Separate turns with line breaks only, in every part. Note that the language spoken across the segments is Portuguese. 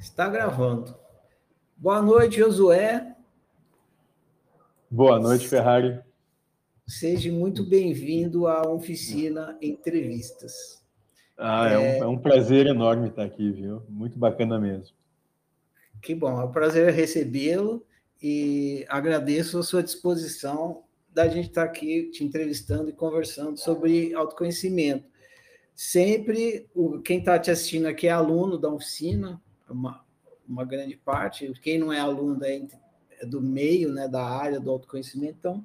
Está gravando. Boa noite, Josué.
Boa noite, Ferrari.
Seja muito bem-vindo à oficina Entrevistas.
Ah, é, é... Um, é, um, prazer enorme estar aqui, viu? Muito bacana mesmo.
Que bom, é um prazer recebê-lo e agradeço a sua disposição da gente estar aqui te entrevistando e conversando sobre autoconhecimento. Sempre, o, quem está te assistindo aqui é aluno da oficina, uma, uma grande parte. Quem não é aluno é, é do meio, né, da área do autoconhecimento. Então,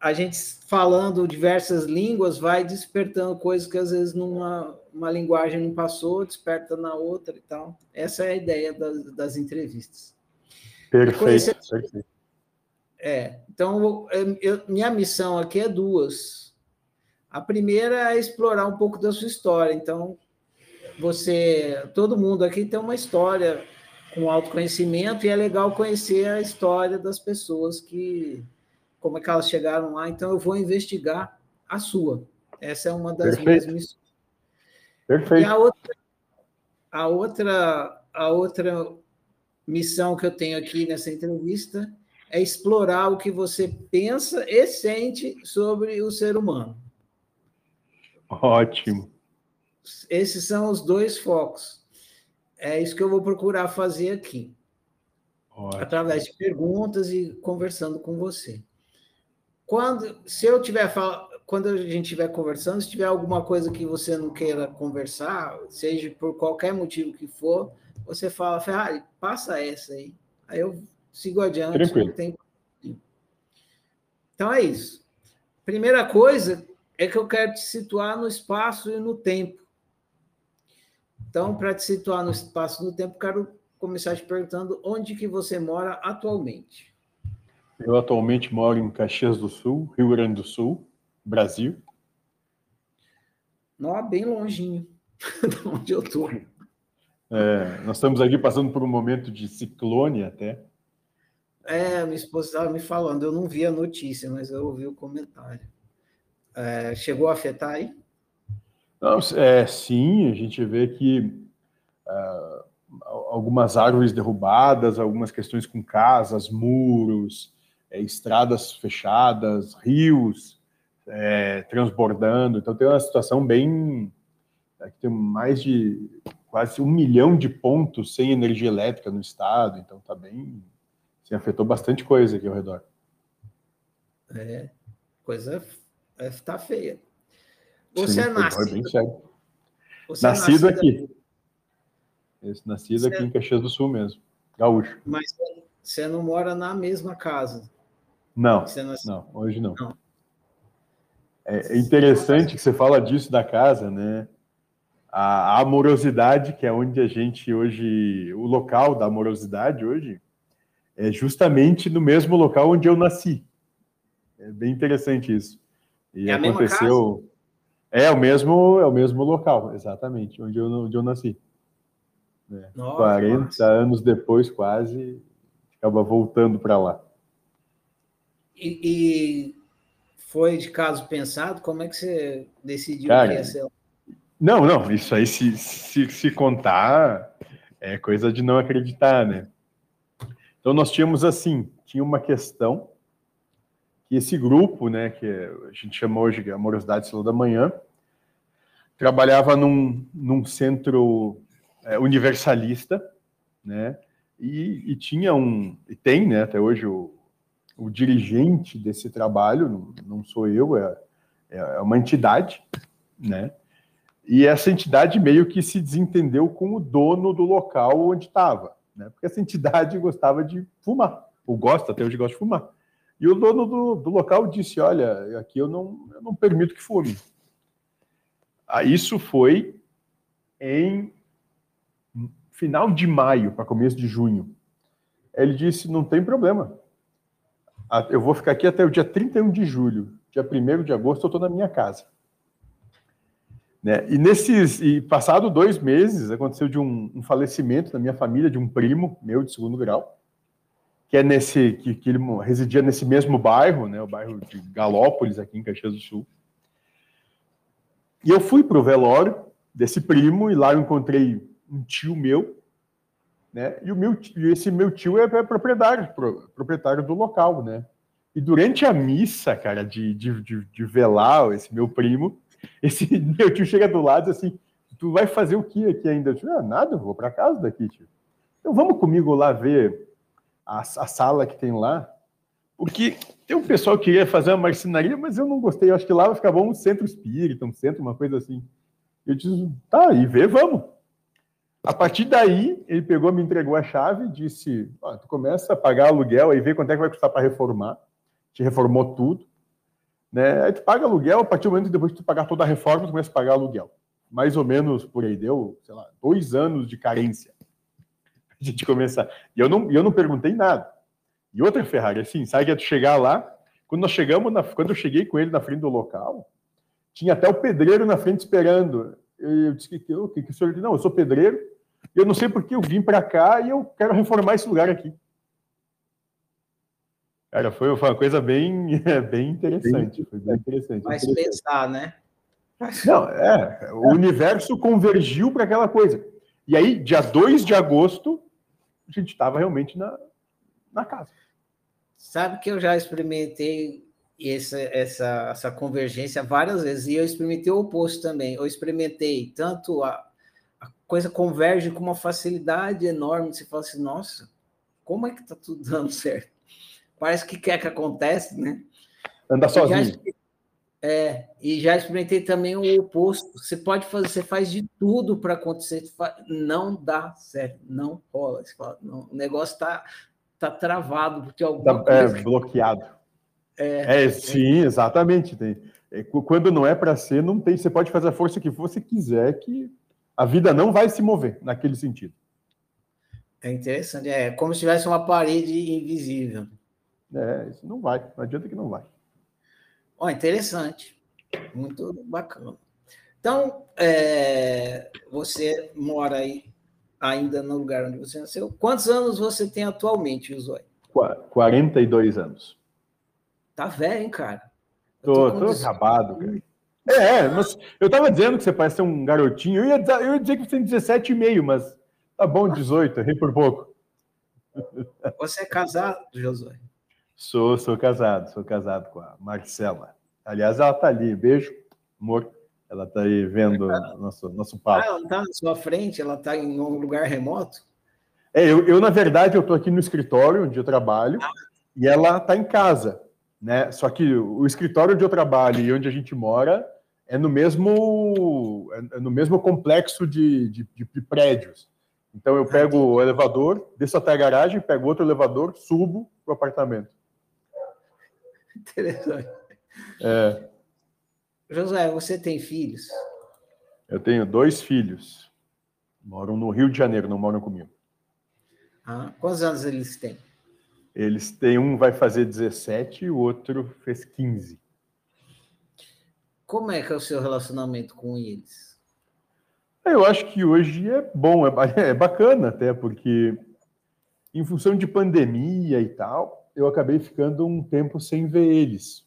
a gente falando diversas línguas vai despertando coisas que às vezes numa uma linguagem não passou, desperta na outra e tal. Essa é a ideia das, das entrevistas.
Perfeito, conhecer... perfeito.
É, então eu, minha missão aqui é duas. A primeira é explorar um pouco da sua história. Então, você, todo mundo aqui tem uma história com autoconhecimento e é legal conhecer a história das pessoas que, como é que elas chegaram lá. Então, eu vou investigar a sua. Essa é uma das Perfeito. minhas missões.
Perfeito. E
a outra, a outra, a outra missão que eu tenho aqui nessa entrevista é explorar o que você pensa e sente sobre o ser humano.
Ótimo.
Esses são os dois focos. É isso que eu vou procurar fazer aqui. Ótimo. Através de perguntas e conversando com você. Quando, se eu tiver quando a gente estiver conversando, se tiver alguma coisa que você não queira conversar, seja por qualquer motivo que for, você fala, Ferrari, passa essa aí. Aí eu sigo adiante.
Tranquilo.
Tem... Então é isso. Primeira coisa é que eu quero te situar no espaço e no tempo. Então, para te situar no espaço no tempo, quero começar te perguntando onde que você mora atualmente.
Eu atualmente moro em Caxias do Sul, Rio Grande do Sul, Brasil.
Não, bem longinho de onde eu estou.
É, nós estamos aqui passando por um momento de ciclone até.
É, minha esposa estava me falando, eu não vi a notícia, mas eu ouvi o comentário. É, chegou a afetar aí?
Não, é, sim, a gente vê que uh, algumas árvores derrubadas, algumas questões com casas, muros, é, estradas fechadas, rios é, transbordando. Então tem uma situação bem. É, tem mais de quase um milhão de pontos sem energia elétrica no estado, então está bem. Assim, afetou bastante coisa aqui ao redor.
É, coisa está feia. Você Sim, é nascido.
Você nascido, é nascido aqui. Esse, nascido você... aqui em Caxias do Sul mesmo, gaúcho.
Mas você não mora na mesma casa?
Não, não, hoje não. não. É interessante que você fala disso da casa, né? A amorosidade, que é onde a gente hoje, o local da amorosidade hoje, é justamente no mesmo local onde eu nasci. É bem interessante isso. E é aconteceu. É o mesmo, é o mesmo local, exatamente, onde eu, onde eu nasci. É, Nossa, 40 nossa. anos depois, quase, acaba voltando para lá.
E, e, foi de caso pensado? Como é que você decidiu Cara, que ia ser?
Não, não, isso aí se, se, se contar é coisa de não acreditar, né? Então nós tínhamos assim, tinha uma questão que esse grupo, né, que a gente chama hoje de Amorosidade Celular da Manhã, trabalhava num, num centro é, universalista, né, e, e, tinha um, e tem, né, até hoje o, o dirigente desse trabalho, não, não sou eu, é, é uma entidade, né, e essa entidade meio que se desentendeu com o dono do local onde estava, né, porque essa entidade gostava de fumar, ou gosta, até hoje gosta de fumar. E o dono do, do local disse: Olha, aqui eu não, eu não permito que fume. Ah, isso foi em final de maio para começo de junho. Ele disse: Não tem problema. Ah, eu vou ficar aqui até o dia 31 de julho. Dia 1 de agosto eu estou na minha casa. Né? E nesses, e passado dois meses, aconteceu de um, um falecimento na minha família de um primo meu de segundo grau que é nesse que, que ele residia nesse mesmo bairro, né, o bairro de Galópolis aqui em Caxias do Sul. E eu fui para o velório desse primo e lá eu encontrei um tio meu né? E o meu, esse meu tio é proprietário, proprietário do local, né? E durante a missa, cara, de, de, de, de velar esse meu primo, esse meu tio chega do lado assim, tu vai fazer o que aqui ainda? Eu digo, ah, nada, eu vou para casa daqui, tio. Então vamos comigo lá ver a, a sala que tem lá, porque tem um pessoal que queria fazer uma marcenaria, mas eu não gostei. Eu acho que lá vai ficar bom um centro espírita, um centro, uma coisa assim. Eu disse, tá, e vê, vamos. A partir daí, ele pegou, me entregou a chave disse: ah, tu começa a pagar aluguel aí, vê quanto é que vai custar para reformar. Te reformou tudo. Né? Aí tu paga aluguel, a partir do momento que depois de tu pagar toda a reforma, tu começa a pagar aluguel. Mais ou menos por aí, deu, sei lá, dois anos de carência. A gente começa. E eu não, eu não perguntei nada. E outra Ferrari, assim, sabe que é tu chegar lá, quando nós chegamos, na, quando eu cheguei com ele na frente do local, tinha até o pedreiro na frente esperando. Eu disse que, que, que, que o senhor não, eu sou pedreiro, eu não sei porque eu vim para cá e eu quero reformar esse lugar aqui. Cara, foi, foi uma coisa bem, bem interessante. Foi bem interessante.
Mas
interessante.
pensar, né?
Não, é. O universo convergiu para aquela coisa. E aí, dia 2 de agosto, a gente estava realmente na, na casa.
Sabe que eu já experimentei essa, essa, essa convergência várias vezes, e eu experimentei o oposto também. Eu experimentei tanto a, a coisa converge com uma facilidade enorme, você fala assim, nossa, como é que tá tudo dando certo? Parece que quer que acontece, né?
Anda sozinho.
É, e já experimentei também o oposto. Você pode fazer, você faz de tudo para acontecer, não dá certo, não rola. Fala, não, o negócio está tá travado, porque alguma
tá, É, bloqueado. É, é, sim, exatamente. Tem. É, quando não é para ser, não tem. Você pode fazer a força que você quiser, que a vida não vai se mover naquele sentido.
É interessante, é como se tivesse uma parede invisível.
É, isso não vai, não adianta que não vai.
Ó, interessante, muito bacana. Então, é, você mora aí ainda no lugar onde você nasceu. Quantos anos você tem atualmente, Josué?
42 anos.
Tá velho, hein, cara?
tô, tô, tô acabado, cara. É, mas eu tava dizendo que você parece um garotinho. Eu ia, eu ia dizer que você tem 17,5, mas tá bom, 18, errei por pouco.
Você é casado, Josué?
Sou, sou casado, sou casado com a Marcela. Aliás, ela tá ali, beijo, amor. Ela tá aí vendo nosso, nosso papo. Ah,
ela tá na sua frente, ela tá em um lugar remoto?
É, eu, eu na verdade, eu tô aqui no escritório onde eu trabalho ah. e ela tá em casa, né? Só que o escritório onde eu trabalho e onde a gente mora é no mesmo, é no mesmo complexo de, de, de prédios. Então eu pego o elevador, desço até a garagem, pego outro elevador, subo para o apartamento.
Interessante. É. José, você tem filhos?
Eu tenho dois filhos. Moram no Rio de Janeiro, não moram comigo.
Ah, quantos anos eles têm?
Eles têm um vai fazer 17 e o outro fez 15.
Como é que é o seu relacionamento com eles?
Eu acho que hoje é bom, é, é bacana até, porque em função de pandemia e tal, eu acabei ficando um tempo sem ver eles.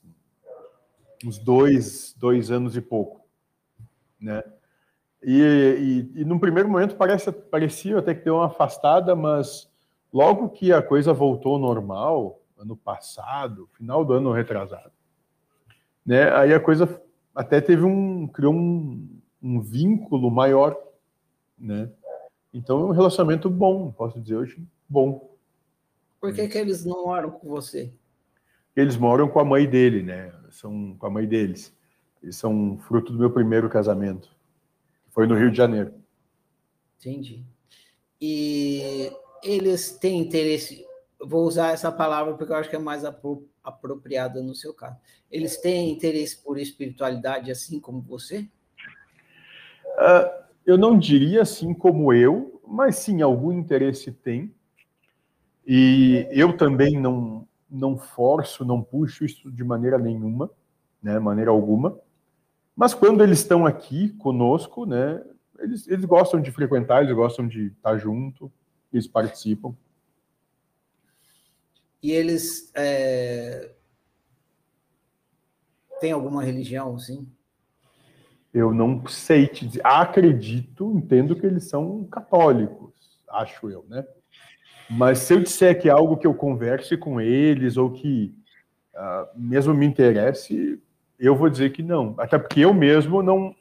Uns dois, dois anos e pouco, né? E, e, e num primeiro momento parece, parecia até que deu uma afastada, mas logo que a coisa voltou ao normal, ano passado, final do ano retrasado, né? Aí a coisa até teve um criou um, um vínculo maior, né? Então é um relacionamento bom, posso dizer hoje bom.
Por que, que eles não moram com você?
Eles moram com a mãe dele, né? São com a mãe deles. Eles são fruto do meu primeiro casamento. Foi no Rio de Janeiro.
Entendi. E eles têm interesse. Vou usar essa palavra porque eu acho que é mais apro apropriada no seu caso. Eles têm interesse por espiritualidade assim como você?
Uh, eu não diria assim como eu, mas sim, algum interesse tem. E eu também não, não forço, não puxo isso de maneira nenhuma, né, maneira alguma. Mas quando eles estão aqui conosco, né, eles, eles gostam de frequentar, eles gostam de estar junto, eles participam.
E eles é... têm alguma religião, sim?
Eu não sei te dizer. Acredito, entendo que eles são católicos, acho eu, né? Mas se eu disser que é algo que eu converse com eles ou que uh, mesmo me interesse, eu vou dizer que não. Até porque eu mesmo não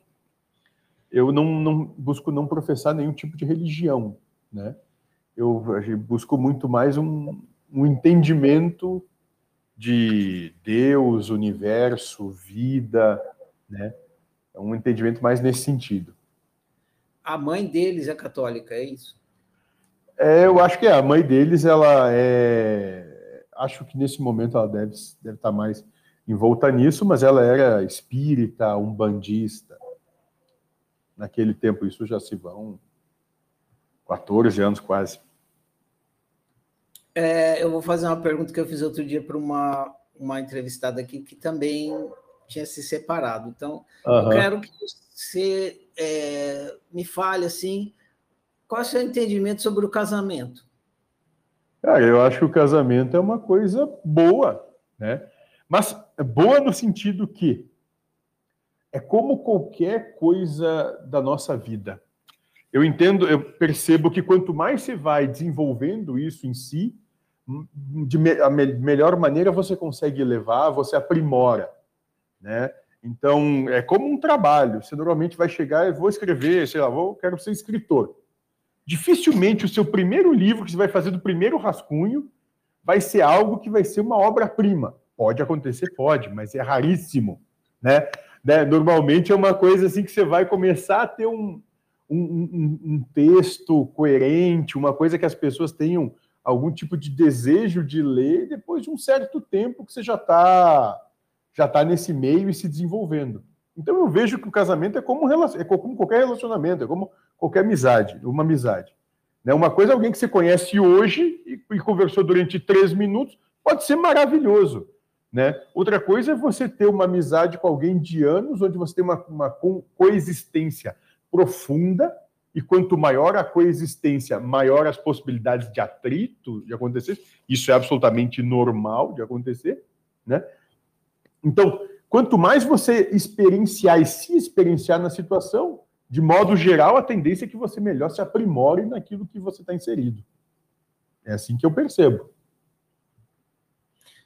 eu não, não busco não professar nenhum tipo de religião, né? Eu busco muito mais um, um entendimento de Deus, universo, vida, né? É um entendimento mais nesse sentido.
A mãe deles é católica, é isso?
É, eu acho que é. A mãe deles, ela é. Acho que nesse momento ela deve, deve estar mais envolta nisso, mas ela era espírita, umbandista. Naquele tempo, isso já se vão 14 anos quase.
É, eu vou fazer uma pergunta que eu fiz outro dia para uma, uma entrevistada aqui que também tinha se separado. Então, uhum. eu quero que você é, me fale assim, qual é o seu entendimento sobre o casamento?
Eu acho que o casamento é uma coisa boa, né? Mas boa no sentido que é como qualquer coisa da nossa vida. Eu entendo, eu percebo que quanto mais você vai desenvolvendo isso em si, de me, a me, melhor maneira você consegue levar, você aprimora, né? Então, é como um trabalho. Você normalmente vai chegar e vou escrever, sei lá, vou, quero ser escritor. Dificilmente o seu primeiro livro que você vai fazer do primeiro rascunho vai ser algo que vai ser uma obra-prima. Pode acontecer, pode, mas é raríssimo, né? né? Normalmente é uma coisa assim que você vai começar a ter um, um, um, um texto coerente, uma coisa que as pessoas tenham algum tipo de desejo de ler depois de um certo tempo que você já está já tá nesse meio e se desenvolvendo. Então eu vejo que o casamento é como, é como qualquer relacionamento, é como qualquer amizade, uma amizade. Né? Uma coisa é alguém que você conhece hoje e, e conversou durante três minutos, pode ser maravilhoso. Né? Outra coisa é você ter uma amizade com alguém de anos, onde você tem uma, uma coexistência profunda e quanto maior a coexistência, maior as possibilidades de atrito de acontecer. Isso é absolutamente normal de acontecer, né? Então, quanto mais você experienciar e se experienciar na situação, de modo geral, a tendência é que você melhor se aprimore naquilo que você está inserido. É assim que eu percebo.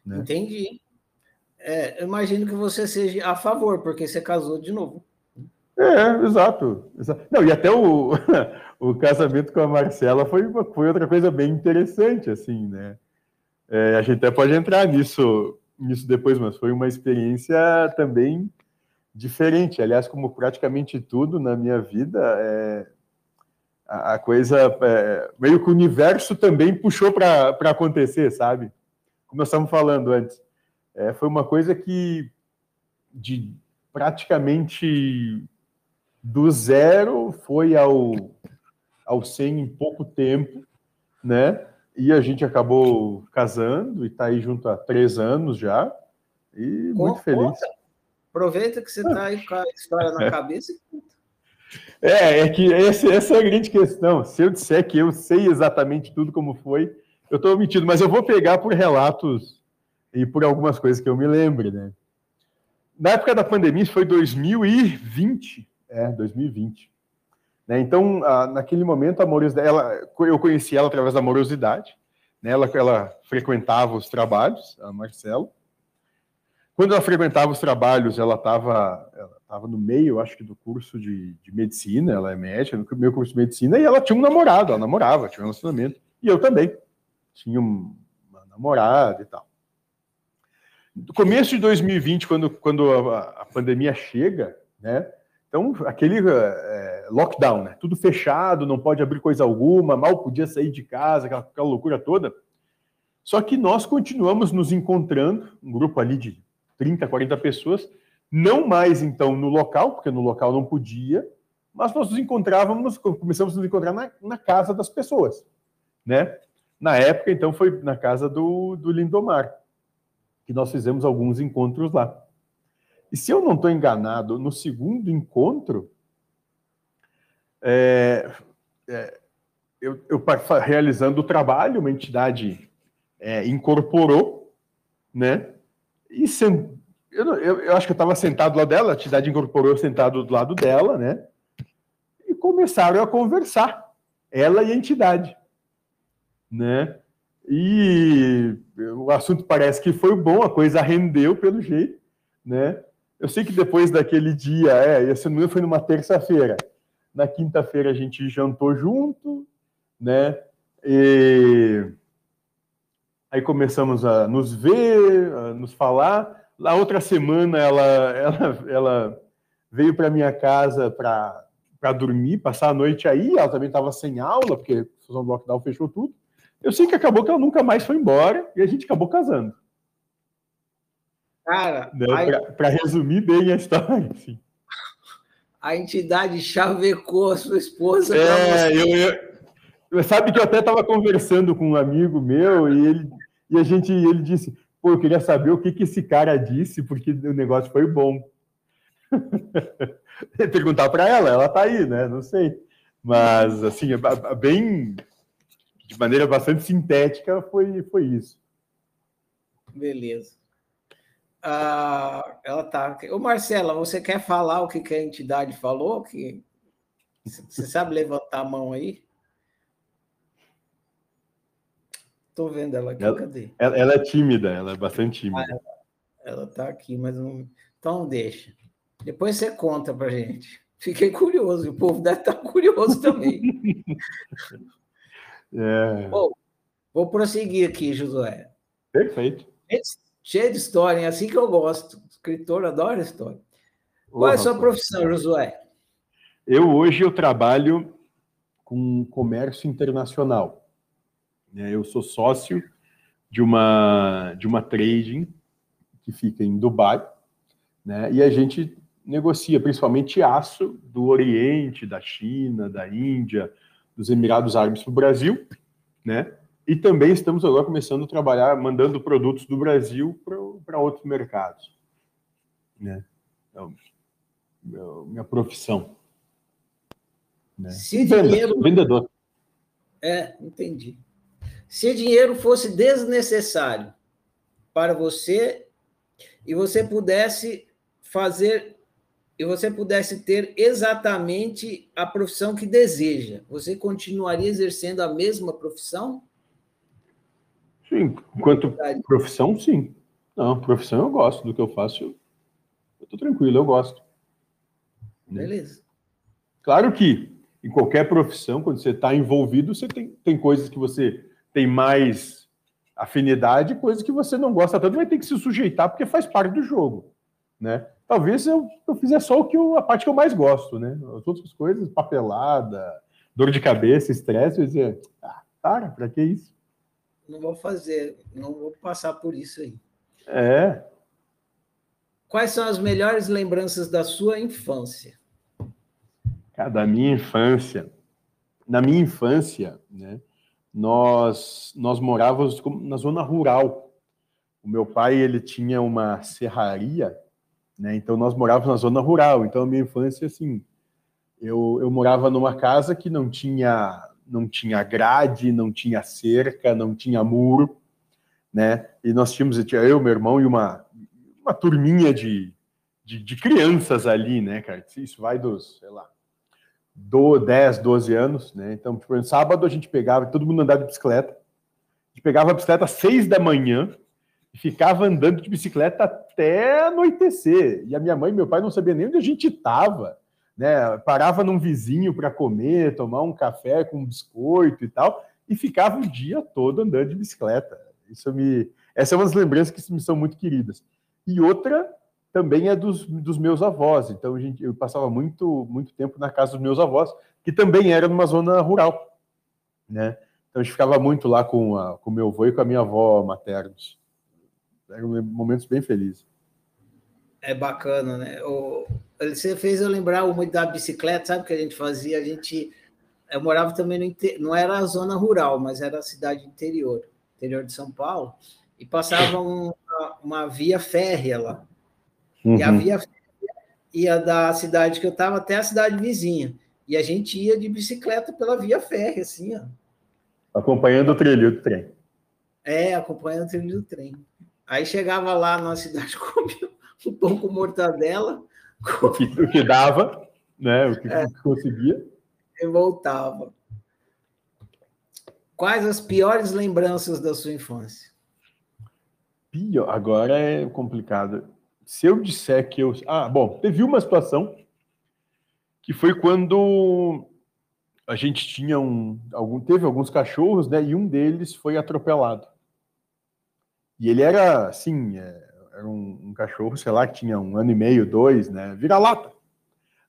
Né? Entendi. É, eu imagino que você seja a favor, porque você casou de novo.
É, exato. Não, e até o, o casamento com a Marcela foi, foi outra coisa bem interessante, assim, né? É, a gente até pode entrar nisso, nisso depois, mas foi uma experiência também diferente. Aliás, como praticamente tudo na minha vida, é, a, a, coisa, é, meio que o universo também puxou para acontecer, sabe? Como nós estávamos falando antes. É, foi uma coisa que de praticamente do zero foi ao, ao 100 em pouco tempo, né? E a gente acabou casando e está aí junto há três anos já. E muito feliz.
Aproveita que você está aí com a história na cabeça e
É, é que esse, essa é a grande questão. Se eu disser que eu sei exatamente tudo como foi, eu estou mentindo, mas eu vou pegar por relatos e por algumas coisas que eu me lembre, né? Na época da pandemia, isso foi 2020, é, 2020. Né? Então, a, naquele momento, a ela, eu conheci ela através da morosidade. Né? Ela, ela frequentava os trabalhos, a Marcelo. Quando ela frequentava os trabalhos, ela estava ela tava no meio, acho que, do curso de, de medicina, ela é médica, no meu curso de medicina, e ela tinha um namorado, ela namorava, tinha um relacionamento. E eu também. Tinha uma namorada e tal. No começo de 2020, quando, quando a, a pandemia chega, né? Então, aquele é, lockdown, né? Tudo fechado, não pode abrir coisa alguma, mal podia sair de casa, aquela, aquela loucura toda. Só que nós continuamos nos encontrando, um grupo ali de 30, 40 pessoas, não mais então no local, porque no local não podia, mas nós nos encontrávamos, começamos a nos encontrar na, na casa das pessoas, né? Na época, então, foi na casa do, do Lindomar, que nós fizemos alguns encontros lá. E se eu não estou enganado, no segundo encontro, é, é, eu, eu, realizando o trabalho, uma entidade é, incorporou, né? E eu, eu, eu, acho que eu estava sentado lá dela, a entidade incorporou sentado do lado dela, né? E começaram a conversar, ela e a entidade. né? E o assunto parece que foi bom, a coisa rendeu pelo jeito, né? Eu sei que depois daquele dia, é, esse não foi numa terça-feira. Na quinta-feira a gente jantou junto, né? E aí começamos a nos ver, a nos falar. Na outra semana ela, ela, ela veio para minha casa para dormir, passar a noite aí. Ela também estava sem aula, porque o lockdown fechou tudo. Eu sei que acabou que ela nunca mais foi embora e a gente acabou casando.
Cara,
né? para resumir bem a história, assim.
A entidade chavecou a sua esposa.
É, eu, eu, sabe que eu até estava conversando com um amigo meu e ele e a gente ele disse, pô, eu queria saber o que, que esse cara disse porque o negócio foi bom. Perguntar para ela, ela tá aí, né? Não sei, mas assim, é bem de maneira bastante sintética foi foi isso.
Beleza. Ah, ela tá. Ô Marcela, você quer falar o que, que a entidade falou? Que você sabe levantar a mão aí? Estou vendo ela aqui,
ela,
cadê?
Ela, ela, é tímida, ela é bastante tímida.
Ah, ela está aqui, mas não. Então deixa. Depois você conta para gente. Fiquei curioso, o povo deve estar curioso também.
é.
Bom, vou prosseguir aqui, Josué.
Perfeito.
Cheio de história, é assim que eu gosto. O escritor adora história. Qual é a sua profissão, Josué?
Eu hoje eu trabalho com comércio internacional. Né? Eu sou sócio de uma de uma trading que fica em Dubai, né? E a gente negocia principalmente aço do Oriente, da China, da Índia, dos Emirados Árabes para o Brasil, né? E também estamos agora começando a trabalhar, mandando produtos do Brasil para outros mercados. Né? Então, minha profissão.
Né? Se dinheiro...
Vendedor.
É, entendi. Se dinheiro fosse desnecessário para você e você pudesse fazer e você pudesse ter exatamente a profissão que deseja, você continuaria exercendo a mesma profissão?
Sim, enquanto profissão, sim. Não, profissão eu gosto do que eu faço. Eu tô tranquilo, eu gosto.
Né? Beleza.
Claro que em qualquer profissão, quando você está envolvido, você tem, tem coisas que você tem mais afinidade, coisas que você não gosta tanto, vai ter que se sujeitar porque faz parte do jogo, né? Talvez eu, eu fizer só o que eu, a parte que eu mais gosto, né? As outras coisas, papelada, dor de cabeça, estresse, eu dizer, ah, para, para que isso?
não vou fazer, não vou passar por isso aí.
É.
Quais são as melhores lembranças da sua infância?
Cara, da minha infância. Na minha infância, né, nós, nós morávamos na zona rural. O meu pai ele tinha uma serraria, né, então nós morávamos na zona rural. Então a minha infância, assim, eu, eu morava numa casa que não tinha não tinha grade, não tinha cerca, não tinha muro, né? E nós tínhamos, eu, meu irmão e uma, uma turminha de, de, de crianças ali, né, cara? Isso vai dos, sei lá, do 10, 12 anos, né? Então, tipo, no sábado a gente pegava, todo mundo andava de bicicleta, a gente pegava a bicicleta às seis da manhã e ficava andando de bicicleta até anoitecer. E a minha mãe e meu pai não sabiam nem onde a gente estava né? Parava num vizinho para comer, tomar um café com um biscoito e tal, e ficava o dia todo andando de bicicleta. Isso me, essa é uma das lembranças que me são muito queridas. E outra também é dos, dos meus avós. Então, gente, eu passava muito, muito tempo na casa dos meus avós, que também era numa zona rural, né? Então, a gente ficava muito lá com, a, com meu avô e com a minha avó maternos. Eram momentos bem felizes.
É bacana, né? O, você fez eu lembrar muito da bicicleta, sabe o que a gente fazia? A gente. Eu morava também no interior, não era a zona rural, mas era a cidade interior, interior de São Paulo, e passava uma, uma via férrea lá. Uhum. E a via ia da cidade que eu estava até a cidade vizinha. E a gente ia de bicicleta pela via férrea, assim, ó.
Acompanhando o trilho do trem.
É, acompanhando o trilho do trem. Aí chegava lá na cidade, comia um pão com mortadela,
o que, o que dava, né? O que, é. conseguia.
E voltava. Quais as piores lembranças da sua infância?
Pior, agora é complicado. Se eu disser que eu. Ah, bom, teve uma situação que foi quando a gente tinha um. Algum, teve alguns cachorros, né? E um deles foi atropelado. E ele era, assim, é, era um, um, cachorro, sei lá, que tinha um ano e meio, dois, né? Vira-lata,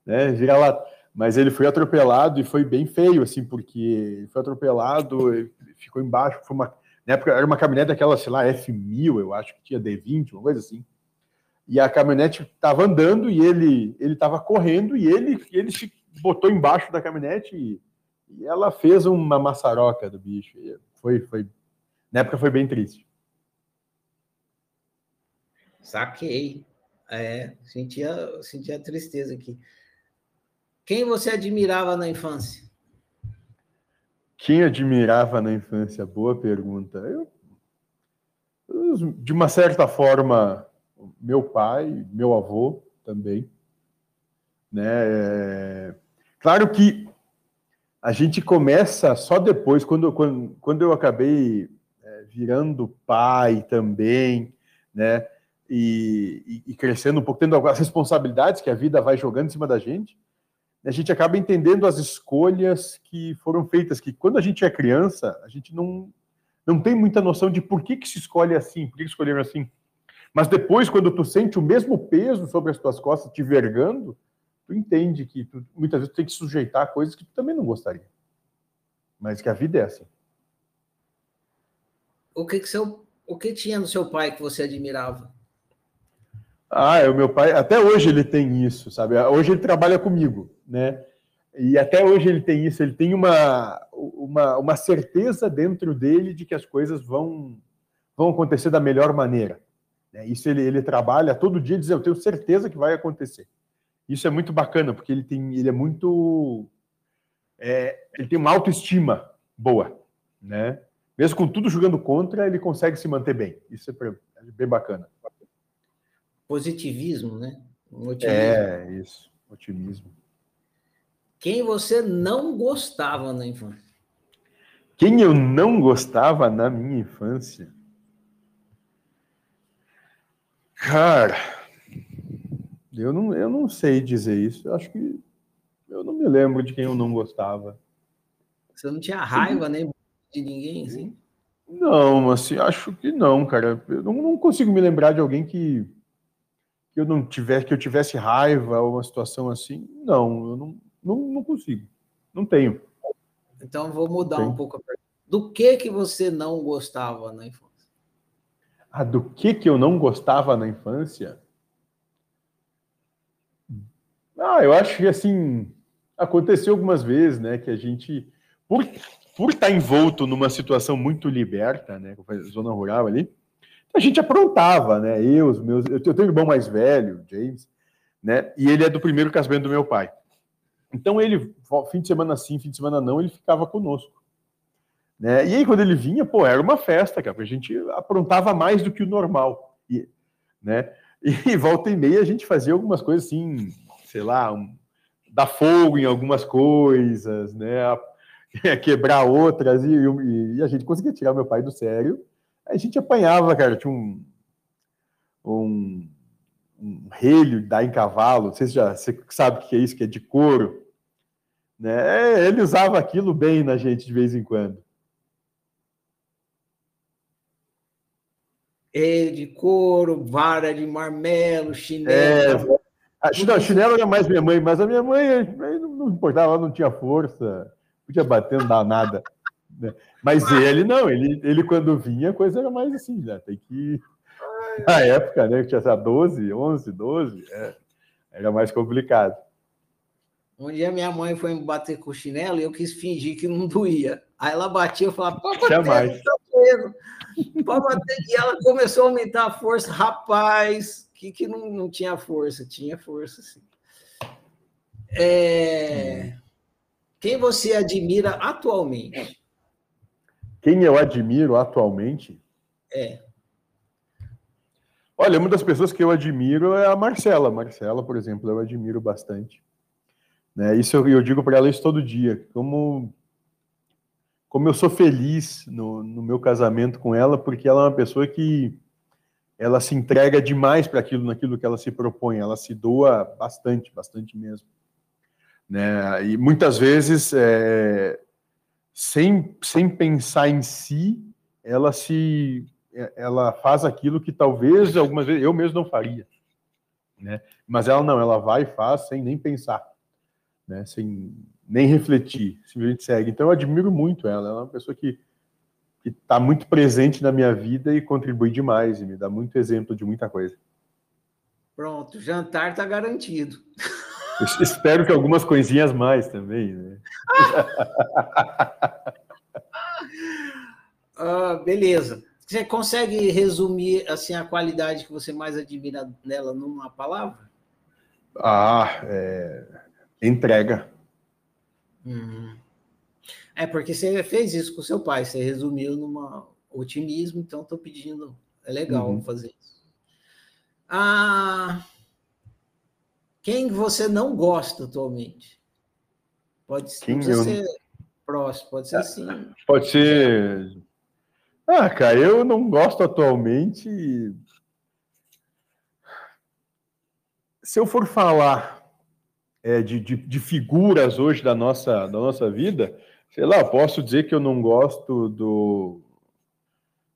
né? Vira-lata. Mas ele foi atropelado e foi bem feio, assim, porque foi atropelado, ficou embaixo, foi uma, na época era uma caminhonete daquela, sei lá, F1000, eu acho que tinha D20, uma coisa assim. E a caminhonete estava andando e ele ele estava correndo e ele ele se botou embaixo da caminhonete e, e ela fez uma maçaroca do bicho. Foi foi na época foi bem triste.
Saquei. É, sentia, sentia tristeza aqui. Quem você admirava na infância?
Quem admirava na infância? Boa pergunta. Eu, de uma certa forma, meu pai, meu avô também. Né? É, claro que a gente começa só depois, quando, quando, quando eu acabei é, virando pai também, né? e, e, crescendo um pouco, tendo as responsabilidades que a vida vai jogando em cima da gente, a gente acaba entendendo as escolhas que foram feitas, que quando a gente é criança, a gente não, não tem muita noção de por que, que se escolhe assim, por que, que escolheram assim. Mas depois, quando tu sente o mesmo peso sobre as tuas costas te vergando, tu entende que tu, muitas vezes tu tem que sujeitar a coisas que tu também não gostaria. Mas que a vida é assim.
O que, que, seu, o que tinha no seu pai que você admirava?
Ah, é o meu pai, até hoje ele tem isso, sabe? Hoje ele trabalha comigo, né? E até hoje ele tem isso, ele tem uma, uma, uma certeza dentro dele de que as coisas vão, vão acontecer da melhor maneira. Né? Isso ele, ele trabalha todo dia, diz, eu tenho certeza que vai acontecer. Isso é muito bacana, porque ele tem, ele é muito, é, ele tem uma autoestima boa, né? Mesmo com tudo jogando contra, ele consegue se manter bem. Isso é bem bacana
positivismo, né?
Um é, isso, otimismo.
Quem você não gostava na infância?
Quem eu não gostava na minha infância? Cara, eu não, eu não sei dizer isso. Eu acho que eu não me lembro de quem eu não gostava.
Você não tinha raiva nem de ninguém, assim?
Não, assim, acho que não, cara. Eu não, não consigo me lembrar de alguém que que eu não tivesse, que eu tivesse raiva ou uma situação assim, não, eu não, não, não consigo. Não tenho.
Então vou mudar um pouco a pergunta. Do que que você não gostava na infância?
Ah, do que que eu não gostava na infância? Ah, eu acho que assim aconteceu algumas vezes, né, que a gente por por estar envolto numa situação muito liberta, né, zona rural ali, a gente aprontava, né? Eu, os meus, eu tenho um irmão mais velho, James, né? E ele é do primeiro casamento do meu pai. Então ele, fim de semana sim, fim de semana não, ele ficava conosco. Né? E aí quando ele vinha, pô, era uma festa, cara, a gente aprontava mais do que o normal, e, né? E volta e meia a gente fazia algumas coisas assim, sei lá, um, dar fogo em algumas coisas, né? quebrar outras, e, e, e a gente conseguia tirar meu pai do sério a gente apanhava, cara, tinha um, um, um relho da em cavalo, não sei se já, você sabe o que é isso, que é de couro. Né? É, ele usava aquilo bem na gente de vez em quando.
É, de couro, vara de marmelo, chinelo. É,
a, chinelo era mais minha mãe, mas a minha mãe não importava, ela não tinha força, podia bater, não dá nada. Né? Mas ele não, ele, ele quando vinha, a coisa era mais assim, né? Tem que. Na época, né? Que tinha 12, 11, 12, é, era mais complicado.
Um dia minha mãe foi me bater com o chinelo e eu quis fingir que não doía. Aí ela batia, eu falava, bater, Jamais. tá. E ela começou a aumentar a força. Rapaz, que, que não, não tinha força? Tinha força, sim. É... Quem você admira atualmente?
Quem eu admiro atualmente?
É.
Olha, uma das pessoas que eu admiro é a Marcela. Marcela, por exemplo, eu admiro bastante. Né? Isso eu, eu digo para ela isso todo dia. Como, como eu sou feliz no, no meu casamento com ela, porque ela é uma pessoa que ela se entrega demais para aquilo, naquilo que ela se propõe, ela se doa bastante, bastante mesmo. Né? E muitas vezes, é, sem, sem pensar em si, ela se ela faz aquilo que talvez algumas vezes eu mesmo não faria, né? Mas ela não, ela vai e faz sem nem pensar, né? Sem nem refletir, simplesmente segue. Então eu admiro muito ela, ela é uma pessoa que está muito presente na minha vida e contribui demais e me dá muito exemplo de muita coisa.
Pronto, jantar está garantido.
Eu espero que algumas coisinhas mais também, né?
ah, beleza. Você consegue resumir assim a qualidade que você mais admira nela numa palavra?
Ah, é... entrega.
Uhum. É porque você fez isso com seu pai, você resumiu numa otimismo, então estou pedindo, é legal uhum. fazer isso. Ah, quem você não gosta atualmente? Pode, quem pode eu... ser próximo, pode ser sim.
Pode ser. Ah, cara, eu não gosto atualmente. Se eu for falar é, de, de, de, figuras hoje da nossa, da nossa vida, sei lá, posso dizer que eu não gosto do,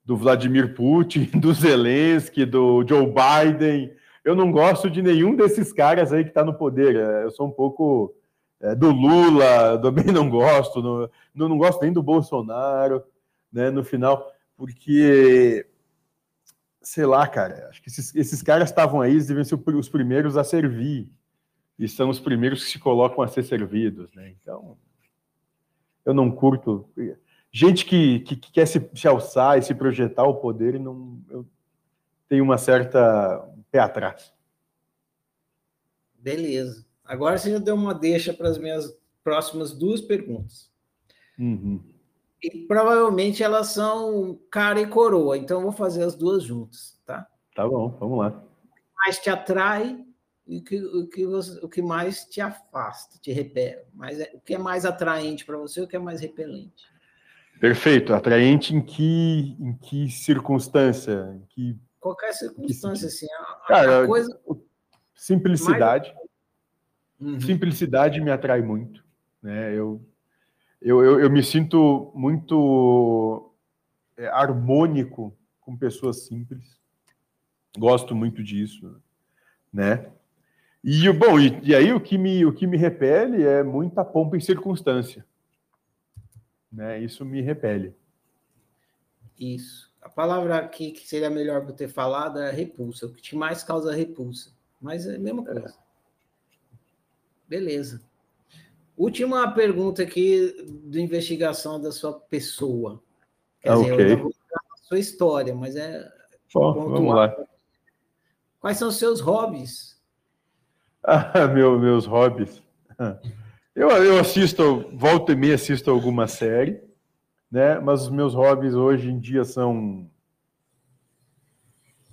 do Vladimir Putin, do Zelensky, do Joe Biden. Eu não gosto de nenhum desses caras aí que está no poder. É, eu sou um pouco é, do Lula, também não gosto, não, não gosto nem do Bolsonaro, né, no final, porque sei lá, cara, acho que esses, esses caras estavam aí, eles devem ser os primeiros a servir e são os primeiros que se colocam a ser servidos, né? Então, eu não curto gente que, que, que quer se, se, alçar e se projetar o poder e não eu tenho uma certa pé atrás.
Beleza. Agora você já deu uma deixa para as minhas próximas duas perguntas.
Uhum.
E provavelmente elas são cara e coroa, então eu vou fazer as duas juntas, tá?
Tá bom, vamos lá. O
que mais te atrai e o que, o que, você, o que mais te afasta, te repele. Mas é, o que é mais atraente para você, o que é mais repelente?
Perfeito. Atraente em que, em que circunstância? Em que,
Qualquer circunstância, assim. A,
Cara, a coisa... Simplicidade. Mais... Uhum. Simplicidade me atrai muito. Né? Eu, eu, eu, eu me sinto muito é, harmônico com pessoas simples. Gosto muito disso, né? E bom, e, e, aí o que me o que me repele é muita pompa e circunstância, né? Isso me repele.
Isso. A palavra aqui que seria melhor para ter falado é repulsa. O que te mais causa repulsa, mas é a mesma coisa. É. Beleza. Última pergunta aqui de investigação da sua pessoa. Quer dizer, okay. eu vou a sua história, mas é.
Bom, vamos lá.
Quais são os seus hobbies?
Ah, meu, meus hobbies. Eu, eu assisto, volto e meia assisto alguma série, né? Mas os meus hobbies hoje em dia são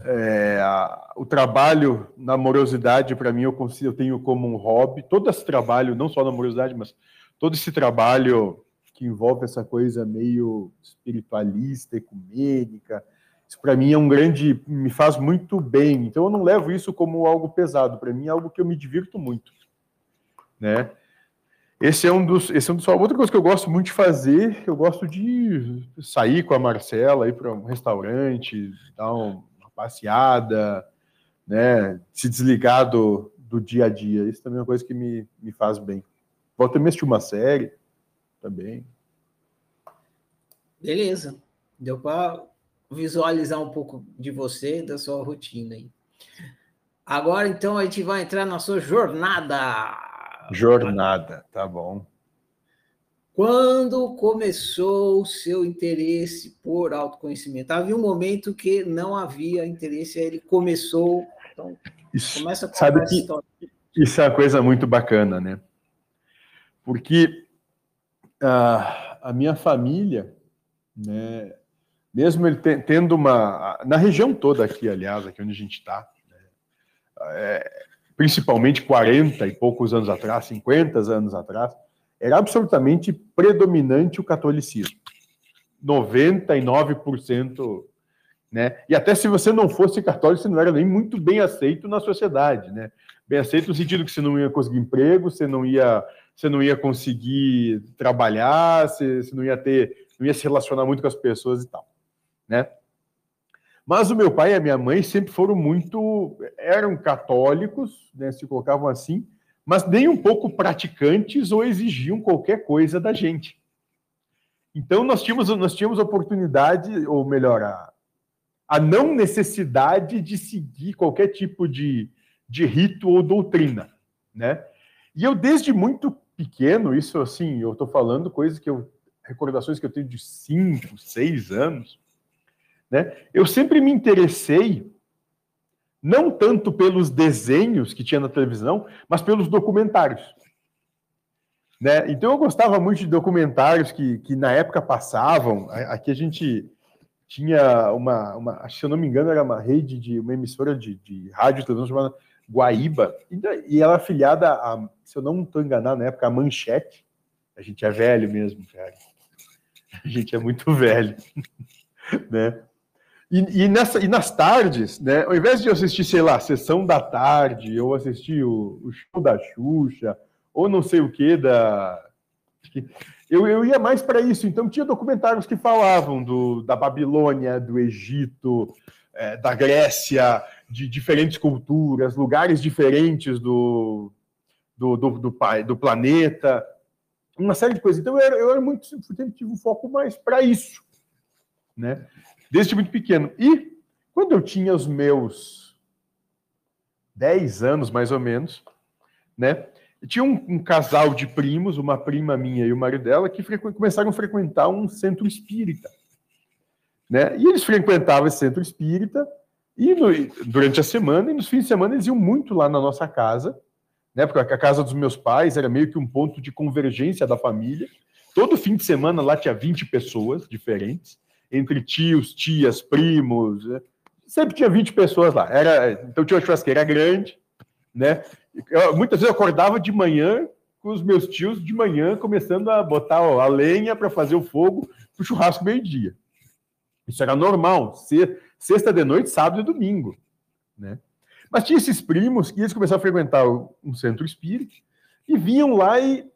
é, a, o trabalho na amorosidade, para mim, eu, consigo, eu tenho como um hobby. Todo esse trabalho, não só na amorosidade, mas todo esse trabalho que envolve essa coisa meio espiritualista, ecumênica, isso para mim é um grande, me faz muito bem. Então eu não levo isso como algo pesado. Para mim é algo que eu me divirto muito, né? Esse é um dos, esse é um dos, outra coisa que eu gosto muito de fazer. Eu gosto de sair com a Marcela, ir para um restaurante, dar uma passeada, né? Se desligar do, do dia a dia. Isso também é uma coisa que me, me faz bem. Volto a assistir uma série também.
Beleza. Deu para visualizar um pouco de você, da sua rotina aí. Agora, então, a gente vai entrar na sua jornada.
Jornada, tá bom.
Quando começou o seu interesse por autoconhecimento? Havia um momento que não havia interesse, ele começou. Então,
isso, começa a sabe que Isso é uma coisa muito bacana, né? Porque uh, a minha família, né, mesmo ele tendo uma. Na região toda aqui, aliás, aqui onde a gente está, né, é, principalmente 40 e poucos anos atrás, 50 anos atrás, era absolutamente predominante o catolicismo. 99%, né? E até se você não fosse católico, você não era nem muito bem aceito na sociedade, né? Bem aceito no sentido que você não ia conseguir emprego, você não ia, você não ia conseguir trabalhar, você, você não ia ter, não ia se relacionar muito com as pessoas e tal, né? Mas o meu pai e a minha mãe sempre foram muito, eram católicos, né, se colocavam assim, mas nem um pouco praticantes ou exigiam qualquer coisa da gente. Então nós tínhamos, nós tínhamos oportunidade, ou melhor, a, a não necessidade de seguir qualquer tipo de, de rito ou doutrina, né? E eu desde muito pequeno, isso assim, eu estou falando coisas que eu recordações que eu tenho de cinco, seis anos, né? Eu sempre me interessei não tanto pelos desenhos que tinha na televisão, mas pelos documentários. Né? Então eu gostava muito de documentários que, que na época passavam. Aqui a gente tinha uma, uma, se eu não me engano, era uma rede de uma emissora de, de rádio e televisão chamada Guaíba, e, ela afiliada a, se eu não estou enganado, na época, a Manchete. A gente é velho mesmo, velho. A gente é muito velho, né? E, e, nessa, e nas tardes, né, ao invés de eu assistir, sei lá, sessão da tarde, ou assistir o, o show da Xuxa, ou não sei o que da. Eu, eu ia mais para isso. Então, tinha documentários que falavam do, da Babilônia, do Egito, é, da Grécia, de diferentes culturas, lugares diferentes do, do, do, do, do planeta, uma série de coisas. Então, eu era, eu era muito. sempre tive um foco mais para isso. Né? Desde muito pequeno. E quando eu tinha os meus 10 anos, mais ou menos, né? Tinha um, um casal de primos, uma prima minha e o marido dela, que começaram a frequentar um centro espírita. Né? E eles frequentavam esse centro espírita e no, durante a semana e nos fins de semana eles iam muito lá na nossa casa, né? Porque a casa dos meus pais era meio que um ponto de convergência da família. Todo fim de semana lá tinha 20 pessoas diferentes entre tios, tias, primos. Né? Sempre tinha 20 pessoas lá. Era, então tinha uma churrasqueira grande, né? Eu, muitas vezes eu acordava de manhã com os meus tios de manhã começando a botar ó, a lenha para fazer o fogo para o churrasco meio-dia. Isso era normal, sexta de noite, sábado e domingo, né? Mas tinha esses primos que eles começaram a frequentar um centro espírita e vinham lá e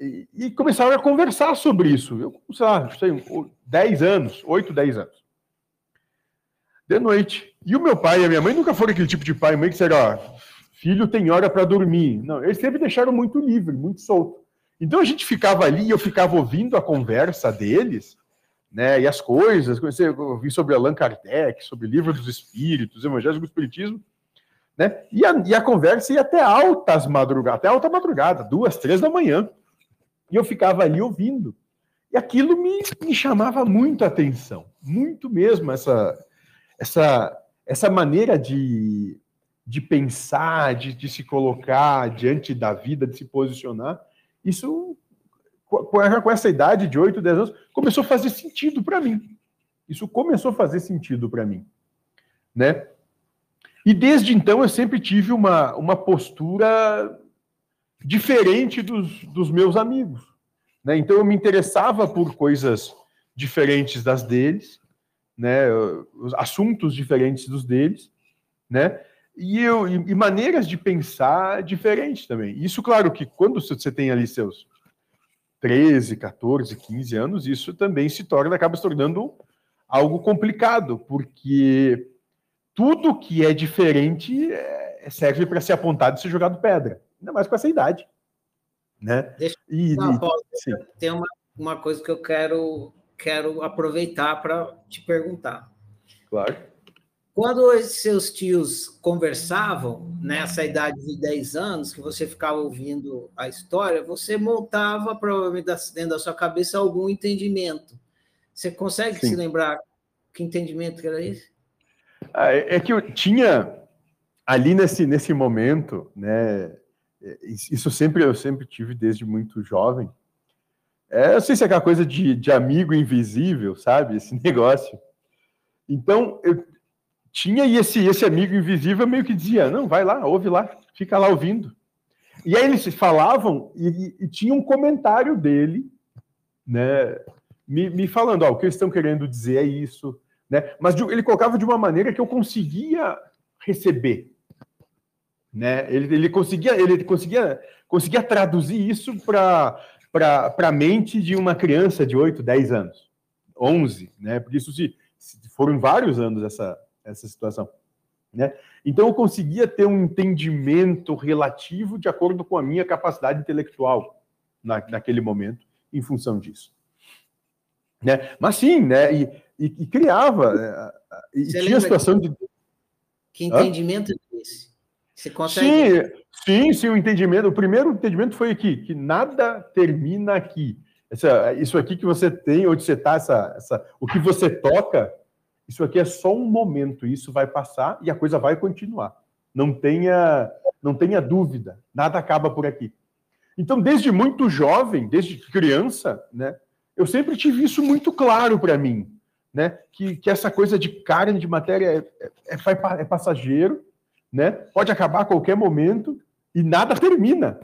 e, começaram a conversar sobre isso. Eu, sei lá, sei, 10 anos, 8, 10 anos. De noite. E o meu pai e a minha mãe nunca foram aquele tipo de pai e mãe que ó, filho tem hora para dormir. Não, eles sempre deixaram muito livre, muito solto. Então a gente ficava ali eu ficava ouvindo a conversa deles, né, e as coisas, eu ouvi sobre Allan Kardec, sobre o Livro dos Espíritos, Evangelho do Espiritismo, né, e a, e a conversa ia até altas madrugadas, até alta madrugada, duas, três da manhã. E eu ficava ali ouvindo. E aquilo me, me chamava muito a atenção, muito mesmo, essa, essa, essa maneira de, de pensar, de, de se colocar diante da vida, de se posicionar. Isso, com, essa idade de 8, 10 anos, começou a fazer sentido para mim. Isso começou a fazer sentido para mim. Né? E desde então eu sempre tive uma, uma postura diferente dos, dos meus amigos. Né? Então eu me interessava por coisas diferentes das deles, né? assuntos diferentes dos deles, né? E, eu, e, maneiras de pensar diferentes também. Isso, claro, que quando você tem ali seus 13, 14, 15 anos, isso também se torna, acaba se tornando algo complicado, porque tudo que é diferente é, serve para ser apontado e ser jogado pedra ainda mais com essa idade. Né?
Deixa e, não, Paulo, e, tem uma, uma coisa que eu quero, quero aproveitar para te perguntar.
Claro.
Quando os seus tios conversavam, nessa idade de 10 anos, que você ficava ouvindo a história, você montava, provavelmente dentro da sua cabeça, algum entendimento. Você consegue Sim. se lembrar que entendimento que era esse?
Ah, é, é que eu tinha ali nesse, nesse momento, né? É, isso sempre eu sempre tive desde muito jovem. É, eu sei se é aquela coisa de, de amigo invisível, sabe? Esse negócio. Então, eu tinha e esse, esse amigo invisível meio que dizia: não, vai lá, ouve lá, fica lá ouvindo. E aí eles falavam e, e tinha um comentário dele, né? me, me falando, ó, o que eles estão querendo dizer é isso, né? Mas ele colocava de uma maneira que eu conseguia receber, né? Ele, ele conseguia, ele conseguia, conseguia traduzir isso para para a mente de uma criança de 8, 10 anos, 11, né? Porque isso se, se foram vários anos essa, essa situação. Né? Então eu conseguia ter um entendimento relativo de acordo com a minha capacidade intelectual na, naquele momento, em função disso. Né? Mas sim, né? E, e, e criava. É, e tinha a situação de.
Que entendimento é esse?
Você consegue. Sim, sim, sim, o entendimento. O primeiro entendimento foi aqui, que nada termina aqui. Essa, isso aqui que você tem, onde você está, essa, essa, o que você toca, isso aqui é só um momento, isso vai passar e a coisa vai continuar. Não tenha, não tenha dúvida, nada acaba por aqui. Então, desde muito jovem, desde criança, né, eu sempre tive isso muito claro para mim, né, que, que essa coisa de carne, de matéria é, é, é, é passageiro, né, pode acabar a qualquer momento e nada termina,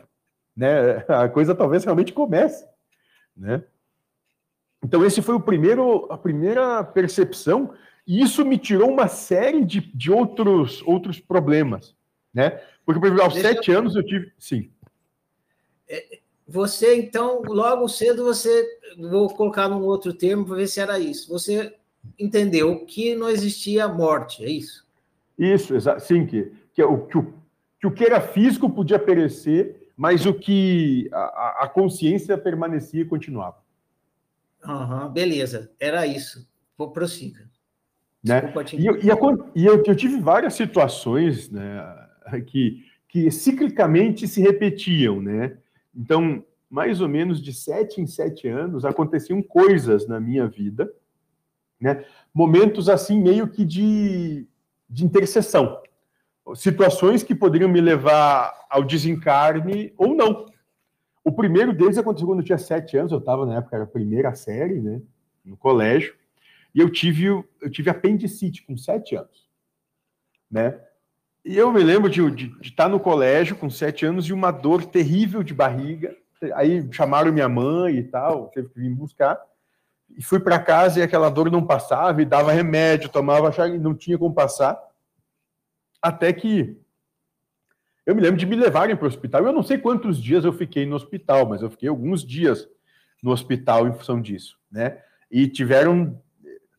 né, a coisa talvez realmente comece, né. Então, esse foi o primeiro, a primeira percepção e isso me tirou uma série de, de outros, outros problemas, né? Porque, por exemplo, aos Deixa sete eu... anos eu tive... Sim.
É, você, então, logo cedo, você... Vou colocar num outro termo para ver se era isso. Você entendeu que não existia morte, é isso?
Isso, sim, que, que, o, que, o, que o que era físico podia perecer, mas o que a, a consciência permanecia e continuava.
Uhum, beleza, era isso. Vou prossiga.
Né? E, eu, e, e eu, eu, tive várias situações né, que, que ciclicamente se repetiam. Né? Então, mais ou menos de sete em sete anos, aconteciam coisas na minha vida, né? momentos assim, meio que de, de interseção. Situações que poderiam me levar ao desencarne ou não. O primeiro deles aconteceu quando eu tinha sete anos, eu estava na época, era a primeira série, né, no colégio. E eu tive, eu tive apendicite com sete anos, né? E eu me lembro de, de, de, estar no colégio com sete anos e uma dor terrível de barriga. Aí chamaram minha mãe e tal, teve que vir buscar. E fui para casa e aquela dor não passava, e dava remédio, tomava, não tinha como passar. Até que eu me lembro de me levarem para o hospital. Eu não sei quantos dias eu fiquei no hospital, mas eu fiquei alguns dias no hospital em função disso, né? E tiveram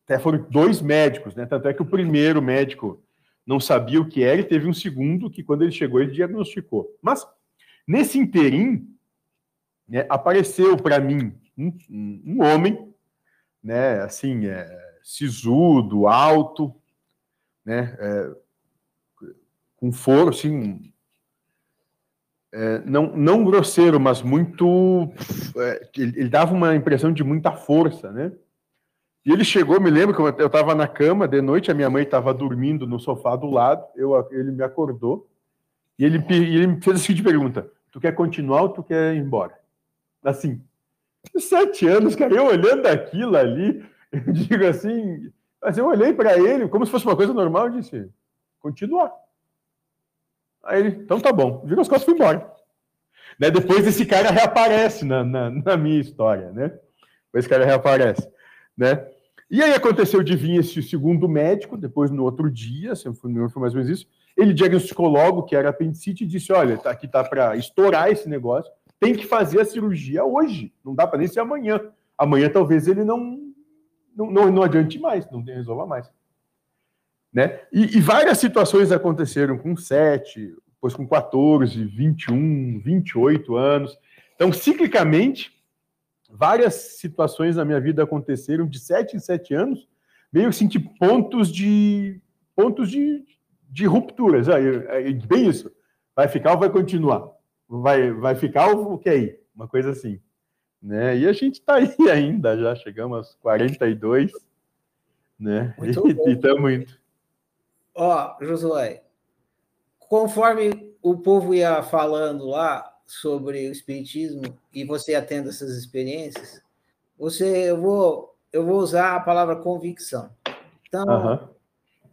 até foram dois médicos, né? Tanto é que o primeiro médico não sabia o que era e teve um segundo que, quando ele chegou, ele diagnosticou. Mas, nesse interim, né, apareceu para mim um, um, homem, né, assim, é, sisudo, alto, né, é, com foro, assim, é, não, não grosseiro, mas muito. É, ele, ele, dava uma impressão de muita força, né? E ele chegou, me lembro que eu estava na cama de noite, a minha mãe estava dormindo no sofá do lado, eu, ele me acordou e ele, ele me fez a seguinte pergunta: Tu quer continuar ou tu quer ir embora? Assim, sete anos, cara, eu olhando aquilo ali, eu digo assim, mas eu olhei para ele como se fosse uma coisa normal e disse: Continuar. Aí ele, então tá bom, virou as costas e fui embora. Né? Depois esse cara reaparece na, na, na minha história, né? Depois esse cara reaparece né? E aí aconteceu de vir esse segundo médico, depois no outro dia, foi, foi mais ou menos isso, ele diagnosticou logo que era apendicite e disse, olha, tá, aqui tá para estourar esse negócio, tem que fazer a cirurgia hoje, não dá para nem ser amanhã. Amanhã talvez ele não, não, não, não adiante mais, não resolva mais. Né? E, e, várias situações aconteceram com 7, depois com 14, 21, 28 anos. Então, ciclicamente, várias situações na minha vida aconteceram de sete em sete anos, meio assim, tipo, pontos de pontos de, de rupturas. Aí, bem isso. Vai ficar ou vai continuar? Vai, vai ficar ou que aí? Uma coisa assim. Né? E a gente está aí ainda, já chegamos aos 42, né? Muito e estamos indo.
Ó, Josué, conforme o povo ia falando lá, sobre o espiritismo e você atenda essas experiências, você eu vou eu vou usar a palavra convicção. Então, uhum.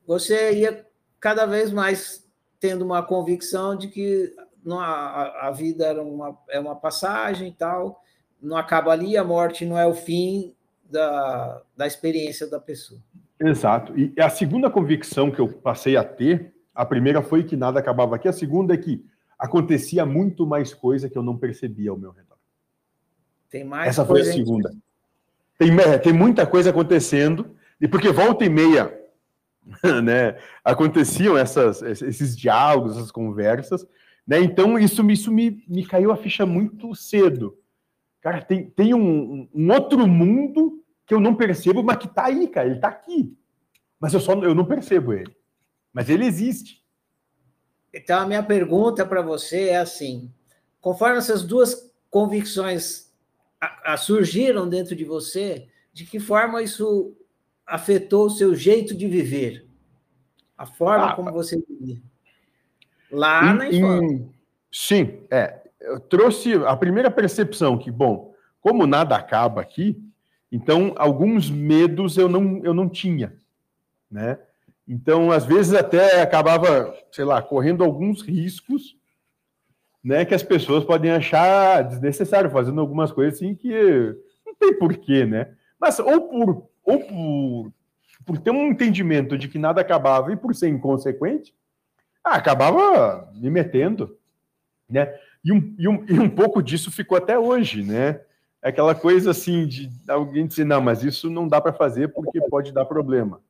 você ia cada vez mais tendo uma convicção de que não, a, a vida era uma, é uma passagem e tal, não acaba ali, a morte não é o fim, da, da experiência da pessoa.
Exato. E a segunda convicção que eu passei a ter, a primeira foi que nada acabava aqui, a segunda é que acontecia muito mais coisa que eu não percebia ao meu redor.
Tem mais
Essa foi a segunda. Tem, tem muita coisa acontecendo, e porque volta e meia né, aconteciam essas, esses diálogos, essas conversas, né, então isso, isso me, me caiu a ficha muito cedo. Cara, tem, tem um, um outro mundo que eu não percebo, mas que está aí, cara, ele está aqui. Mas eu só eu não percebo ele. Mas ele existe.
Então a minha pergunta para você é assim: conforme essas duas convicções a, a surgiram dentro de você, de que forma isso afetou o seu jeito de viver? A forma ah, como você vivia? Lá em, na infância.
sim, é. Eu trouxe a primeira percepção que, bom, como nada acaba aqui, então alguns medos eu não, eu não tinha, né? Então, às vezes até acabava, sei lá, correndo alguns riscos, né, que as pessoas podem achar desnecessário, fazendo algumas coisas assim que não tem porquê, né? Mas ou por ou por, por ter um entendimento de que nada acabava e por ser inconsequente, ah, acabava me metendo, né? E um, e, um, e um pouco disso ficou até hoje, né? É aquela coisa assim de alguém dizer, não, mas isso não dá para fazer porque pode dar problema.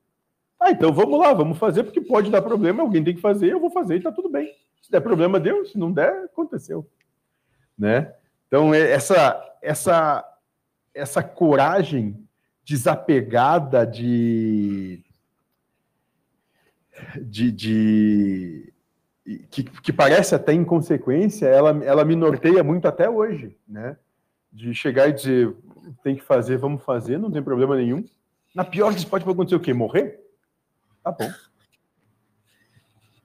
Ah, então vamos lá, vamos fazer porque pode dar problema, alguém tem que fazer, eu vou fazer e tá tudo bem. Se der problema, deu, se não der, aconteceu. Né? Então, é essa, essa, essa coragem desapegada de, de, de que, que, parece até inconsequência, ela, ela me norteia muito até hoje, né? De chegar e dizer, tem que fazer, vamos fazer, não tem problema nenhum. Na pior que pode acontecer o quê? Morrer? Tá bom.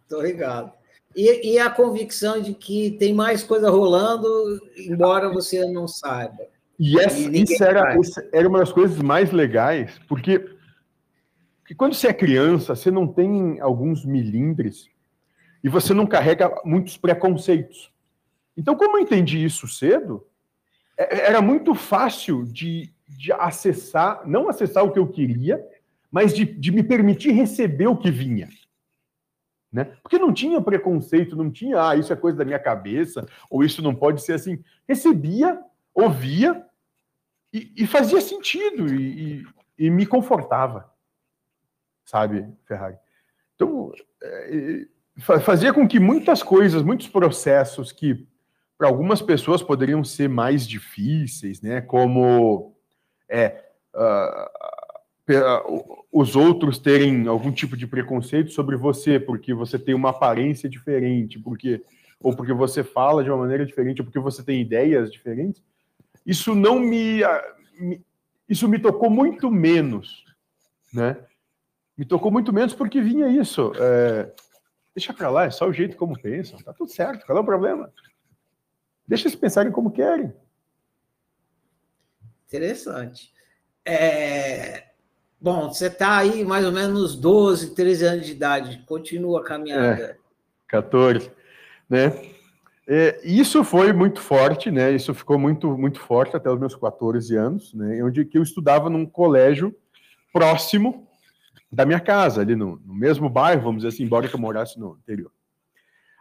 Tô ligado. E, e, a convicção de que tem mais coisa rolando, embora você não saiba.
E, essa, e isso era, era uma das coisas mais legais, porque, porque quando você é criança, você não tem alguns milindres e você não carrega muitos preconceitos. Então, como eu entendi isso cedo, era muito fácil de, de acessar, não acessar o que eu queria, mas de, de me permitir receber o que vinha. Né? Porque não tinha preconceito, não tinha, ah, isso é coisa da minha cabeça, ou isso não pode ser assim. Recebia, ouvia e, e fazia sentido e, e, e, me confortava, sabe, Ferrari? Então, é, fazia com que muitas coisas, muitos processos que para algumas pessoas poderiam ser mais difíceis, né? Como é, uh, os outros terem algum tipo de preconceito sobre você, porque você tem uma aparência diferente, porque ou porque você fala de uma maneira diferente, ou porque você tem ideias diferentes, isso não me, me isso me tocou muito menos, né? Me tocou muito menos porque vinha isso. É, deixa para lá, é só o jeito como pensam, tá tudo certo, qual é o problema? Deixa eles pensarem como querem.
Interessante. É, Bom, você está aí mais ou menos nos 12, 13 anos de idade, continua a caminhada. É,
14, né? É, isso foi muito forte, né? Isso ficou muito, muito forte até os meus 14 anos, né? Onde que eu estudava num colégio próximo da minha casa, ali no, no mesmo bairro, vamos dizer assim, embora que eu morasse no interior.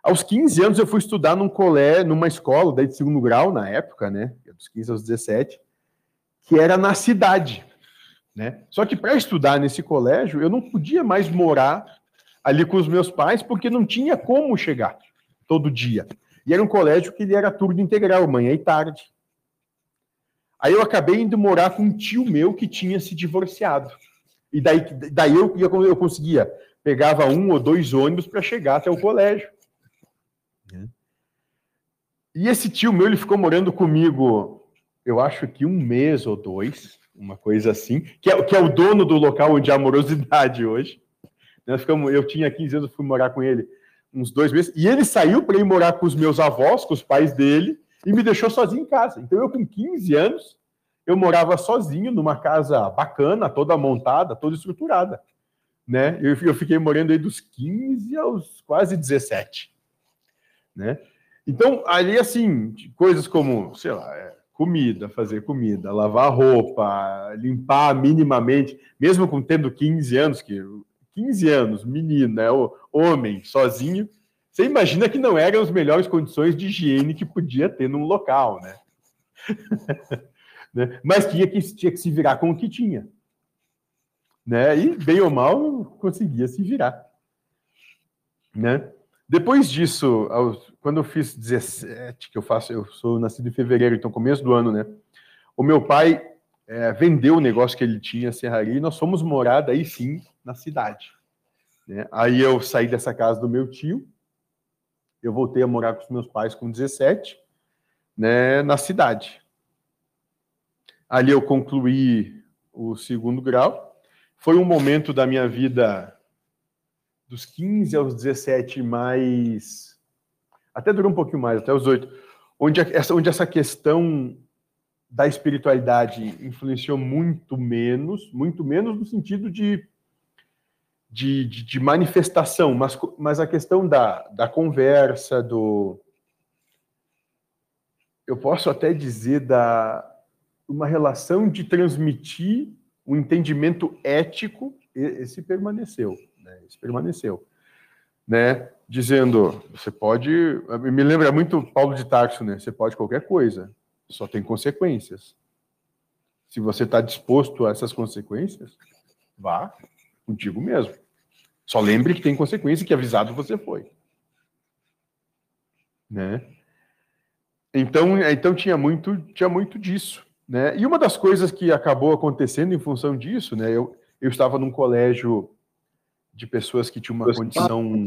Aos 15 anos eu fui estudar num colégio, numa escola, daí de segundo grau na época, né? Dos 15 aos 17, que era na cidade. Né? Só que para estudar nesse colégio, eu não podia mais morar ali com os meus pais, porque não tinha como chegar todo dia. E era um colégio que ele era turno integral, manhã e tarde. Aí eu acabei indo morar com um tio meu que tinha se divorciado. E daí, daí eu, eu conseguia, pegava um ou dois ônibus para chegar até o colégio. E esse tio meu, ele ficou morando comigo, eu acho que um mês ou dois uma coisa assim, que é, que é o dono do local onde há amorosidade hoje. Nós ficamos, eu tinha 15 anos, fui morar com ele uns dois meses, e ele saiu para ir morar com os meus avós, com os pais dele, e me deixou sozinho em casa. Então eu, com 15 anos, eu morava sozinho numa casa bacana, toda montada, toda estruturada. Né? Eu, eu fiquei morando aí dos 15 aos quase 17. Né? Então, ali, assim, coisas como, sei lá, é, comida, fazer comida, lavar roupa, limpar minimamente, mesmo com tendo 15 anos, que 15 anos, menino, né, homem, sozinho, você imagina que não eram as melhores condições de higiene que podia ter num local, né? né? Mas tinha que, tinha que se virar com o que tinha. Né? E, bem ou mal, conseguia se virar. Né? Depois disso, quando eu fiz 17, que eu faço, eu sou nascido em fevereiro, então começo do ano, né? O meu pai é, vendeu o negócio que ele tinha, a serraria, e nós fomos morar daí sim na cidade. Né? Aí eu saí dessa casa do meu tio, eu voltei a morar com os meus pais com 17, né, na cidade. Ali eu concluí o segundo grau. Foi um momento da minha vida dos 15 aos 17 mais até durou um pouquinho mais, até os 8, onde essa, onde essa questão da espiritualidade influenciou muito menos, muito menos no sentido de de, de, de, manifestação, mas, mas a questão da, da conversa, do. Eu posso até dizer da uma relação de transmitir o um entendimento ético, esse permaneceu, né? Esse permaneceu, né? Dizendo, você pode, me lembra muito Paulo de Tarso, né? Você pode qualquer coisa, só tem consequências. Se você está disposto a essas consequências, vá contigo mesmo. Só lembre que tem consequência que avisado você foi. Né? Então, então tinha muito, tinha muito disso, né? E uma das coisas que acabou acontecendo em função disso, né? Eu, eu estava num colégio de pessoas que tinham uma condição.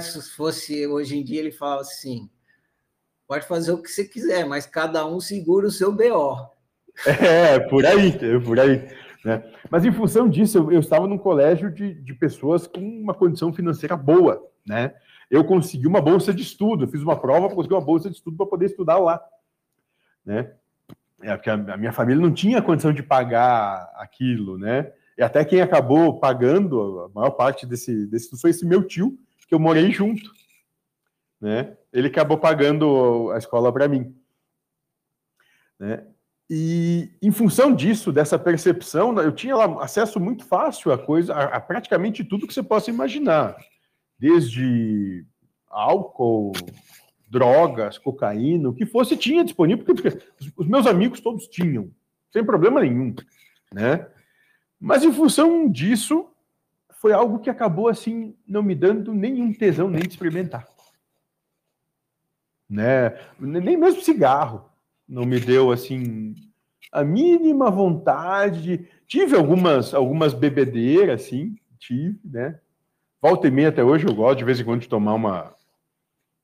Se fosse hoje em dia, ele fala assim: pode fazer o que você quiser, mas cada um segura o seu BO.
É, por aí, por aí. Né? Mas em função disso, eu, eu estava num colégio de, de, pessoas com uma condição financeira boa. Né? Eu consegui uma bolsa de estudo, fiz uma prova para conseguir uma bolsa de estudo para poder estudar lá. Né? É, porque a, a minha família não tinha condição de pagar aquilo, né? E até quem acabou pagando a maior parte desse, desse foi esse meu tio, que eu morei junto. Né? Ele acabou pagando a escola para mim. Né? E em função disso, dessa percepção, eu tinha lá acesso muito fácil a coisa, a, a praticamente tudo que você possa imaginar, desde álcool, drogas, cocaína, o que fosse tinha disponível, porque os meus amigos todos tinham, sem problema nenhum, né? Mas em função disso, foi algo que acabou assim não me dando nenhum tesão nem de experimentar, né? Nem mesmo cigarro não me deu assim a mínima vontade. Tive algumas algumas bebedeiras, assim, tive, né? Volta e meia até hoje eu gosto de vez em quando de tomar uma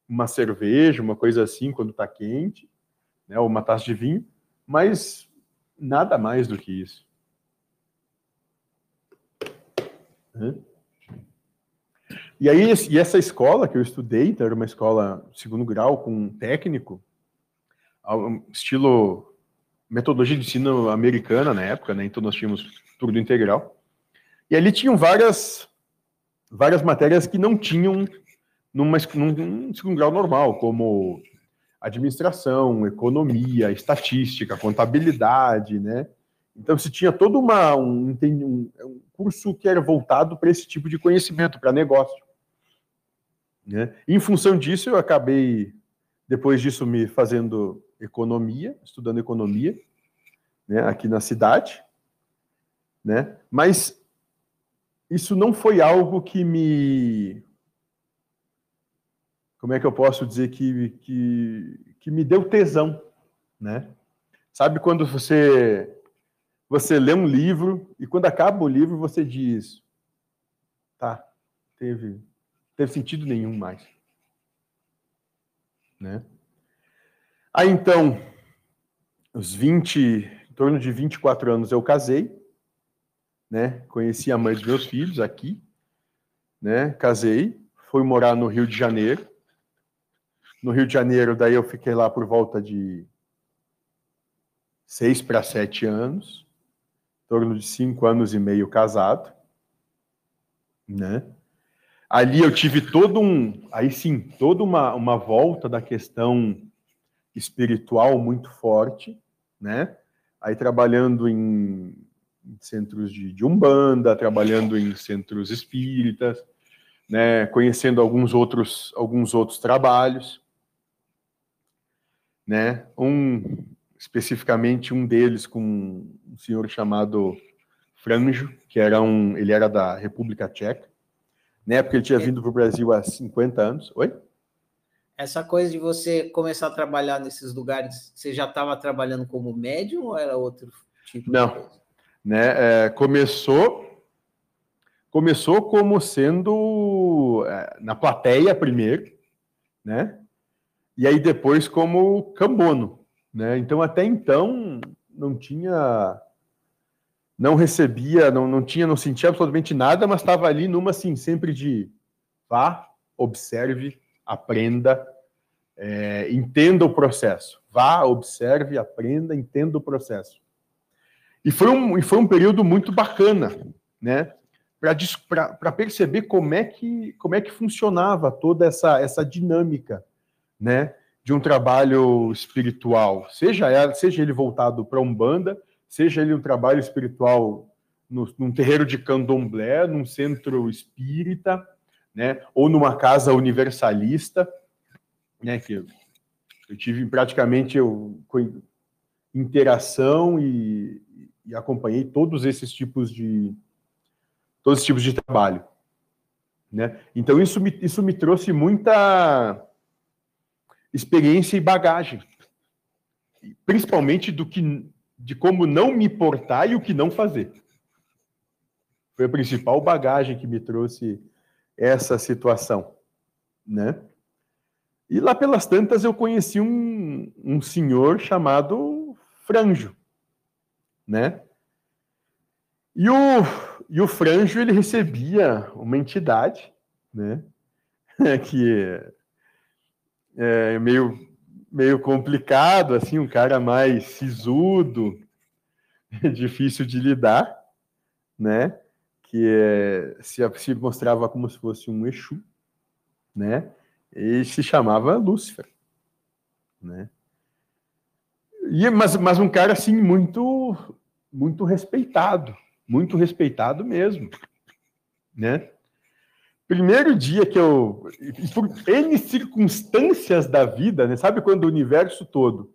uma cerveja, uma coisa assim quando está quente, né? Ou uma taça de vinho, mas nada mais do que isso. E aí, e essa escola que eu estudei, então era uma escola segundo grau com um técnico, estilo metodologia de ensino americana na época, né? Então nós tínhamos tudo integral. E ali tinham várias várias matérias que não tinham numa, num segundo grau normal, como administração, economia, estatística, contabilidade, né? Então se tinha todo uma, um, um, um curso que era voltado para esse tipo de conhecimento, para negócio. Né? Em função disso, eu acabei, depois disso, me fazendo economia, estudando economia, né, aqui na cidade, né? Mas isso não foi algo que me como é que eu posso dizer que, que, que me deu tesão, né? Sabe quando você você lê um livro e quando acaba o livro você diz, tá, teve teve sentido nenhum mais, né? Aí então, os 20, em torno de 24 anos eu casei, né? Conheci a mãe dos meus filhos aqui, né? Casei, fui morar no Rio de Janeiro. No Rio de Janeiro, daí eu fiquei lá por volta de seis para sete anos, torno de cinco anos e meio casado, né? Ali eu tive todo um, aí sim, toda uma, uma volta da questão espiritual muito forte, né? Aí trabalhando em centros de, de umbanda, trabalhando em centros espíritas, né? Conhecendo alguns outros alguns outros trabalhos, né? Um especificamente um deles com um senhor chamado Franjo, que era um, ele era da República Tcheca. Na época ele tinha vindo para o Brasil há 50 anos. Oi?
Essa coisa de você começar a trabalhar nesses lugares, você já estava trabalhando como médium ou era outro tipo?
Não, né? É, começou, começou como sendo é, na plateia primeiro, né? E aí depois como cambono, né? Então até então não tinha, não recebia, não, não tinha, não sentia absolutamente nada, mas estava ali numa assim sempre de vá, observe, aprenda, é, entenda o processo. Vá, observe, aprenda, entenda o processo. E foi um, e foi um período muito bacana, né? Para perceber como é, que, como é que funcionava toda essa, essa dinâmica, né? De um trabalho espiritual, seja, ela, seja ele voltado para Umbanda, seja ele um trabalho espiritual no, num terreiro de candomblé, num centro espírita, né, ou numa casa universalista, né, que eu, eu tive praticamente eu, interação e, e, acompanhei todos esses tipos de todos esses tipos de trabalho, né? Então isso me, isso me trouxe muita experiência e bagagem, principalmente do que de como não me portar e o que não fazer. Foi a principal bagagem que me trouxe essa situação, né? E lá pelas tantas eu conheci um, um senhor chamado Franjo, né? E o, e o Franjo ele recebia uma entidade, né? que é meio, meio complicado, assim, um cara mais sisudo, difícil de lidar, né? que é, se, se mostrava como se fosse um Exu, né? E se chamava Lúcifer, né? E, mas, mas um cara assim muito muito respeitado, muito respeitado mesmo, né? Primeiro dia que eu, por N circunstâncias da vida, né? Sabe quando o universo todo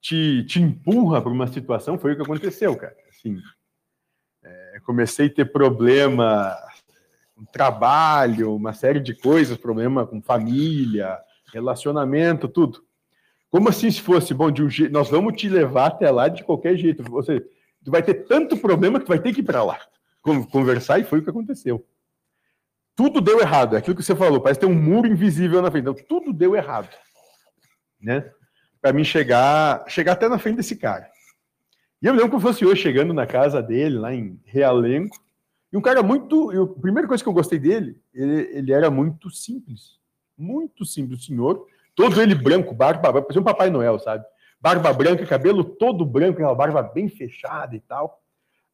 te, te empurra para uma situação? Foi o que aconteceu, cara. Assim, comecei a ter problema com trabalho, uma série de coisas, problema com família, relacionamento, tudo. Como assim se fosse, bom, de um jeito, nós vamos te levar até lá de qualquer jeito. Você tu vai ter tanto problema que vai ter que ir para lá. Conversar e foi o que aconteceu. Tudo deu errado, é aquilo que você falou, parece ter um muro invisível na frente. Então, tudo deu errado. Né? Para mim chegar, chegar até na frente desse cara. E eu me lembro como fosse hoje, chegando na casa dele, lá em Realengo, e um cara muito. Eu, a primeira coisa que eu gostei dele, ele, ele era muito simples. Muito simples, o senhor. Todo ele branco, barba, parecia um Papai Noel, sabe? Barba branca, cabelo todo branco, aquela barba bem fechada e tal,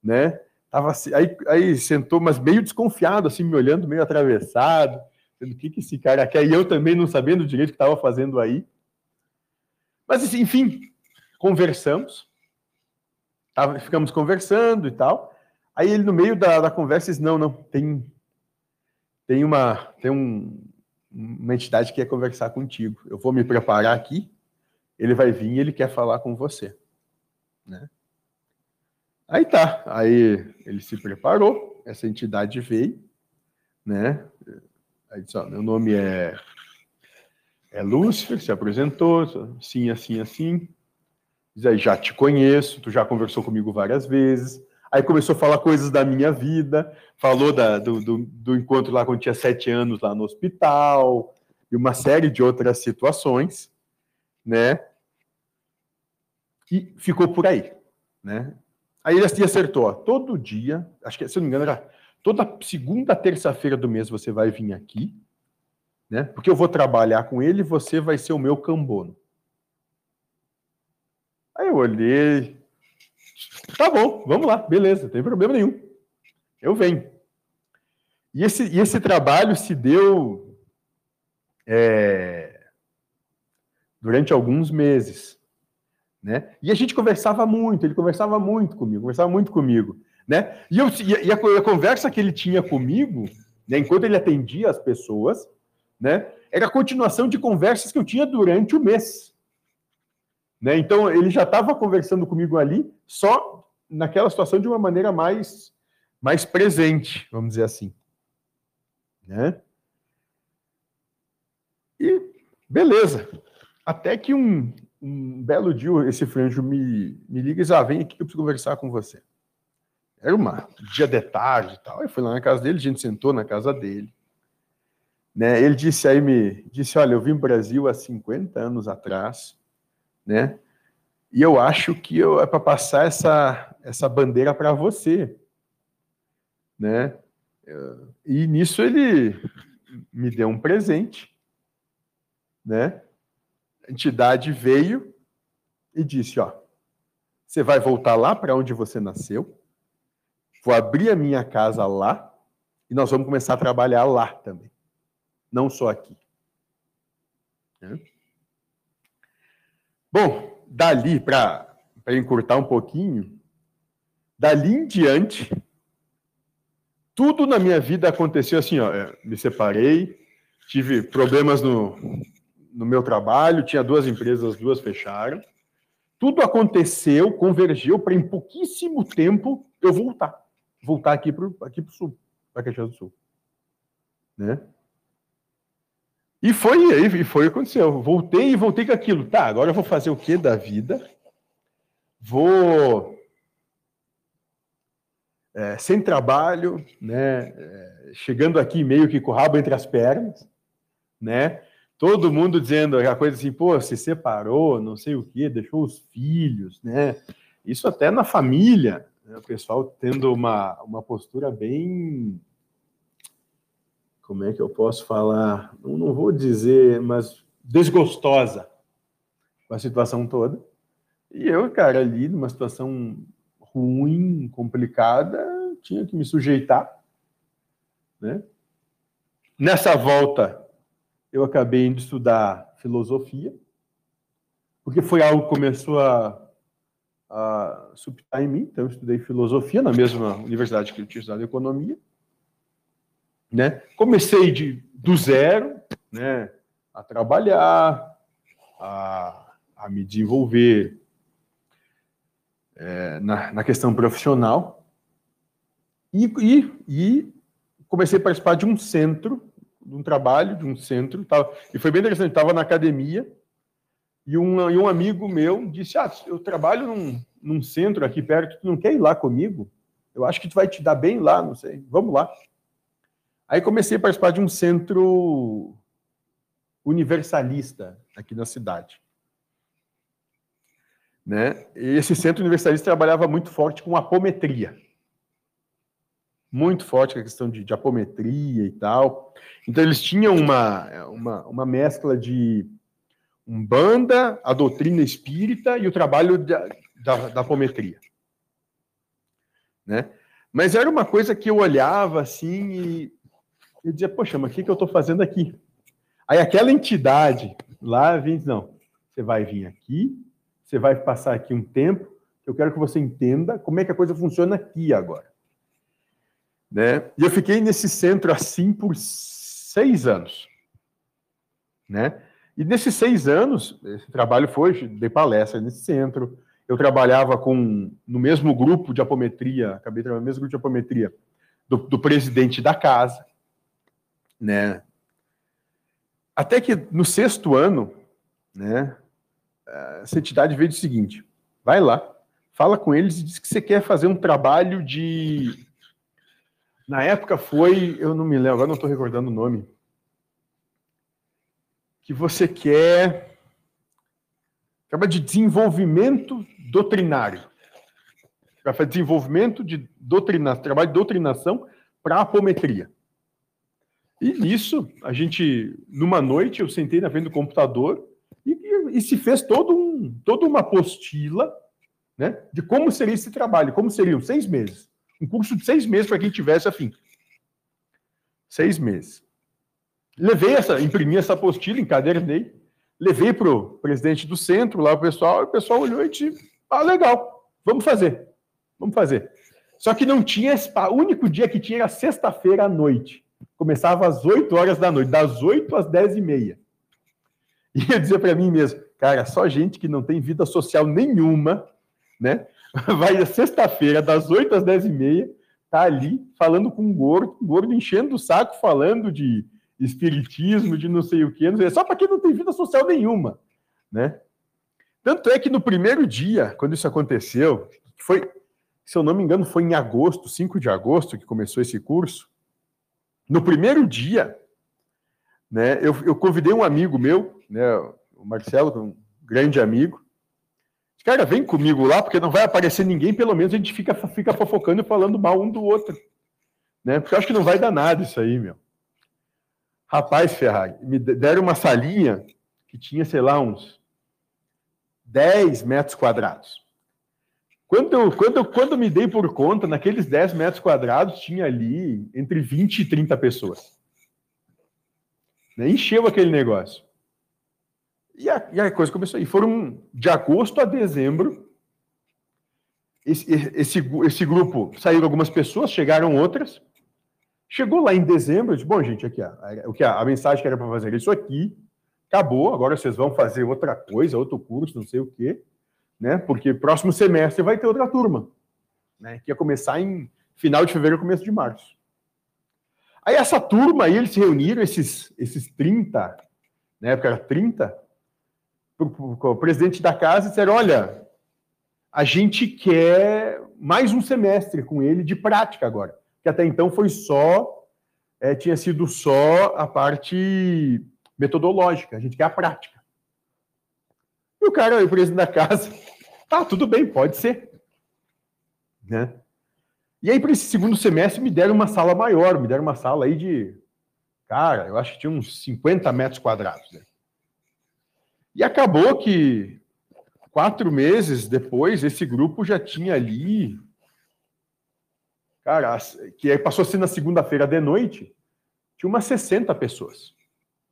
né? Tava assim, aí, aí sentou, mas meio desconfiado, assim, me olhando, meio atravessado, dizendo o que, que esse cara quer, e eu também não sabendo direito o que estava fazendo aí. Mas, enfim, conversamos, Tava, ficamos conversando e tal. Aí ele, no meio da, da conversa, disse: Não, não, tem, tem, uma, tem um, uma entidade que quer conversar contigo. Eu vou me preparar aqui, ele vai vir e ele quer falar com você. Né? Aí tá, aí ele se preparou, essa entidade veio, né? Aí disse, ó, meu nome é, é Lúcifer, se apresentou, sim, assim, assim, Diz aí, já te conheço, tu já conversou comigo várias vezes. Aí começou a falar coisas da minha vida, falou da, do, do, do, encontro lá quando tinha sete anos lá no hospital, e uma série de outras situações, né? E ficou por aí, né? Aí ele assim acertou, ó, todo dia, acho que se não me engano era toda segunda terça-feira do mês você vai vir aqui, né? Porque eu vou trabalhar com ele, você vai ser o meu cambono. Aí eu olhei. Tá bom, vamos lá, beleza, não tem problema nenhum. Eu venho. E esse, e esse trabalho se deu é, durante alguns meses. Né? E a gente conversava muito, ele conversava muito comigo, conversava muito comigo. Né? E, eu, e a, a, conversa que ele tinha comigo, né, enquanto ele atendia as pessoas, né, era a continuação de conversas que eu tinha durante o mês. Né? Então, ele já estava conversando comigo ali, só naquela situação de uma maneira mais, mais presente, vamos dizer assim. Né? E beleza. Até que um, um belo dia esse franjo me, me liga e diz: Ah, vem aqui que eu preciso conversar com você. Era uma dia de tarde e tal. Eu fui lá na casa dele, a gente sentou na casa dele. Né? Ele disse aí, me disse: Olha, eu vim para o Brasil há 50 anos atrás, né? E eu acho que eu, é para passar essa, essa bandeira para você, né? E nisso ele me deu um presente, né? Entidade veio e disse: Ó, você vai voltar lá para onde você nasceu, vou abrir a minha casa lá e nós vamos começar a trabalhar lá também, não só aqui. Né? Bom, dali, para encurtar um pouquinho, dali em diante, tudo na minha vida aconteceu assim, ó, é, me separei, tive problemas no, no meu trabalho, tinha duas empresas, as duas fecharam. Tudo aconteceu, convergiu para em pouquíssimo tempo eu voltar. Voltar aqui para aqui o sul, para Caxias do Sul. Né? E foi e foi aconteceu. Voltei e voltei com aquilo. Tá, agora eu vou fazer o que da vida? Vou é, sem trabalho, né? É, chegando aqui meio que com o rabo entre as pernas, né? Todo mundo dizendo a coisa assim, pô, se separou, não sei o quê, deixou os filhos, né? Isso até na família, né? o pessoal tendo uma, uma postura bem. Como é que eu posso falar? Não, não vou dizer, mas desgostosa com a situação toda. E eu, cara, ali numa situação ruim, complicada, tinha que me sujeitar, né? Nessa volta, eu acabei indo estudar filosofia, porque foi algo que começou a, a subtar em mim. Então, eu estudei filosofia na mesma universidade que eu tinha estudado economia. Né? Comecei de, do zero né, a trabalhar, a, a me desenvolver é, na, na, questão profissional. E, e, e comecei a participar de um centro de um trabalho, de um centro, tava, e foi bem interessante, estava na academia, e um, e um amigo meu disse, ah, eu trabalho num, num centro aqui perto, tu não quer ir lá comigo? Eu acho que tu vai te dar bem lá, não sei, vamos lá. Aí comecei a participar de um centro universalista aqui na cidade. Né? E esse centro universalista trabalhava muito forte com apometria muito forte a questão de, de apometria e tal. Então, eles tinham uma, uma, uma mescla de umbanda, a doutrina espírita e o trabalho da, da, da apometria. Né? Mas era uma coisa que eu olhava assim e eu dizia, poxa, mas o que, que eu estou fazendo aqui? Aí aquela entidade lá vem não, você vai vir aqui, você vai passar aqui um tempo, eu quero que você entenda como é que a coisa funciona aqui agora. Né? E eu fiquei nesse centro assim por seis anos. Né? E nesses seis anos, esse trabalho foi, dei palestra nesse centro, eu trabalhava com no mesmo grupo de apometria, acabei trabalhando no mesmo grupo de apometria do, do presidente da casa, né? Até que no sexto ano, né, essa entidade veio do seguinte: vai lá, fala com eles e diz que você quer fazer um trabalho de na época foi, eu não me lembro, agora não estou recordando o nome. Que você quer. Acaba de desenvolvimento doutrinário. Para fazer desenvolvimento de doutrinação, trabalho de doutrinação para apometria. E nisso, a gente, numa noite, eu sentei na frente do computador e, e, e se fez todo um, toda uma apostila né, de como seria esse trabalho, como seriam seis meses. Um curso de seis meses para quem tivesse afim. Seis meses. Levei essa, imprimi essa apostila, encadernei, levei para o presidente do centro, lá o pessoal, e o pessoal olhou e disse: ah, legal, vamos fazer, vamos fazer. Só que não tinha, o único dia que tinha era sexta-feira à noite. Começava às 8 horas da noite, das 8 às 10 e meia. E eu dizia para mim mesmo, cara, só gente que não tem vida social nenhuma, né? Vai sexta-feira, das 8 às 10 e meia, tá ali falando com o gordo, o gordo enchendo o saco, falando de espiritismo, de não sei o quê, sei, só para quem não tem vida social nenhuma, né? Tanto é que no primeiro dia, quando isso aconteceu, que foi, se eu não me engano, foi em agosto, 5 de agosto, que começou esse curso, no primeiro dia, né, eu, eu convidei um amigo meu, né, o Marcelo, um grande amigo, Cara, vem comigo lá, porque não vai aparecer ninguém, pelo menos a gente fica, fica fofocando e falando mal um do outro. Né? Porque eu acho que não vai dar nada isso aí, meu. Rapaz, Ferrari, me deram uma salinha que tinha, sei lá, uns 10 metros quadrados. Quando eu, quando, eu, quando me dei por conta, naqueles 10 metros quadrados, tinha ali entre 20 e 30 pessoas. Né? Encheu aquele negócio. E a, e a coisa começou aí. Foram de agosto a dezembro. Esse, esse, esse grupo saíram algumas pessoas, chegaram outras. Chegou lá em dezembro, disse, bom, gente, aqui, o que a, a mensagem que era para fazer isso aqui, acabou, agora vocês vão fazer outra coisa, outro curso, não sei o quê, né? Porque próximo semestre vai ter outra turma, né? Que ia começar em final de fevereiro, começo de março. Aí essa turma aí, eles se reuniram, esses, esses 30, na época era 30, o presidente da casa e disseram, olha, a gente quer mais um semestre com ele de prática agora que até então foi só, é, tinha sido só a parte metodológica, a gente quer a prática. E o cara, o presidente da casa, tá, tudo bem, pode ser. Né? E aí, para esse segundo semestre, me deram uma sala maior, me deram uma sala aí de, cara, eu acho que tinha uns 50 metros quadrados. Né? E acabou que, quatro meses depois, esse grupo já tinha ali Cara, que aí passou a ser na segunda-feira de noite, tinha umas 60 pessoas,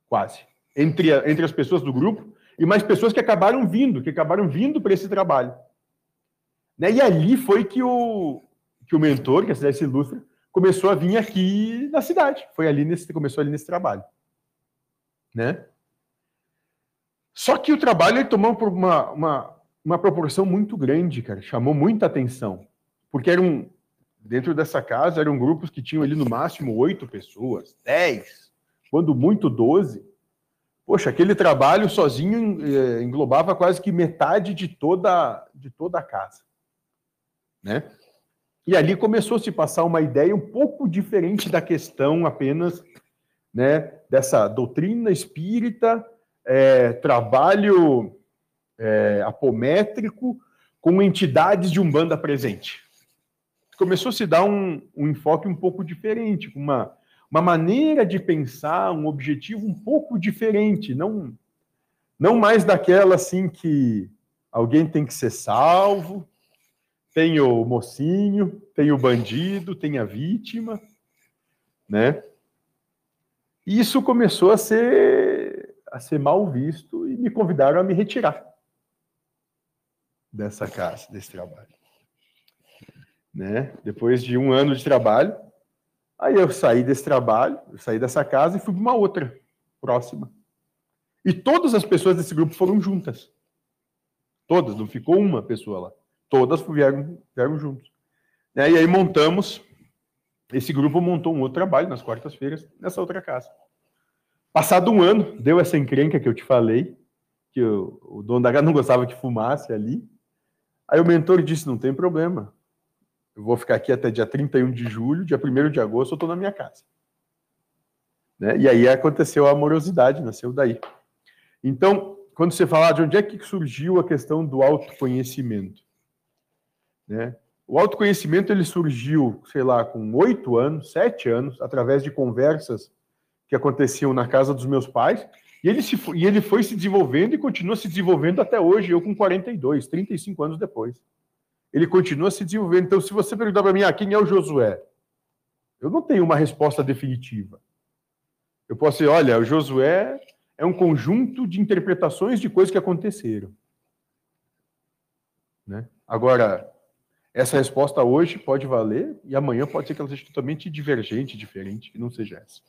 quase, entre, a, entre as pessoas do grupo e mais pessoas que acabaram vindo, que acabaram vindo para esse trabalho. Né? E ali foi que o, que o mentor, que é a cidade ilustra, começou a vir aqui na cidade. Foi ali nesse, começou ali nesse trabalho. Né? Só que o trabalho ele tomou uma, uma, uma proporção muito grande, cara. Chamou muita atenção. Porque era um, Dentro dessa casa eram grupos que tinham ali no máximo oito pessoas, dez, quando muito doze. Poxa, aquele trabalho sozinho eh, englobava quase que metade de toda, de toda a casa. Né? E ali começou a se passar uma ideia um pouco diferente da questão apenas né, dessa doutrina espírita, é, trabalho é, apométrico com entidades de umbanda presente começou a se dar um, um enfoque um pouco diferente, uma, uma maneira de pensar, um objetivo um pouco diferente, não, não mais daquela assim que alguém tem que ser salvo, tem o mocinho, tem o bandido, tem a vítima, né? Isso começou a ser a ser mal visto e me convidaram a me retirar dessa casa, desse trabalho né? Depois de um ano de trabalho, aí eu saí desse trabalho, saí dessa casa e fui para uma outra próxima. E todas as pessoas desse grupo foram juntas. Todas, não ficou uma pessoa lá. Todas vieram, vieram juntos. E aí montamos, esse grupo montou um outro trabalho nas quartas-feiras, nessa outra casa. Passado um ano, deu essa encrenca que eu te falei, que o, o dono da casa não gostava que fumasse ali. Aí o mentor disse: não tem problema, eu vou ficar aqui até dia 31 de julho, dia 1 de agosto eu estou na minha casa. Né? E aí aconteceu a amorosidade, nasceu daí. Então, quando você fala de onde é que surgiu a questão do autoconhecimento, né? O autoconhecimento ele surgiu, sei lá, com oito anos, sete anos, através de conversas que aconteciam na casa dos meus pais, e ele, se, e ele foi se desenvolvendo e continua se desenvolvendo até hoje, eu com 42, 35 anos depois ele continua se desenvolvendo. Então, se você perguntar para mim, ah, quem é o Josué? Eu não tenho uma resposta definitiva. Eu posso dizer, olha, o Josué é um conjunto de interpretações de coisas que aconteceram. Né? Agora, essa resposta hoje pode valer e amanhã pode ser que ela seja totalmente divergente, diferente, que não seja essa.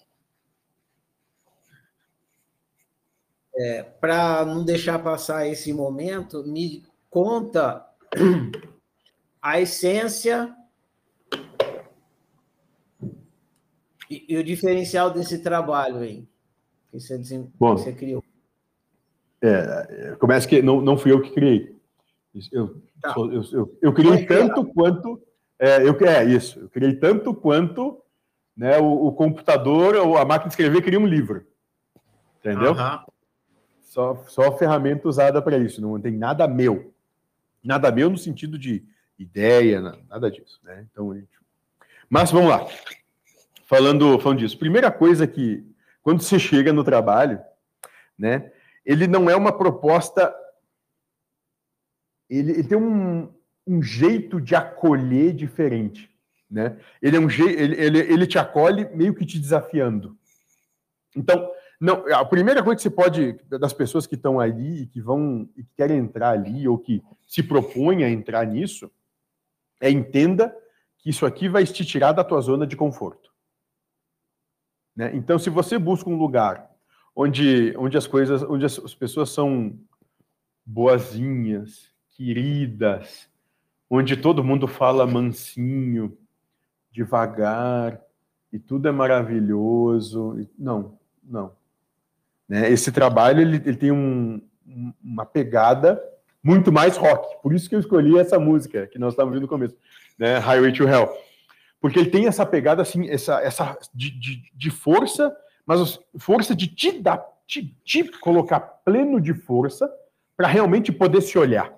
É, Para não deixar passar esse momento, me conta a essência e, e o diferencial desse trabalho aí que você, Bom, que você criou.
É, começa que não, não fui eu que criei. Eu, tá. sou, eu, eu, eu, criei tanto quanto. É, eu, é isso, eu criei tanto quanto né, o, o computador ou a máquina de escrever cria um livro. Entendeu? Só, só ferramenta usada para isso, não tem nada meu. Nada meu no sentido de ideia, nada disso. Né? Então, gente... Mas vamos lá. Falando, falando disso. Primeira coisa que, quando você chega no trabalho, né, ele não é uma proposta ele, ele tem um, um, jeito de acolher diferente, né? Ele é um jeito, ele, ele, ele te acolhe meio que te desafiando. Então, não, a primeira coisa que você pode das pessoas que estão ali e que vão e que querem entrar ali ou que se propõem a entrar nisso é entenda que isso aqui vai te tirar da tua zona de conforto. Né? Então, se você busca um lugar onde, onde as coisas, onde as, as pessoas são boazinhas, queridas, onde todo mundo fala mansinho, devagar, e tudo é maravilhoso. Não, não. Né? Esse trabalho ele, ele tem um, uma pegada muito mais rock. Por isso que eu escolhi essa música que nós estávamos vendo no começo, né? Highway to Hell. Porque ele tem essa pegada assim, essa, essa de, de, de força, mas força de te dar, te, te colocar pleno de força para realmente poder se olhar.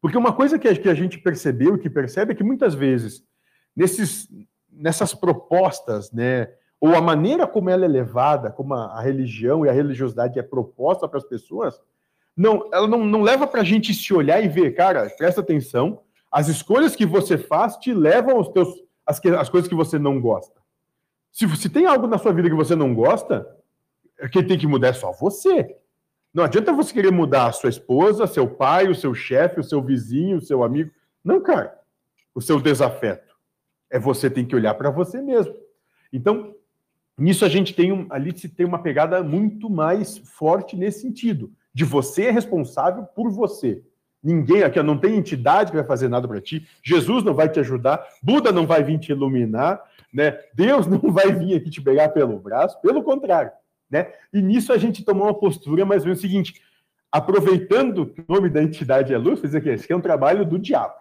Porque uma coisa que a, gente percebeu, que percebe, é que muitas vezes, nesses, nessas propostas, né, ou a maneira como ela é levada, como a, a religião e a religiosidade é proposta para as pessoas, não, ela não, não leva para a gente se olhar e ver, cara, presta atenção, as escolhas que você faz te levam aos teus, as, as coisas que você não gosta. Se, se tem algo na sua vida que você não gosta, quem tem que mudar é só você. Não adianta você querer mudar a sua esposa, seu pai, o seu chefe, o seu vizinho, o seu amigo. Não, cara. O seu desafeto. É você tem que olhar para você mesmo. Então, nisso a gente tem um, ali se tem uma pegada muito mais forte nesse sentido, de você é responsável por você. Ninguém aqui não tem entidade que vai fazer nada para ti. Jesus não vai te ajudar, Buda não vai vir te iluminar, né? Deus não vai vir aqui te pegar pelo braço, pelo contrário. Né? E nisso a gente tomou uma postura mais ou menos o seguinte: aproveitando que o nome da entidade é luz, dizer que esse aqui é um trabalho do diabo.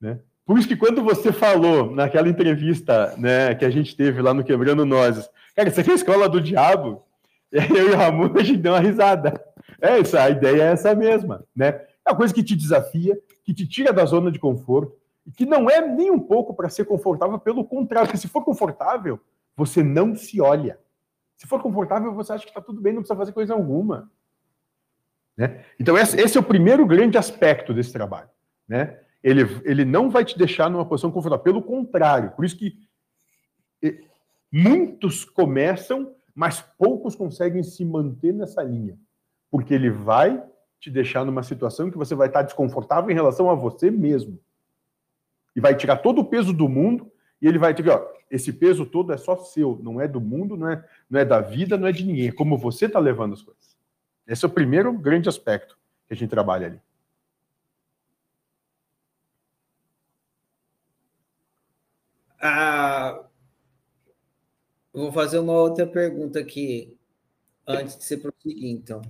Né? Por isso que quando você falou naquela entrevista né, que a gente teve lá no Quebrando Nozes, cara, é a escola do diabo, eu e o Ramon a gente deu uma risada. É isso, a ideia é essa mesma, né? É uma coisa que te desafia, que te tira da zona de conforto, e que não é nem um pouco para ser confortável, pelo contrário, porque se for confortável, você não se olha. Se for confortável, você acha que está tudo bem, não precisa fazer coisa alguma. Né? Então, esse é o primeiro grande aspecto desse trabalho. Né? Ele, ele não vai te deixar numa posição confortável, pelo contrário. Por isso que muitos começam, mas poucos conseguem se manter nessa linha. Porque ele vai te deixar numa situação que você vai estar desconfortável em relação a você mesmo. E vai tirar todo o peso do mundo e ele vai dizer, ó, esse peso todo é só seu, não é do mundo, não é, não é da vida, não é de ninguém, é como você está levando as coisas. Esse é o primeiro grande aspecto que a gente trabalha ali.
Ah, vou fazer uma outra pergunta aqui, antes de você prosseguir, então.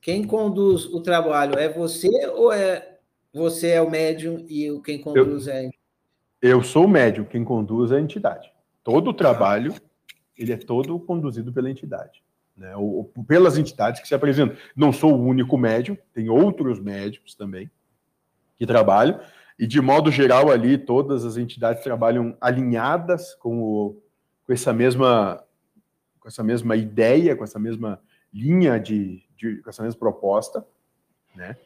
Quem conduz o trabalho é você ou é você é o médium e quem conduz Eu... é
eu sou o médium, quem conduz é a entidade. Todo o trabalho, ele é todo conduzido pela entidade. Né? Ou, ou, pelas entidades que se apresentam. Não sou o único médium, tem outros médicos também que trabalham, e de modo geral ali todas as entidades trabalham alinhadas com, o, com essa mesma com essa mesma ideia, com essa mesma linha de, de com essa mesma proposta, né?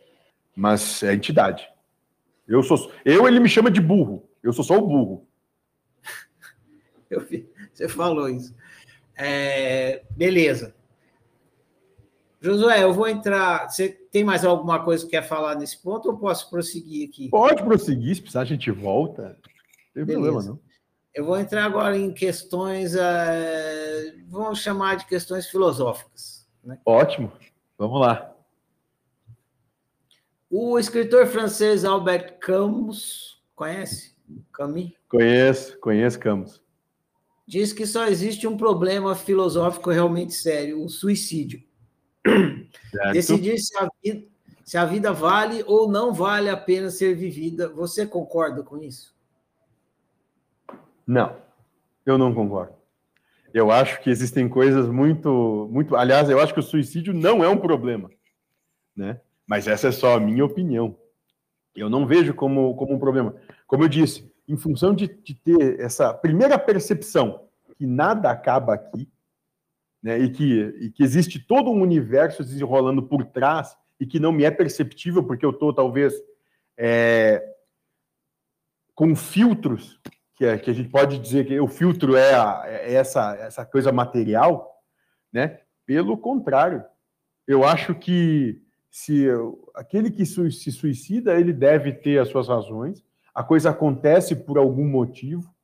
Mas é entidade. Eu sou eu ele me chama de burro. Eu sou só o burro.
Eu vi, você falou isso. É, beleza. Josué, eu vou entrar. Você tem mais alguma coisa que quer falar nesse ponto ou posso prosseguir aqui?
Pode prosseguir, se precisar a gente volta. Não tem problema, não.
Eu vou entrar agora em questões, é, vamos chamar de questões filosóficas.
Né? Ótimo, vamos lá.
O escritor francês Albert Camus, conhece? Camus?
Conheço, conheço Camus.
Diz que só existe um problema filosófico realmente sério, o suicídio. Certo. Decidir se a, vida, se a vida vale ou não vale a pena ser vivida. Você concorda com isso?
Não, eu não concordo. Eu acho que existem coisas muito, muito. Aliás, eu acho que o suicídio não é um problema, né? Mas essa é só a minha opinião. Eu não vejo como, como um problema. Como eu disse, em função de, de ter essa primeira percepção que nada acaba aqui, né, e, que, e que existe todo um universo se desenrolando por trás e que não me é perceptível porque eu estou, talvez, é, com filtros, que, é, que a gente pode dizer que o filtro é, a, é essa, essa coisa material, né? Pelo contrário, eu acho que se aquele que se suicida, ele deve ter as suas razões, a coisa acontece por algum motivo,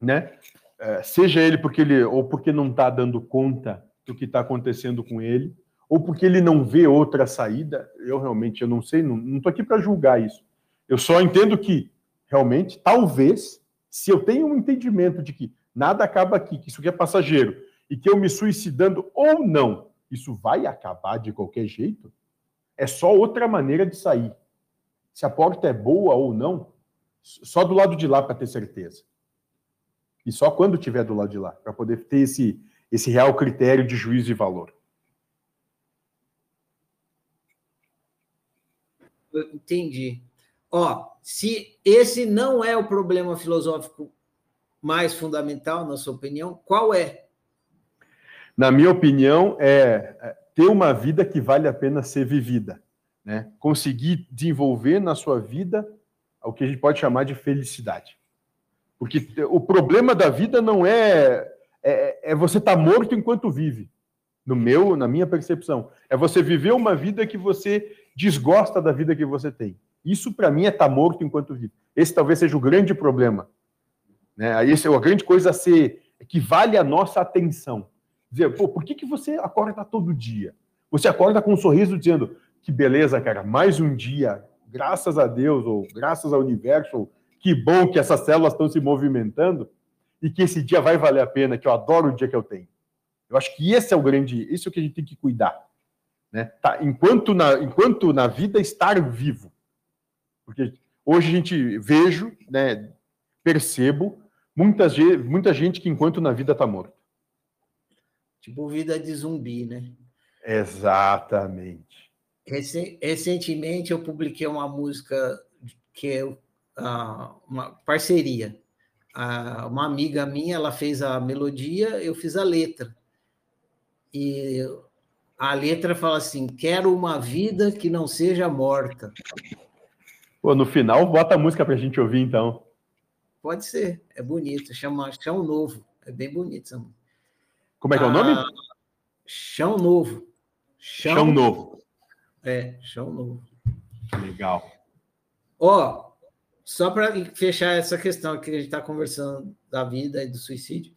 né? É, seja ele porque ele ou porque não está dando conta do que está acontecendo com ele, ou porque ele não vê outra saída. Eu realmente eu não sei, não estou aqui para julgar isso. Eu só entendo que realmente, talvez, se eu tenho um entendimento de que nada acaba aqui, que isso aqui é passageiro, e que eu me suicidando ou não, isso vai acabar de qualquer jeito, é só outra maneira de sair. Se a porta é boa ou não, só do lado de lá para ter certeza. E só quando tiver do lado de lá, para poder ter esse, esse real critério de juízo e valor.
entendi. Ó, se esse não é o problema filosófico mais fundamental, na sua opinião, qual é?
Na minha opinião, é, é ter uma vida que vale a pena ser vivida. Né? Conseguir desenvolver na sua vida o que a gente pode chamar de felicidade. Porque o problema da vida não é, é, é você estar tá morto enquanto vive. No meu, na minha percepção, é você viver uma vida que você desgosta da vida que você tem. Isso para mim é estar tá morto enquanto vive. Esse talvez seja o grande problema. Né? Aí essa é a grande coisa a ser que vale a nossa atenção. Dizer, pô, por que, que você acorda todo dia? Você acorda com um sorriso dizendo que beleza, cara, mais um dia, graças a Deus, ou graças ao universo, ou que bom que essas células estão se movimentando e que esse dia vai valer a pena, que eu adoro o dia que eu tenho. Eu acho que esse é o grande, isso é o que a gente tem que cuidar. Né? Tá, enquanto, na, enquanto na vida estar vivo. Porque hoje a gente vejo, né, percebo, muitas, muita gente que enquanto na vida está morto.
Tipo vida de zumbi, né?
Exatamente.
Recentemente eu publiquei uma música que eu uma parceria. uma amiga minha, ela fez a melodia, eu fiz a letra. E a letra fala assim: quero uma vida que não seja morta.
Pô, no final, bota a música para a gente ouvir, então.
Pode ser, é bonito. Chama Chão Novo. É bem bonito essa música.
Como é que é o nome?
Ah, Chão Novo.
Chão, Chão Novo.
É, Chão Novo.
Legal.
Ó, só para fechar essa questão que a gente está conversando da vida e do suicídio,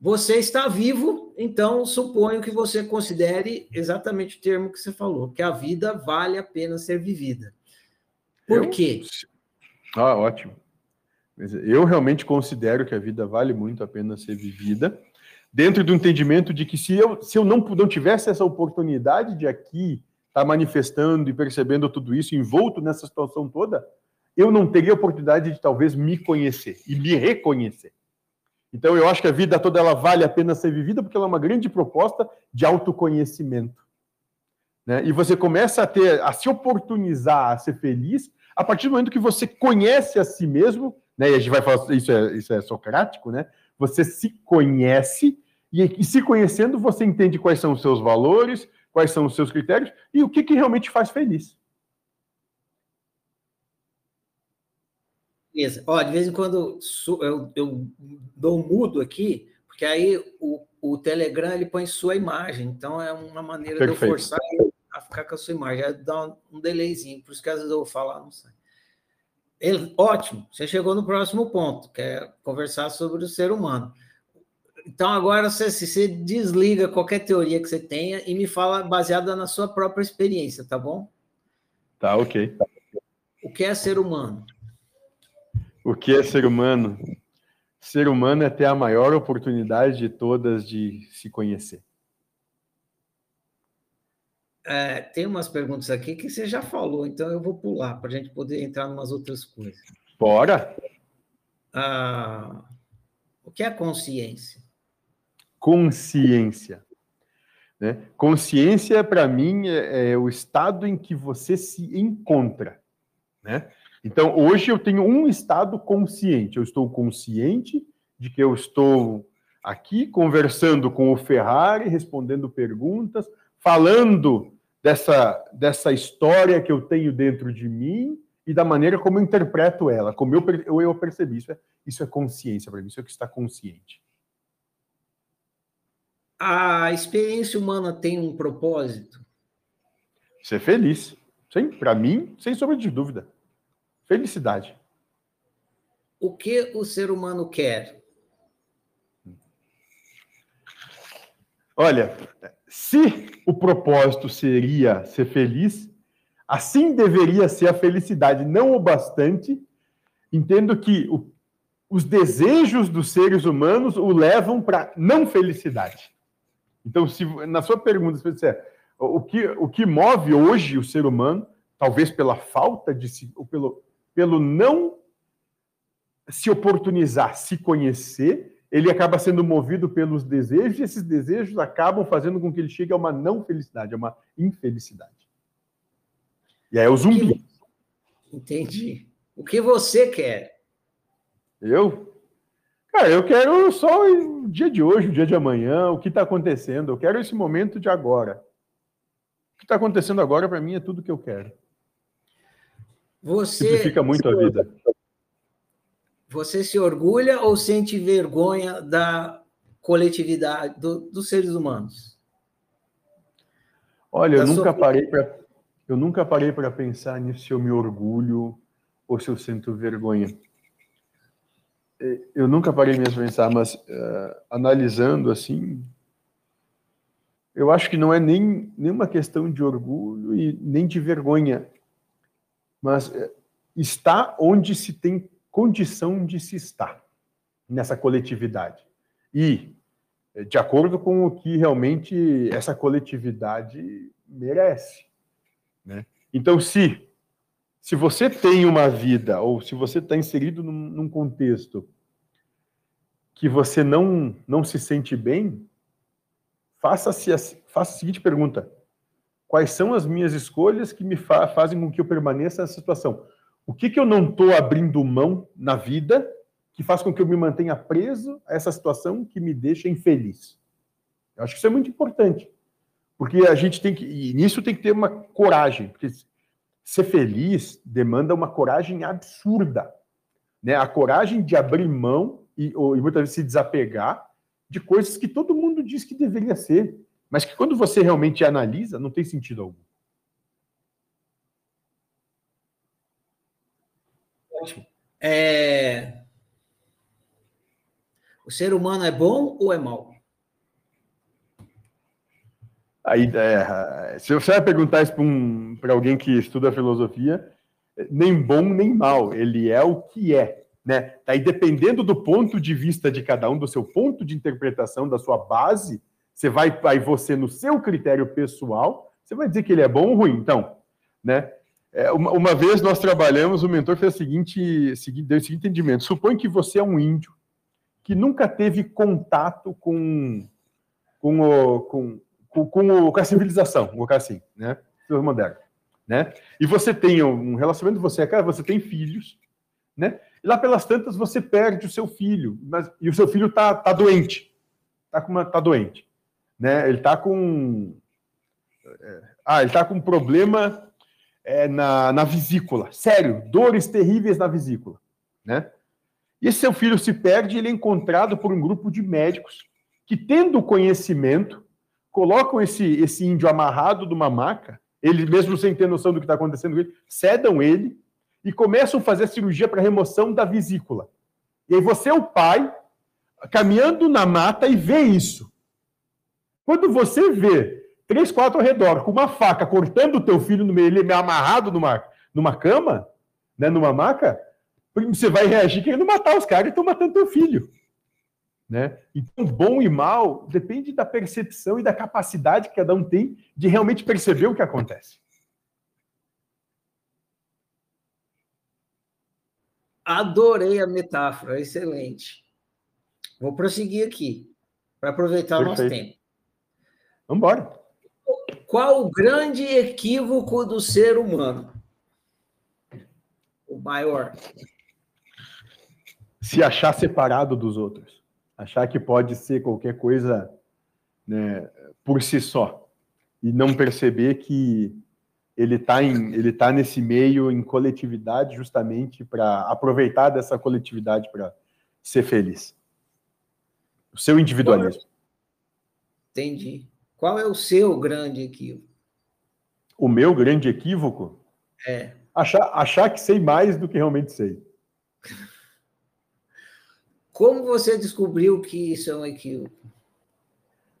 você está vivo, então suponho que você considere exatamente o termo que você falou, que a vida vale a pena ser vivida. Por eu? quê?
Ah, ótimo. Eu realmente considero que a vida vale muito a pena ser vivida, dentro do entendimento de que se eu, se eu não, não tivesse essa oportunidade de aqui estar tá manifestando e percebendo tudo isso, envolto nessa situação toda, eu não teria a oportunidade de talvez me conhecer e me reconhecer. Então eu acho que a vida toda ela vale a pena ser vivida porque ela é uma grande proposta de autoconhecimento. Né? E você começa a ter, a se oportunizar a ser feliz a partir do momento que você conhece a si mesmo, né? E a gente vai falar isso é, isso é socrático, né? Você se conhece e, e se conhecendo você entende quais são os seus valores, quais são os seus critérios e o que, que realmente faz feliz.
Beleza. Ó, de vez em quando eu, eu dou um mudo aqui, Porque aí o, o Telegram ele põe sua imagem, então é uma maneira Perfeito. de eu forçar ele a ficar com a sua imagem, dá um, um delayzinho, por isso que às vezes eu vou falar, não sei. Ele, ótimo, você chegou no próximo ponto, que é conversar sobre o ser humano. Então, agora você, você desliga qualquer teoria que você tenha e me fala baseada na sua própria experiência, tá bom?
Tá, ok.
O que é ser humano?
O que é ser humano? Ser humano é ter a maior oportunidade de todas de se conhecer.
É, tem umas perguntas aqui que você já falou, então eu vou pular para a gente poder entrar em umas outras coisas.
Bora!
Ah, o que é consciência?
Consciência. Né? Consciência, para mim, é, é, o estado em que você se encontra. Né? Então, hoje eu tenho um estado consciente. Eu estou consciente de que eu estou aqui conversando com o Ferrari, respondendo perguntas, falando dessa, dessa história que eu tenho dentro de mim e da maneira como eu interpreto ela, como eu, eu, eu percebi. Isso é, isso é consciência para mim, isso é que está consciente.
A experiência humana tem um propósito?
Ser feliz. Sim, para mim, sem sombra de dúvida. Felicidade.
O que o ser humano quer?
Olha, se o propósito seria ser feliz, assim deveria ser a felicidade, não o bastante. Entendo que o, os desejos dos seres humanos o levam para não felicidade. Então, se na sua pergunta, se você disser, o que, o que move hoje o ser humano, talvez pela falta de ou pelo, pelo não se oportunizar, se conhecer, ele acaba sendo movido pelos desejos, e esses desejos acabam fazendo com que ele chegue a uma não felicidade, a uma infelicidade. E aí é o zumbi.
Entendi. O que você quer?
Eu? Cara, eu quero só o dia de hoje, o dia de amanhã, o que está acontecendo. Eu quero esse momento de agora. O que está acontecendo agora, para mim, é tudo que eu quero.
Você
Simplifica muito a vida.
Você se orgulha ou sente vergonha da coletividade, do, dos seres humanos?
Olha, eu nunca, parei pra, eu nunca parei para pensar nisso se eu me orgulho ou se eu sinto vergonha. É, eu nunca parei mesmo a pensar, mas uh, analisando assim, eu acho que não é nem nenhuma questão de orgulho e nem de vergonha mas eh, está onde se tem condição de se estar nessa coletividade. E eh, de acordo com o que realmente essa coletividade merece. Né? Então, se, se você tem uma vida, ou se você está inserido num, num contexto que você não, não se sente bem, faça-se faça a seguinte pergunta: Quais são as minhas escolhas que me fa fazem com que eu permaneça nessa situação? O que, que eu não estou abrindo mão na vida que faz com que eu me mantenha preso a essa situação que me deixa infeliz? Eu acho que isso é muito importante. Porque a gente tem que. E nisso tem que ter uma coragem. Porque ser feliz demanda uma coragem absurda. Né? A coragem de abrir mão e, ou, e muitas vezes se desapegar de coisas que todo mundo diz que deveria ser mas que quando você realmente analisa, não tem sentido algum.
Ótimo. É... O ser humano é bom ou é mau?
Aí, é, se você vai perguntar isso para um, alguém que estuda filosofia, nem bom nem mal, ele é o que é. Né? Aí, dependendo do ponto de vista de cada um, do seu ponto de interpretação, da sua base, você vai, aí você, no seu critério pessoal, você vai dizer que ele é bom ou ruim. Então, né? É, uma, uma, vez nós trabalhamos, o mentor fez o seguinte, deu o seguinte entendimento. Supõe que você é um índio que nunca teve contato com, com, o, com, com, com, com a civilização, vou colocar assim, né? Moderno, né? E você tem um relacionamento, você é cara, você tem filhos, né? E lá pelas tantas você perde o seu filho, mas, e o seu filho tá, tá doente, tá, com uma, tá doente né? Ele está com. É, ah, ele está com um problema é, na, na vesícula. Sério, dores terríveis na vesícula, né? E esse seu filho se perde, ele é encontrado por um grupo de médicos que, tendo conhecimento, colocam esse, esse índio amarrado numa maca, ele mesmo sem ter noção do que está acontecendo com ele, cedam ele e começam a fazer a cirurgia para remoção da vesícula. E aí você é o pai, caminhando na mata e vê isso. Quando você vê três, quatro ao redor com uma faca cortando o teu filho no meio, ele é amarrado numa, numa cama, né, numa maca, você vai reagir querendo matar os caras que estão matando teu filho. Né? Então, bom e mal depende da percepção e da capacidade que cada um tem de realmente perceber o que acontece.
Adorei a metáfora, excelente. Vou prosseguir aqui, para aproveitar Perfeito. o nosso tempo.
Vamos embora.
Qual o grande equívoco do ser humano? O maior.
Se achar separado dos outros. Achar que pode ser qualquer coisa né, por si só. E não perceber que ele está ele tá nesse meio em coletividade justamente para aproveitar dessa coletividade para ser feliz. O seu individualismo.
Entendi. Qual é o seu grande equívoco?
O meu grande equívoco?
É.
Achar, achar que sei mais do que realmente sei.
Como você descobriu que isso é um equívoco?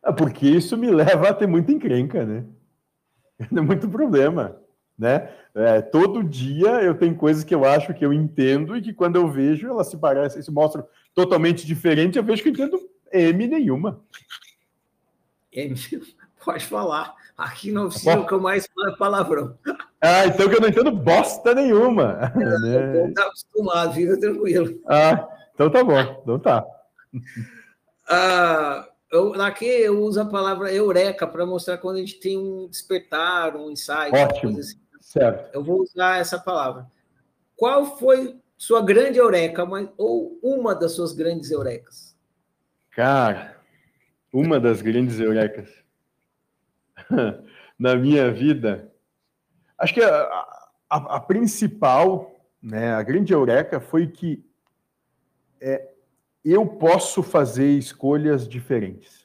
É porque isso me leva a ter muita encrenca, né? É muito problema, né? É, todo dia eu tenho coisas que eu acho que eu entendo e que quando eu vejo elas se parecem, se mostram totalmente diferentes, eu vejo que eu entendo M nenhuma.
Pode falar. Aqui na oficina o que eu mais falo é palavrão.
Ah, então que eu não entendo bosta nenhuma.
É? Tá acostumado, fica tranquilo.
Ah, então tá bom. Então tá.
Ah, eu, aqui eu uso a palavra eureka para mostrar quando a gente tem um despertar, um insight.
Ótimo. Assim. Certo.
Eu vou usar essa palavra. Qual foi sua grande eureka, ou uma das suas grandes eurecas?
Cara, uma das grandes eurecas na minha vida, acho que a, a, a, principal, né, a grande eureka foi que é, eu posso fazer escolhas diferentes.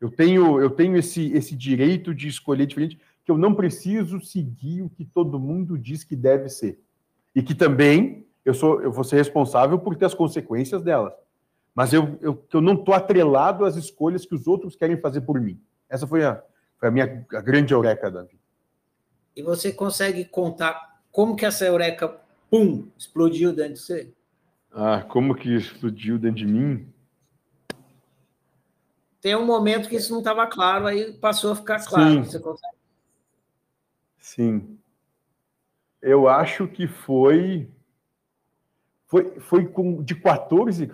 Eu tenho, eu tenho esse, esse direito de escolher diferente, que eu não preciso seguir o que todo mundo diz que deve ser. E que também eu, sou, eu vou ser responsável por ter as consequências delas mas eu, eu, eu não estou atrelado às escolhas que os outros querem fazer por mim. Essa foi a, foi a minha a grande eureka da vida.
E você consegue contar como que essa eureka, pum, explodiu dentro de você?
Ah, como que explodiu dentro de mim?
Tem um momento que isso não estava claro, aí passou a ficar claro.
Sim.
Você consegue...
Sim. Eu acho que foi foi, foi com de 14,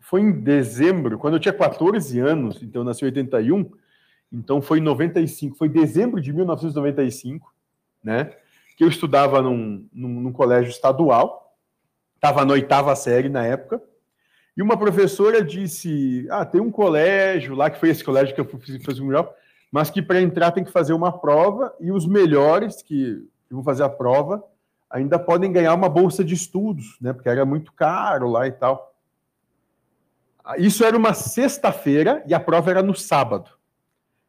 foi em dezembro, quando eu tinha 14 anos, então eu nasci em 81, então foi em 95, foi dezembro de 1995, né? Que eu estudava num, num, num colégio estadual, estava na oitava série na época, e uma professora disse: Ah, tem um colégio lá, que foi esse colégio que eu fiz, fiz o melhor, mas que para entrar tem que fazer uma prova, e os melhores que, que vão fazer a prova ainda podem ganhar uma bolsa de estudos, né? Porque era muito caro lá e tal. Isso era uma sexta-feira e a prova era no sábado.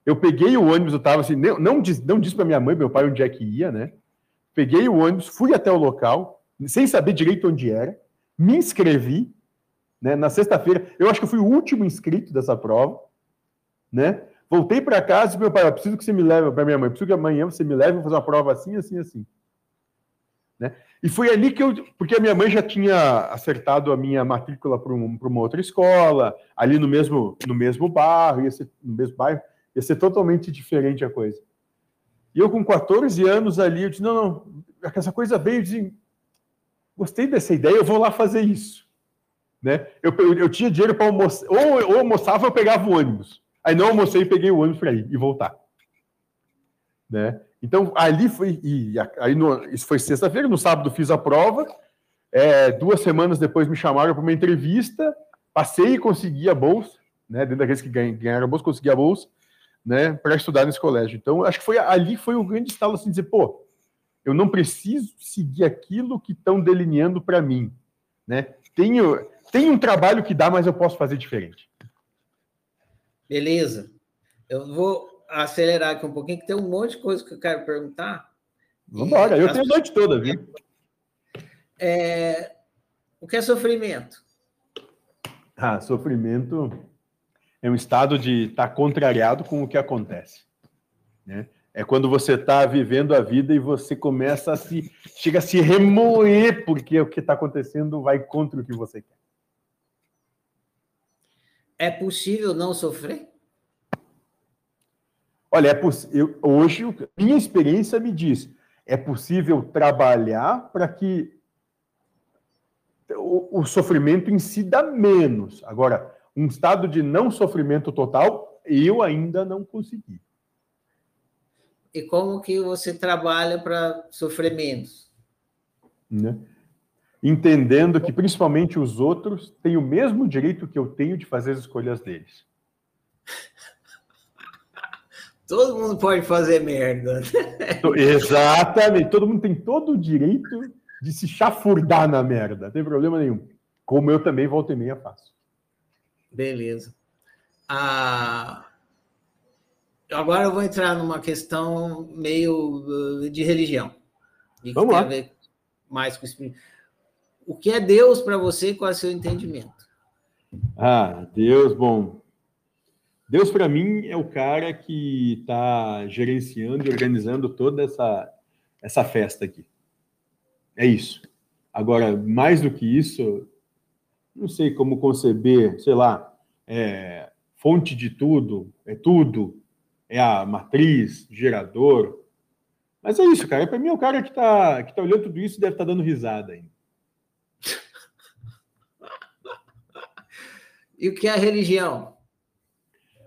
Eu peguei o ônibus, eu estava assim, não, não, disse, não disse para minha mãe, meu pai, onde é que ia, né? Peguei o ônibus, fui até o local, sem saber direito onde era, me inscrevi, né? Na sexta-feira, eu acho que fui o último inscrito dessa prova, né? Voltei para casa e meu pai, eu preciso que você me leve, para minha mãe, preciso que amanhã você me leve, vou fazer uma prova assim, assim, assim. Né? E foi ali que eu. Porque a minha mãe já tinha acertado a minha matrícula para um, uma outra escola, ali no mesmo, no mesmo bairro, ia ser, no mesmo bairro, ia ser totalmente diferente a coisa. E eu, com 14 anos ali, eu disse: não, não, essa coisa veio de. Gostei dessa ideia, eu vou lá fazer isso. Né? Eu, eu, eu tinha dinheiro para almoçar, ou, ou almoçava ou pegava o ônibus. Aí não almocei peguei o ônibus para ir e voltar. Né? Então, ali foi. E aí no, isso foi sexta-feira, no sábado fiz a prova. É, duas semanas depois me chamaram para uma entrevista. Passei e consegui a bolsa, né? Dentro daqueles que ganharam a bolsa, consegui a bolsa, né? Para estudar nesse colégio. Então, acho que foi ali foi o grande estalo assim, dizer, pô, eu não preciso seguir aquilo que estão delineando para mim, né? Tenho, tem um trabalho que dá, mas eu posso fazer diferente.
Beleza. Eu vou acelerar aqui um pouquinho, que tem um monte de coisa que eu quero perguntar.
Vamos embora, eu tenho a noite toda, viu?
É... O que é sofrimento?
Ah, sofrimento é um estado de estar tá contrariado com o que acontece. Né? É quando você está vivendo a vida e você começa a se. chega a se remoer porque o que está acontecendo vai contra o que você quer.
É possível não sofrer?
Olha, é possível. Hoje, minha experiência me diz: é possível trabalhar para que o, o sofrimento em si dá menos. Agora, um estado de não sofrimento total, eu ainda não consegui.
E como que você trabalha para sofrer menos?
Né? Entendendo que principalmente os outros têm o mesmo direito que eu tenho de fazer as escolhas deles.
Todo mundo pode fazer merda.
Exatamente. Todo mundo tem todo o direito de se chafurdar na merda. Não tem problema nenhum. Como eu também volta e meia faço.
Beleza. Ah, agora eu vou entrar numa questão meio uh, de religião.
E Vamos lá.
mais com o O que é Deus para você? Qual é o seu entendimento?
Ah, Deus, bom. Deus para mim é o cara que está gerenciando e organizando toda essa, essa festa aqui. É isso. Agora, mais do que isso, não sei como conceber, sei lá, é, fonte de tudo, é tudo, é a matriz, gerador. Mas é isso, cara. Para mim, é o cara que está que tá olhando tudo isso deve estar tá dando risada ainda.
E o que é a religião?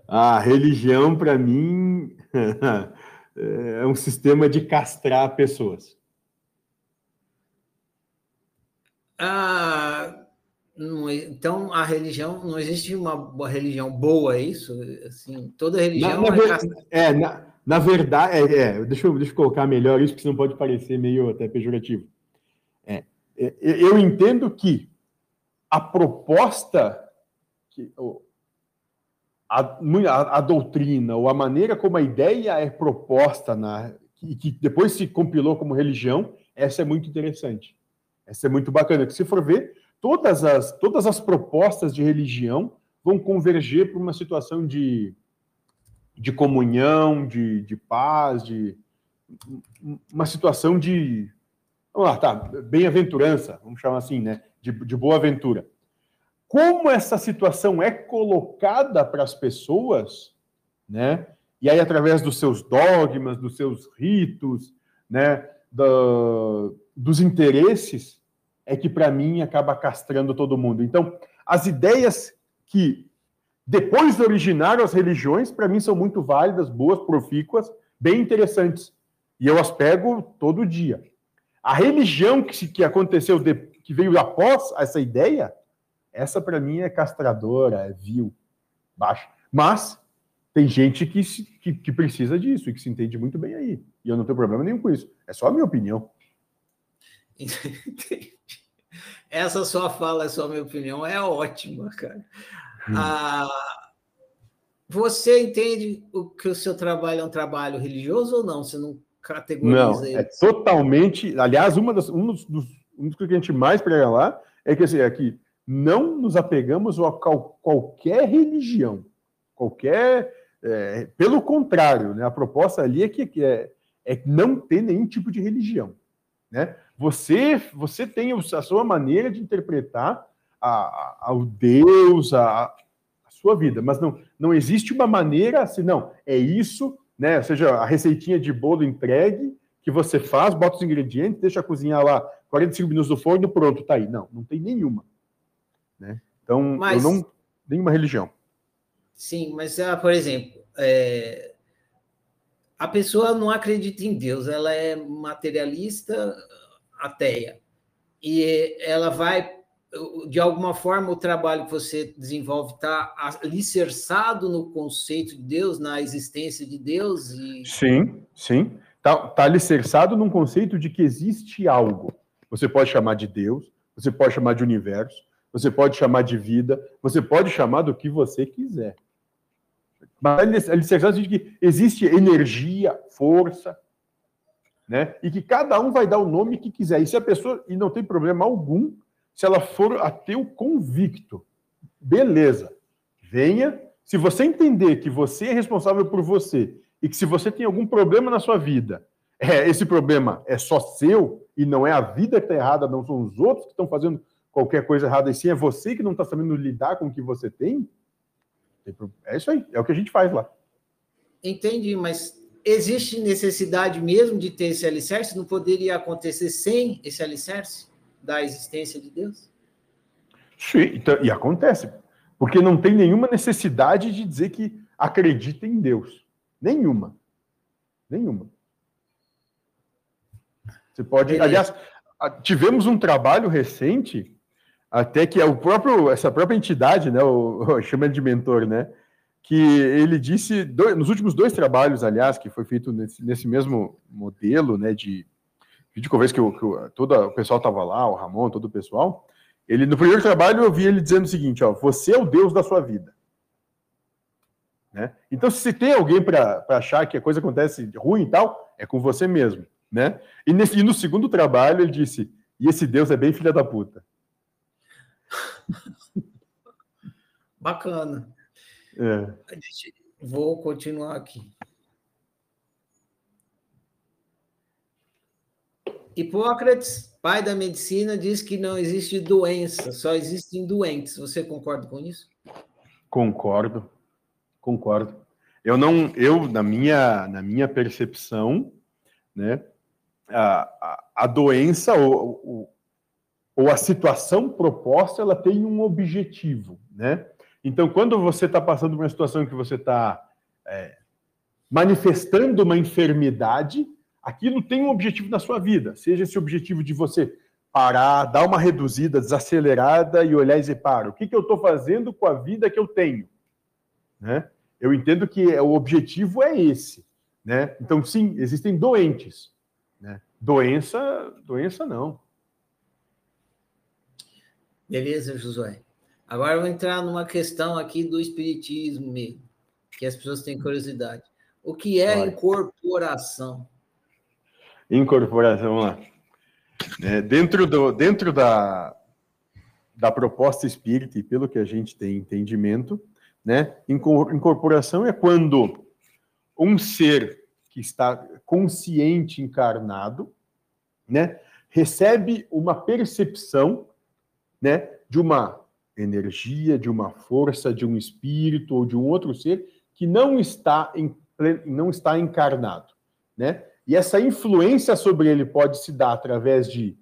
A religião, para mim, é um sistema de castrar pessoas.
Ah, não, então a religião não existe uma religião boa, é isso? Assim, toda religião
na, na é, é, na, na verdade, é, é, deixa, eu, deixa eu colocar melhor isso, porque senão pode parecer meio até pejorativo. É, é eu entendo que a proposta, que, a, a, a, doutrina, ou a maneira como a ideia é proposta, na, e que depois se compilou como religião, essa é muito interessante. Essa é muito bacana, que se for ver, todas as, todas as propostas de religião vão converger para uma situação de, de comunhão, de, de paz, de uma situação de, vamos lá, tá, bem-aventurança, vamos chamar assim, né, de, de boa aventura. Como essa situação é colocada para as pessoas, né, e aí através dos seus dogmas, dos seus ritos, né, do, dos interesses, é que para mim acaba castrando todo mundo. Então, as ideias que depois originaram as religiões, para mim são muito válidas, boas, profícuas, bem interessantes. E eu as pego todo dia. A religião que, que aconteceu, de, que veio após essa ideia, essa para mim é castradora, é vil, baixa. Mas tem gente que, se, que, que, precisa disso e que se entende muito bem aí. E eu não tenho problema nenhum com isso. É só a minha opinião.
Essa sua fala, essa sua minha opinião, é ótima, cara. Hum. Ah, você entende o que o seu trabalho é um trabalho religioso ou não? Você não categoriza
não, é totalmente. Aliás, uma das, um, dos, dos, um dos que a gente mais prega lá é que, assim, é que não nos apegamos a qualquer religião, qualquer. É, pelo contrário, né, a proposta ali é que, que é, é não ter nenhum tipo de religião. Né? Você, você tem a sua maneira de interpretar a, a, o Deus, a, a sua vida, mas não, não existe uma maneira assim, não, é isso, né? Ou seja, a receitinha de bolo entregue que você faz, bota os ingredientes, deixa cozinhar lá 45 minutos no forno, pronto, tá aí. Não, não tem nenhuma. Né? Então, mas, eu não. Nenhuma religião.
Sim, mas, ah, por exemplo, é, a pessoa não acredita em Deus, ela é materialista, ateia. E ela vai, de alguma forma, o trabalho que você desenvolve está alicerçado no conceito de Deus, na existência de Deus? E...
Sim, sim. Está tá alicerçado num conceito de que existe algo. Você pode chamar de Deus, você pode chamar de universo, você pode chamar de vida, você pode chamar do que você quiser. Mas a alicerçado diz que existe energia, força, né? E que cada um vai dar o nome que quiser. E se a pessoa, e não tem problema algum, se ela for ateu convicto, beleza, venha. Se você entender que você é responsável por você e que se você tem algum problema na sua vida, é, esse problema é só seu e não é a vida que está errada, não são os outros que estão fazendo qualquer coisa errada, e sim é você que não está sabendo lidar com o que você tem, é isso aí, é o que a gente faz lá.
Entendi, mas existe necessidade mesmo de ter esse alicerce? Não poderia acontecer sem esse alicerce da existência de Deus?
Sim, então, e acontece, porque não tem nenhuma necessidade de dizer que acredita em Deus. Nenhuma. Nenhuma. Você pode. Beleza. Aliás, tivemos um trabalho recente até que é o próprio, essa própria entidade, né, o, chama de mentor, né, que ele disse, dois, nos últimos dois trabalhos, aliás, que foi feito nesse, nesse mesmo modelo, né, de videoconferência que, que o, todo o pessoal estava lá, o Ramon, todo o pessoal, ele, no primeiro trabalho, eu vi ele dizendo o seguinte, ó, você é o Deus da sua vida. Né? Então, se tem alguém para achar que a coisa acontece ruim e tal, é com você mesmo. Né? E, nesse, e no segundo trabalho, ele disse, e esse Deus é bem filha da puta.
Bacana. É. Vou continuar aqui. Hipócrates, pai da medicina, diz que não existe doença, só existem doentes. Você concorda com isso?
Concordo, concordo. Eu não, eu na minha na minha percepção, né, a, a, a doença, o, o, ou a situação proposta ela tem um objetivo, né? Então, quando você está passando por uma situação que você está é, manifestando uma enfermidade, aquilo tem um objetivo na sua vida, seja esse objetivo de você parar, dar uma reduzida, desacelerada e olhar e dizer, para, o que, que eu estou fazendo com a vida que eu tenho? Né? Eu entendo que o objetivo é esse. Né? Então, sim, existem doentes. Né? Doença, doença não.
Beleza, Josué. Agora eu vou entrar numa questão aqui do espiritismo mesmo, que as pessoas têm curiosidade. O que é Vai. incorporação?
Incorporação, vamos lá. É, dentro do, dentro da, da proposta espírita, e pelo que a gente tem entendimento, né, incorporação é quando um ser que está consciente encarnado, né, recebe uma percepção né, de uma energia, de uma força, de um espírito ou de um outro ser que não está em, não está encarnado, né? E essa influência sobre ele pode se dar através de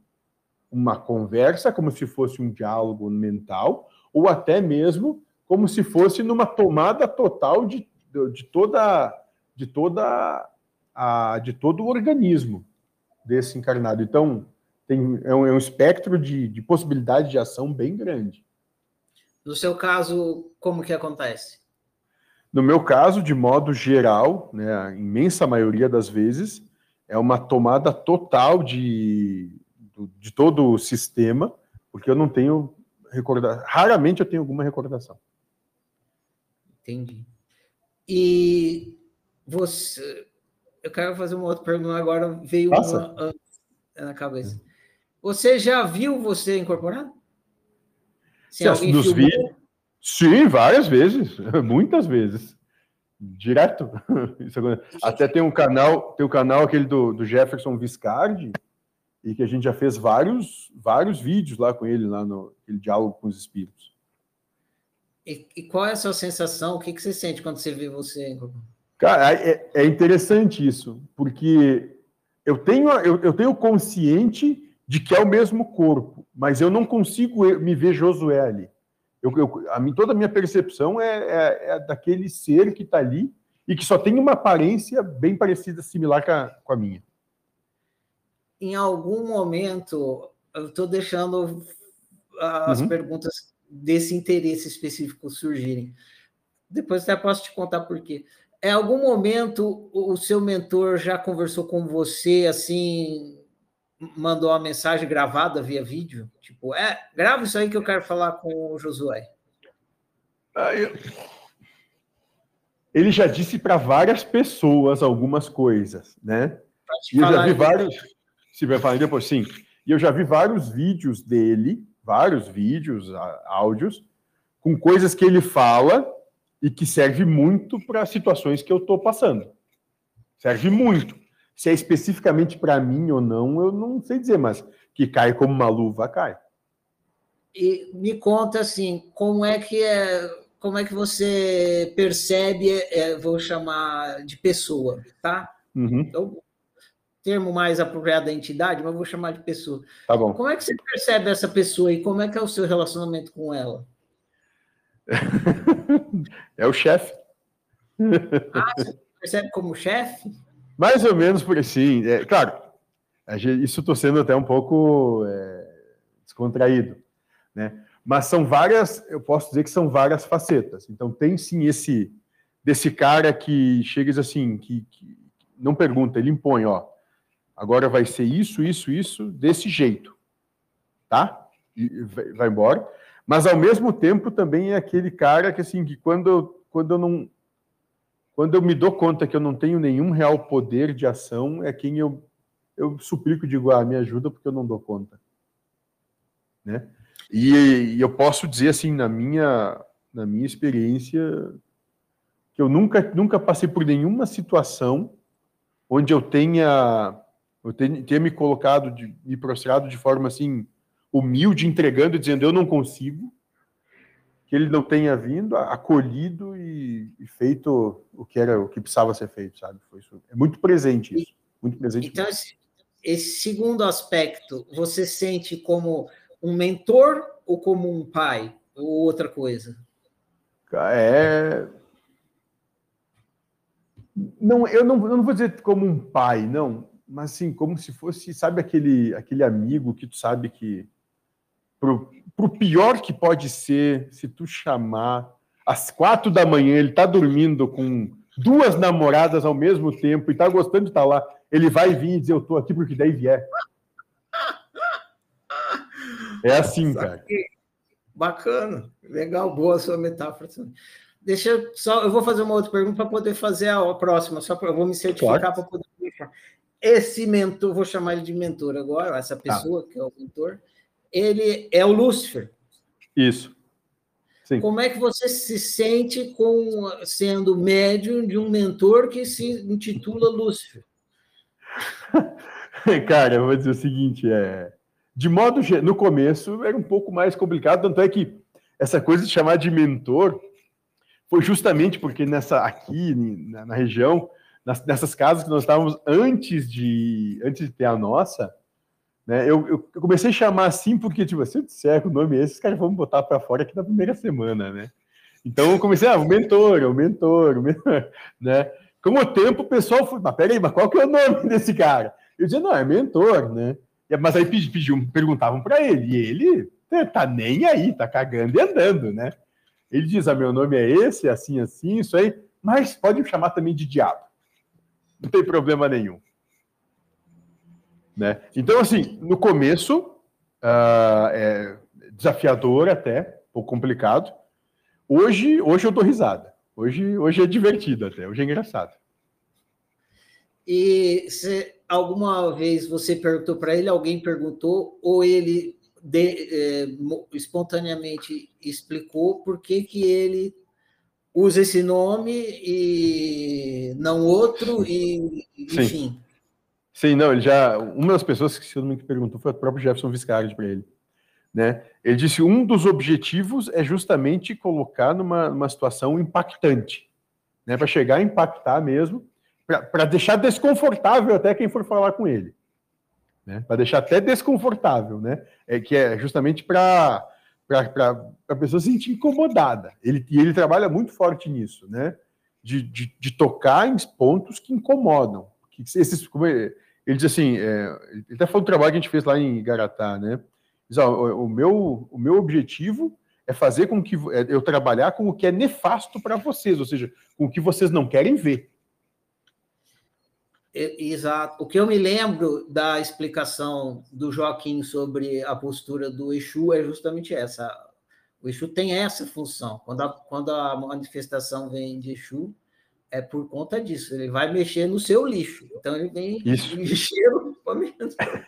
uma conversa, como se fosse um diálogo mental, ou até mesmo como se fosse numa tomada total de, de toda de toda a, de todo o organismo desse encarnado. Então, tem, é, um, é um espectro de, de possibilidade de ação bem grande.
No seu caso, como que acontece?
No meu caso, de modo geral, né, a imensa maioria das vezes, é uma tomada total de, de todo o sistema, porque eu não tenho recordação. Raramente eu tenho alguma recordação.
Entendi. E você. Eu quero fazer uma outra pergunta agora, veio Passa. uma na cabeça. Você já viu você incorporado?
Se nos vi... Sim, várias vezes, muitas vezes. Direto. Até tem um canal, tem o um canal aquele do, do Jefferson Viscardi, e que a gente já fez vários, vários vídeos lá com ele, lá no diálogo com os espíritos.
E, e qual é a sua sensação? O que, que você sente quando você vê você?
Cara, é, é interessante isso, porque eu tenho, eu, eu tenho consciente de que é o mesmo corpo, mas eu não consigo me ver Josué ali. Eu, eu, a mim, toda a minha percepção é, é, é daquele ser que está ali e que só tem uma aparência bem parecida, similar com a, com a minha.
Em algum momento, eu estou deixando as uhum. perguntas desse interesse específico surgirem. Depois até posso te contar por quê. Em algum momento, o seu mentor já conversou com você assim mandou uma mensagem gravada via vídeo? Tipo, é, grava isso aí que eu quero falar com o Josué.
Ele já disse para várias pessoas algumas coisas, né? E eu já vi vários. Se vai falar depois, sim. E eu já vi vários vídeos dele, vários vídeos, áudios, com coisas que ele fala e que serve muito para situações que eu estou passando. Serve muito. Se é especificamente para mim ou não, eu não sei dizer, mas que cai como uma luva, cai.
E me conta assim, como é que é, como é que você percebe, é, vou chamar de pessoa, tá? Uhum. Então, termo mais apropriado da entidade, mas vou chamar de pessoa.
Tá bom.
Como é que você percebe essa pessoa e como é que é o seu relacionamento com ela?
é o chefe.
Ah, você percebe como chefe?
Mais ou menos por assim. É, claro, isso estou sendo até um pouco é, descontraído, né? Mas são várias, eu posso dizer que são várias facetas. Então tem sim esse desse cara que chega assim, que, que não pergunta, ele impõe, ó, agora vai ser isso, isso, isso, desse jeito, tá? E vai embora. Mas ao mesmo tempo também é aquele cara que assim, que quando, quando eu não quando eu me dou conta que eu não tenho nenhum real poder de ação, é quem eu, eu suplico, digo, ah, me ajuda porque eu não dou conta. Né? E, e eu posso dizer assim, na minha, na minha experiência, que eu nunca, nunca passei por nenhuma situação onde eu tenha, eu tenha, tenha me colocado, de, me prostrado de forma assim, humilde, entregando, dizendo eu não consigo, que ele não tenha vindo, acolhido e, e, feito o que era o que precisava ser feito, sabe? Foi isso. É muito presente isso, muito presente.
Então esse, esse, segundo aspecto, você sente como um mentor ou como um pai ou outra coisa?
É não, eu não, eu não vou dizer como um pai, não, mas assim como se fosse, sabe aquele aquele amigo que tu sabe que pro, pro pior que pode ser, se tu chamar às quatro da manhã, ele tá dormindo com duas namoradas ao mesmo tempo e tá gostando de estar tá lá, ele vai vir e dizer, eu tô aqui porque daí vier. É assim, cara.
Bacana, legal, boa a sua metáfora. Deixa eu só, eu vou fazer uma outra pergunta para poder fazer a, próxima, só para eu vou me certificar claro. para poder Esse mentor, vou chamar ele de mentor agora, essa tá. pessoa tá. que é o mentor, ele é o Lúcifer.
Isso.
Sim. Como é que você se sente com sendo médium de um mentor que se intitula Lúcifer?
Cara, eu vou dizer o seguinte, é, de modo no começo era um pouco mais complicado, tanto é que essa coisa de chamar de mentor foi justamente porque nessa aqui na, na região, nas, nessas casas que nós estávamos antes de antes de ter a nossa, né? Eu, eu, comecei a chamar assim porque, tipo, se eu disser o nome é esse, os caras vão botar para fora aqui na primeira semana, né? Então eu comecei, ah, o mentor, o mentor, o mentor, né? Com o tempo o pessoal foi, mas peraí, mas qual que é o nome desse cara? Eu dizia, não, é mentor, né? Mas aí pediam, perguntavam para ele, e ele tá nem aí, tá cagando e andando, né? Ele diz, ah, meu nome é esse, assim, assim, isso aí, mas pode me chamar também de diabo. Não tem problema nenhum. Né? Então, assim, no começo, uh, é desafiador até, um pouco complicado. Hoje, hoje eu dou risada. Hoje, hoje é divertido até, hoje é engraçado.
E se alguma vez você perguntou para ele, alguém perguntou, ou ele de, é, espontaneamente explicou por que, que ele usa esse nome e não outro, e enfim. Sim.
Sim, não, ele já. Uma das pessoas que, se eu não me perguntou foi o próprio Jefferson Viscardi para ele. Né? Ele disse um dos objetivos é justamente colocar numa, numa situação impactante, né? para chegar a impactar mesmo, para deixar desconfortável até quem for falar com ele. Né? Para deixar até desconfortável, né? É, que é justamente para a pessoa se sentir incomodada. Ele, e ele trabalha muito forte nisso, né? De, de, de tocar em pontos que incomodam. Que esses, como ele, ele diz assim, é, ele até falou do trabalho que a gente fez lá em Garatá, né? Diz, ó, o, o, meu, o meu objetivo é fazer com que é, eu trabalhar com o que é nefasto para vocês, ou seja, com o que vocês não querem ver.
Exato. O que eu me lembro da explicação do Joaquim sobre a postura do Exu é justamente essa. O Exu tem essa função. Quando a, quando a manifestação vem de Exu, é por conta disso. Ele vai mexer no seu lixo. Então, ele vem
Isso.
no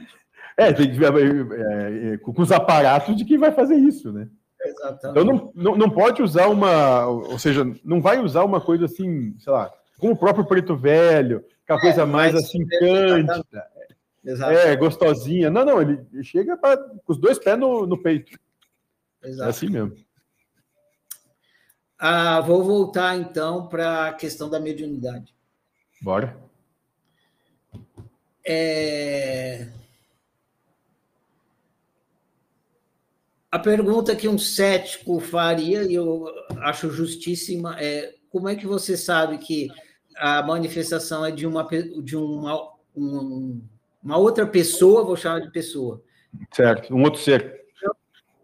É, tem que ver é, é, com os aparatos de quem vai fazer isso, né?
Exatamente.
Então não, não, não pode usar uma, ou seja, não vai usar uma coisa assim, sei lá, como o próprio preto velho, aquela coisa mais assim, cândida, é, gostosinha. Não, não, ele chega pra, com os dois pés no, no peito.
Exato.
É assim mesmo.
Ah, vou voltar então para a questão da mediunidade.
Bora.
É... A pergunta que um cético faria, e eu acho justíssima, é como é que você sabe que a manifestação é de uma, de uma, uma outra pessoa, vou chamar de pessoa.
Certo, um outro ser.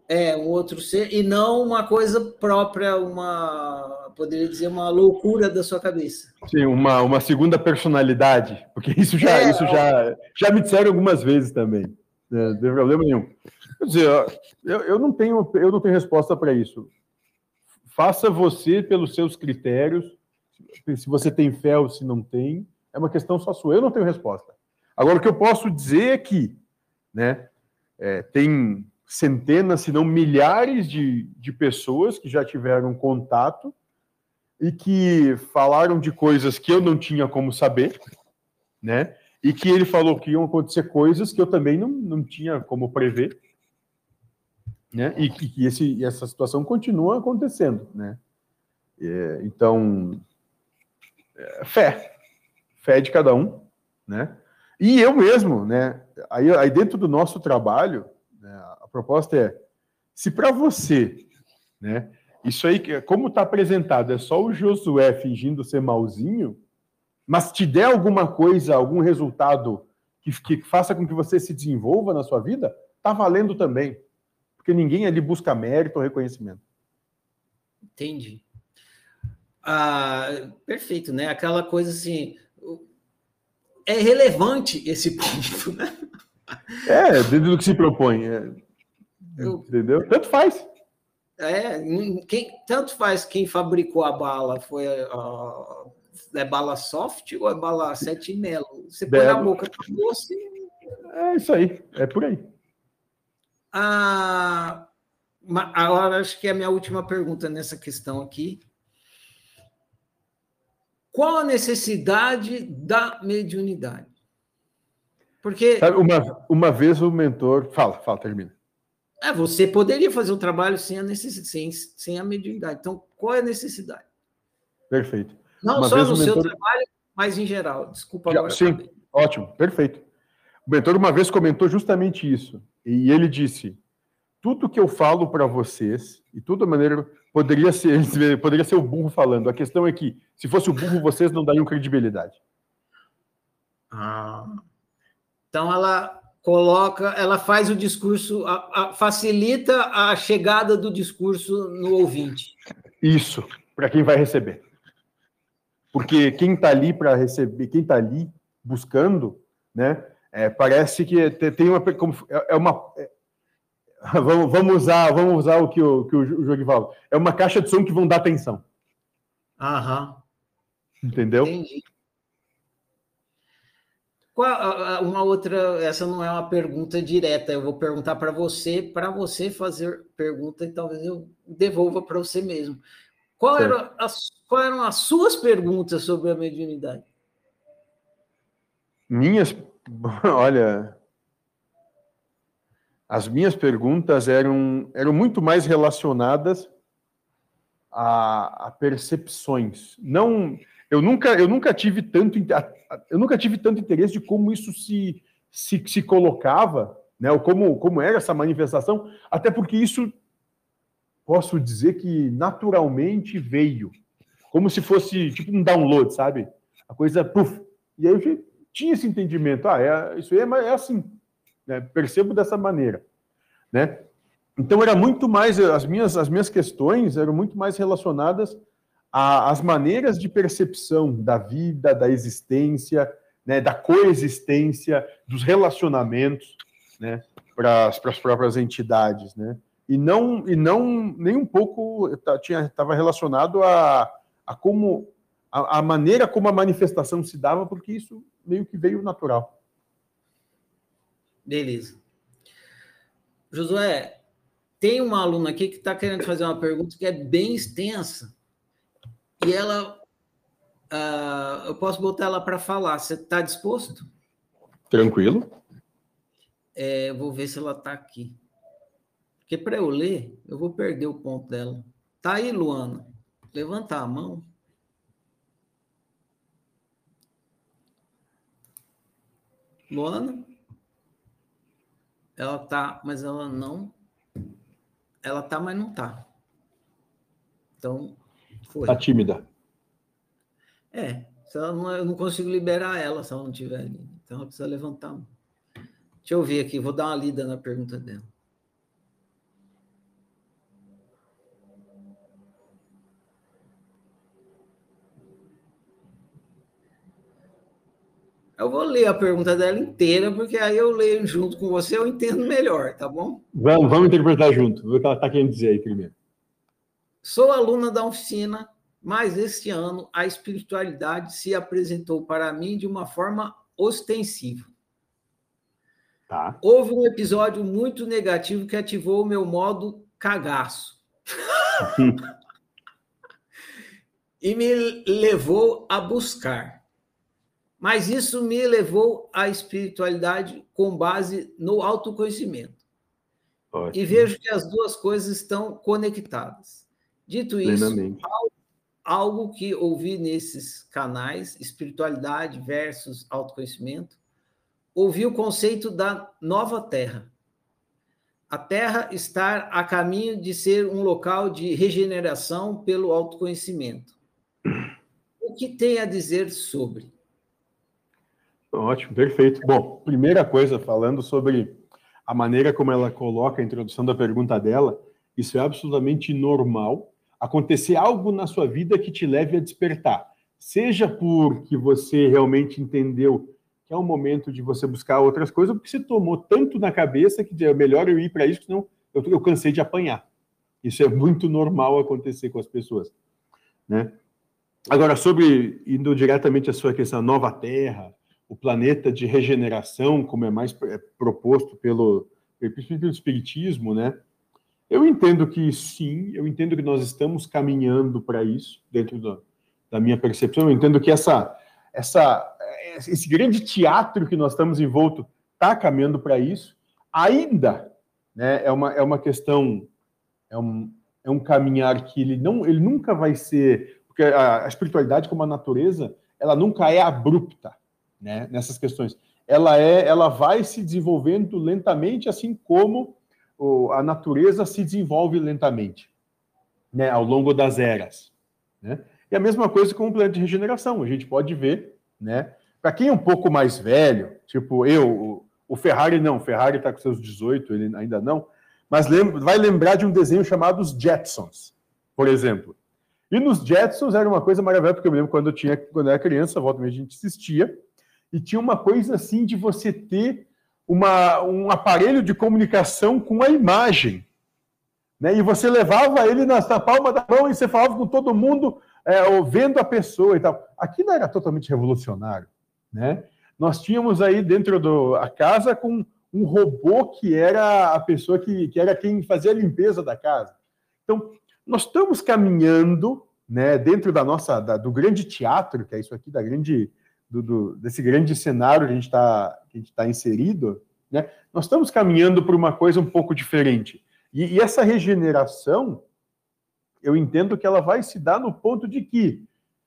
É, um outro ser, e não uma coisa própria, uma, poderia dizer, uma loucura da sua cabeça.
Sim, uma, uma segunda personalidade, porque isso já, é, isso já, já me disseram algumas vezes também. Né? Não tem problema nenhum. Quer dizer, eu, eu, não, tenho, eu não tenho resposta para isso. Faça você pelos seus critérios, se você tem fé ou se não tem, é uma questão só sua. Eu não tenho resposta. Agora, o que eu posso dizer é que né, é, tem centenas, se não milhares de, de pessoas que já tiveram contato e que falaram de coisas que eu não tinha como saber, né? E que ele falou que iam acontecer coisas que eu também não, não tinha como prever, né? E que esse, essa situação continua acontecendo, né? É, então, é, fé, fé de cada um, né? E eu mesmo, né? Aí, aí dentro do nosso trabalho, proposta é, se para você, né? Isso aí, como está apresentado, é só o Josué fingindo ser malzinho, mas te der alguma coisa, algum resultado que, que faça com que você se desenvolva na sua vida, tá valendo também. Porque ninguém ali busca mérito ou reconhecimento.
Entendi. Ah, perfeito, né? Aquela coisa assim. É relevante esse ponto, né?
É, dentro do que se propõe. É, Eu, entendeu? Tanto faz.
É, quem, tanto faz quem fabricou a bala, foi a, é bala soft ou é bala sete melo? Você põe na boca do doce.
É isso aí, é por aí.
Ah, agora acho que é a minha última pergunta nessa questão aqui. Qual a necessidade da mediunidade? Porque.
Sabe, uma, uma vez o mentor. Fala, fala, termina.
É, você poderia fazer o trabalho sem a, necessidade, sem, sem a mediunidade. Então, qual é a necessidade?
Perfeito.
Não Uma só no seu mentor... trabalho, mas em geral. Desculpa
Já, Sim, ótimo, perfeito. O mentor uma vez comentou justamente isso. E ele disse: tudo que eu falo para vocês, e tudo maneira, poderia ser, poderia ser o burro falando. A questão é que, se fosse o burro, vocês não dariam credibilidade.
Ah. Então ela coloca, ela faz o discurso, a, a, facilita a chegada do discurso no ouvinte.
Isso, para quem vai receber. Porque quem está ali para receber, quem está ali buscando, né, é, parece que tem uma, é, é uma é, vamos, vamos usar, vamos usar o que o, que o. É uma caixa de som que vão dar atenção.
Aham.
Entendeu? Entendi.
Qual, uma outra, essa não é uma pergunta direta, eu vou perguntar para você, para você fazer pergunta e talvez eu devolva para você mesmo. Qual era as, quais eram as suas perguntas sobre a mediunidade?
Minhas, olha, as minhas perguntas eram, eram muito mais relacionadas a, a percepções. Não, eu nunca, eu nunca tive tanto eu nunca tive tanto interesse de como isso se, se, se colocava, né? Ou como, como era essa manifestação, até porque isso posso dizer que naturalmente veio, como se fosse tipo um download, sabe? A coisa, puf. E aí eu tinha esse entendimento, ah, é, isso aí é, é assim, né? percebo dessa maneira, né? Então era muito mais as minhas as minhas questões eram muito mais relacionadas a, as maneiras de percepção da vida, da existência, né, da coexistência, dos relacionamentos, né, para as próprias entidades, né? E não e não nem um pouco estava relacionado a, a como a, a maneira como a manifestação se dava, porque isso meio que veio natural.
Beleza. Josué, tem uma aluna aqui que está querendo fazer uma pergunta que é bem extensa. E ela. Uh, eu posso botar ela para falar. Você está disposto?
Tranquilo.
É, vou ver se ela está aqui. Porque para eu ler, eu vou perder o ponto dela. Tá aí, Luana. Levanta a mão. Luana? Ela tá, mas ela não. Ela tá, mas não tá. Então,
foi. Tá tímida.
É, não, eu não consigo liberar ela se ela não tiver ali. Então ela precisa levantar. Deixa eu ver aqui, vou dar uma lida na pergunta dela. Eu vou ler a pergunta dela inteira, porque aí eu leio junto com você, eu entendo melhor, tá bom?
Vamos, vamos interpretar junto, ver o que ela está querendo dizer aí primeiro.
Sou aluna da oficina, mas este ano a espiritualidade se apresentou para mim de uma forma ostensiva.
Tá.
Houve um episódio muito negativo que ativou o meu modo cagaço. e me levou a buscar mas isso me levou à espiritualidade com base no autoconhecimento. Ótimo. E vejo que as duas coisas estão conectadas. Dito isso, algo que ouvi nesses canais, espiritualidade versus autoconhecimento, ouvi o conceito da nova terra. A terra estar a caminho de ser um local de regeneração pelo autoconhecimento. O que tem a dizer sobre?
Ótimo, perfeito. Bom, primeira coisa, falando sobre a maneira como ela coloca a introdução da pergunta dela, isso é absolutamente normal. Acontecer algo na sua vida que te leve a despertar, seja porque você realmente entendeu que é o momento de você buscar outras coisas, ou porque você tomou tanto na cabeça que é melhor eu ir para isso, senão eu, eu cansei de apanhar. Isso é muito normal acontecer com as pessoas, né? Agora, sobre indo diretamente à sua questão, nova terra, o planeta de regeneração, como é mais é, proposto pelo, pelo Espiritismo, né? Eu entendo que sim, eu entendo que nós estamos caminhando para isso, dentro da, minha percepção. Eu entendo que essa, essa, esse grande teatro que nós estamos envolto está caminhando para isso. Ainda né, é, uma, é uma questão, é um, é um caminhar que ele, não, ele nunca vai ser. Porque a, a espiritualidade, como a natureza, ela nunca é abrupta né, nessas questões. Ela é, ela vai se desenvolvendo lentamente, assim como a natureza se desenvolve lentamente, né, ao longo das eras, né? E a mesma coisa com o plano de regeneração. A gente pode ver, né? Para quem é um pouco mais velho, tipo eu, o, Ferrari não, o Ferrari está com seus 18, ele ainda não, mas lembra, vai lembrar de um desenho chamado Os Jetsons, por exemplo. E nos Jetsons era uma coisa maravilhosa, porque eu lembro quando eu tinha, quando eu era criança, volta a gente assistia, e tinha uma coisa assim de você ter uma, um aparelho de comunicação com a imagem. Né? E você levava ele na, na palma da mão e você falava com todo mundo, é, vendo a pessoa e tal. Aquilo era totalmente revolucionário. Né? Nós tínhamos aí dentro da casa com um robô que era a pessoa que, que era quem fazia a limpeza da casa. Então, nós estamos caminhando né, dentro da nossa, da, do grande teatro, que é isso aqui, da grande do, do, desse grande cenário que a gente está tá inserido, né, nós estamos caminhando para uma coisa um pouco diferente. E, e, essa regeneração, eu entendo que ela vai se dar no ponto de que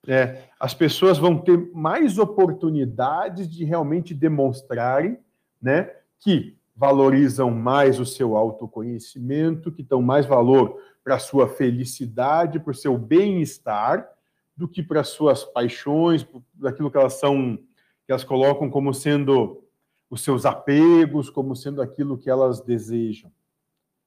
é, as pessoas vão ter mais oportunidades de realmente demonstrarem né, que valorizam mais o seu autoconhecimento, que dão mais valor para a sua felicidade, para o seu bem-estar, do que para suas paixões, daquilo que elas são, que elas colocam como sendo os seus apegos, como sendo aquilo que elas desejam.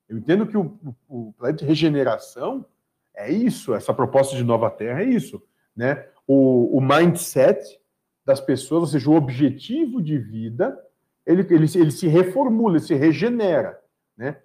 Eu entendo que o, o, planeta de regeneração é isso, essa proposta de nova Terra é isso, né? O, o mindset das pessoas, ou seja, o objetivo de vida, ele, ele, ele se reformula, ele se regenera, né?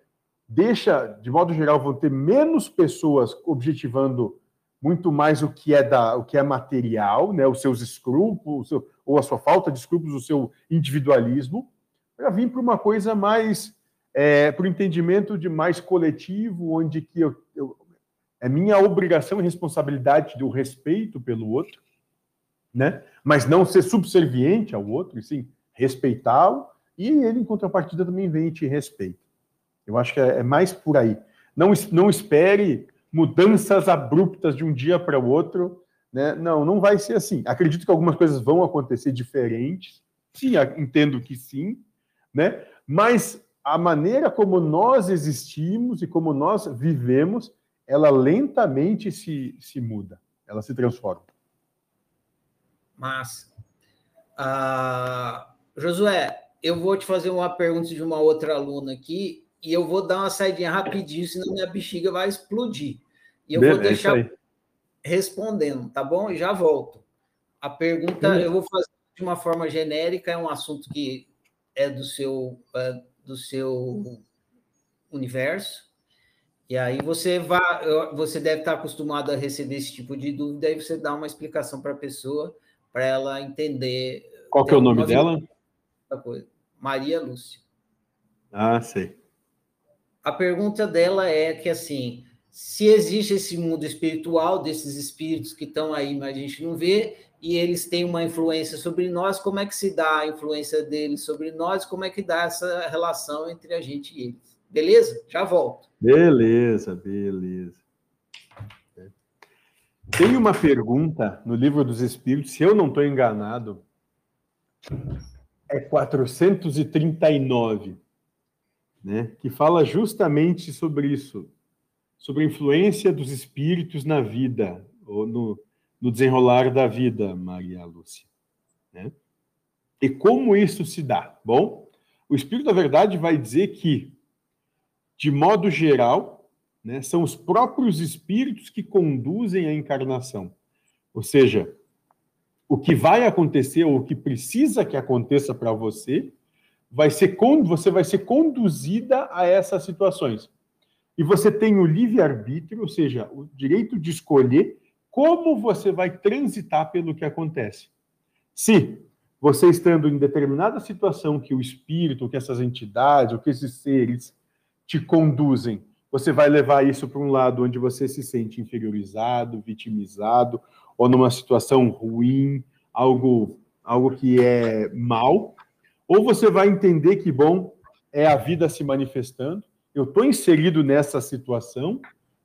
Deixa, de modo geral, vão ter menos pessoas objetivando muito mais o que é da, o que é material, né? Os seus escrúpulos, ou a sua falta de escrúpulos, o seu individualismo, para vir para uma coisa mais é, para o entendimento de mais coletivo, onde que eu, eu, é minha obrigação e responsabilidade do respeito pelo outro, né? Mas não ser subserviente ao outro, e sim respeitá-lo, e ele, em contrapartida, também vem e te respeita. Eu acho que é, é mais por aí. Não, não espere mudanças abruptas de um dia para o outro, né? Não, não vai ser assim. Acredito que algumas coisas vão acontecer diferentes. Sim, entendo que sim, né? Mas a maneira como nós existimos e como nós vivemos ela lentamente se, se muda, ela se transforma.
Mas, uh, Josué, eu vou te fazer uma pergunta de uma outra aluna aqui e eu vou dar uma saidinha rapidinho, senão minha bexiga vai explodir. E eu Beleza, vou deixar respondendo, tá bom? E já volto. A pergunta eu vou fazer de uma forma genérica, é um assunto que é do seu, é do seu universo, e aí você vai, você deve estar acostumado a receber esse tipo de dúvida, aí você dá uma explicação para a pessoa, para ela entender.
Qual que é o nome dela?
Coisa. Maria Lúcia.
Ah, sei.
A pergunta dela é que assim, se existe esse mundo espiritual desses espíritos que estão aí, mas a gente não vê, e eles têm uma influência sobre nós, como é que se dá a influência deles sobre nós, como é que dá essa relação entre a gente e eles? Beleza? Já volto.
Beleza, beleza. Tem uma pergunta no livro dos Espíritos, se eu não estou enganado, é 439, né? Que fala justamente sobre isso, sobre a influência dos espíritos na vida, ou no, no desenrolar da vida, Maria Lúcia. Né? E como isso se dá? Bom, o Espírito da Verdade vai dizer que de modo geral, né, são os próprios espíritos que conduzem a encarnação. Ou seja, o que vai acontecer ou o que precisa que aconteça para você, vai ser você vai ser conduzida a essas situações. E você tem o livre-arbítrio, ou seja, o direito de escolher como você vai transitar pelo que acontece. Se você estando em determinada situação que o espírito, que essas entidades, ou que esses seres te conduzem. Você vai levar isso para um lado onde você se sente inferiorizado, vitimizado, ou numa situação ruim, algo, algo que é mal, ou você vai entender que, bom, é a vida se manifestando, eu estou inserido nessa situação,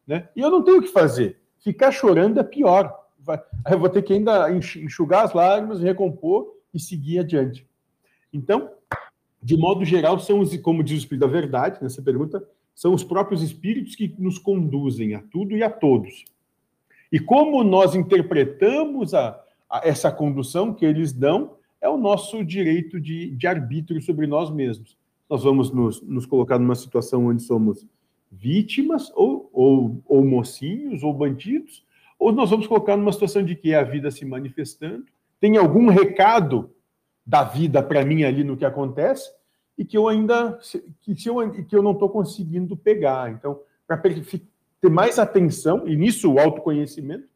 né? E eu não tenho o que fazer. Ficar chorando é pior. Vai, eu vou ter que ainda enxugar as lágrimas, recompor e seguir adiante. Então, de modo geral, são os, como diz o Espírito da Verdade, nessa pergunta, são os próprios espíritos que nos conduzem a tudo e a todos. E como nós interpretamos a, a essa condução que eles dão, é o nosso direito de, de arbítrio sobre nós mesmos. Nós vamos nos, nos colocar numa situação onde somos vítimas, ou, ou, ou mocinhos, ou bandidos, ou nós vamos colocar numa situação de que é a vida se manifestando, tem algum recado da vida para mim ali no que acontece e que eu ainda que, se eu, que eu não estou conseguindo pegar. Então, para ter mais atenção, e nisso o autoconhecimento,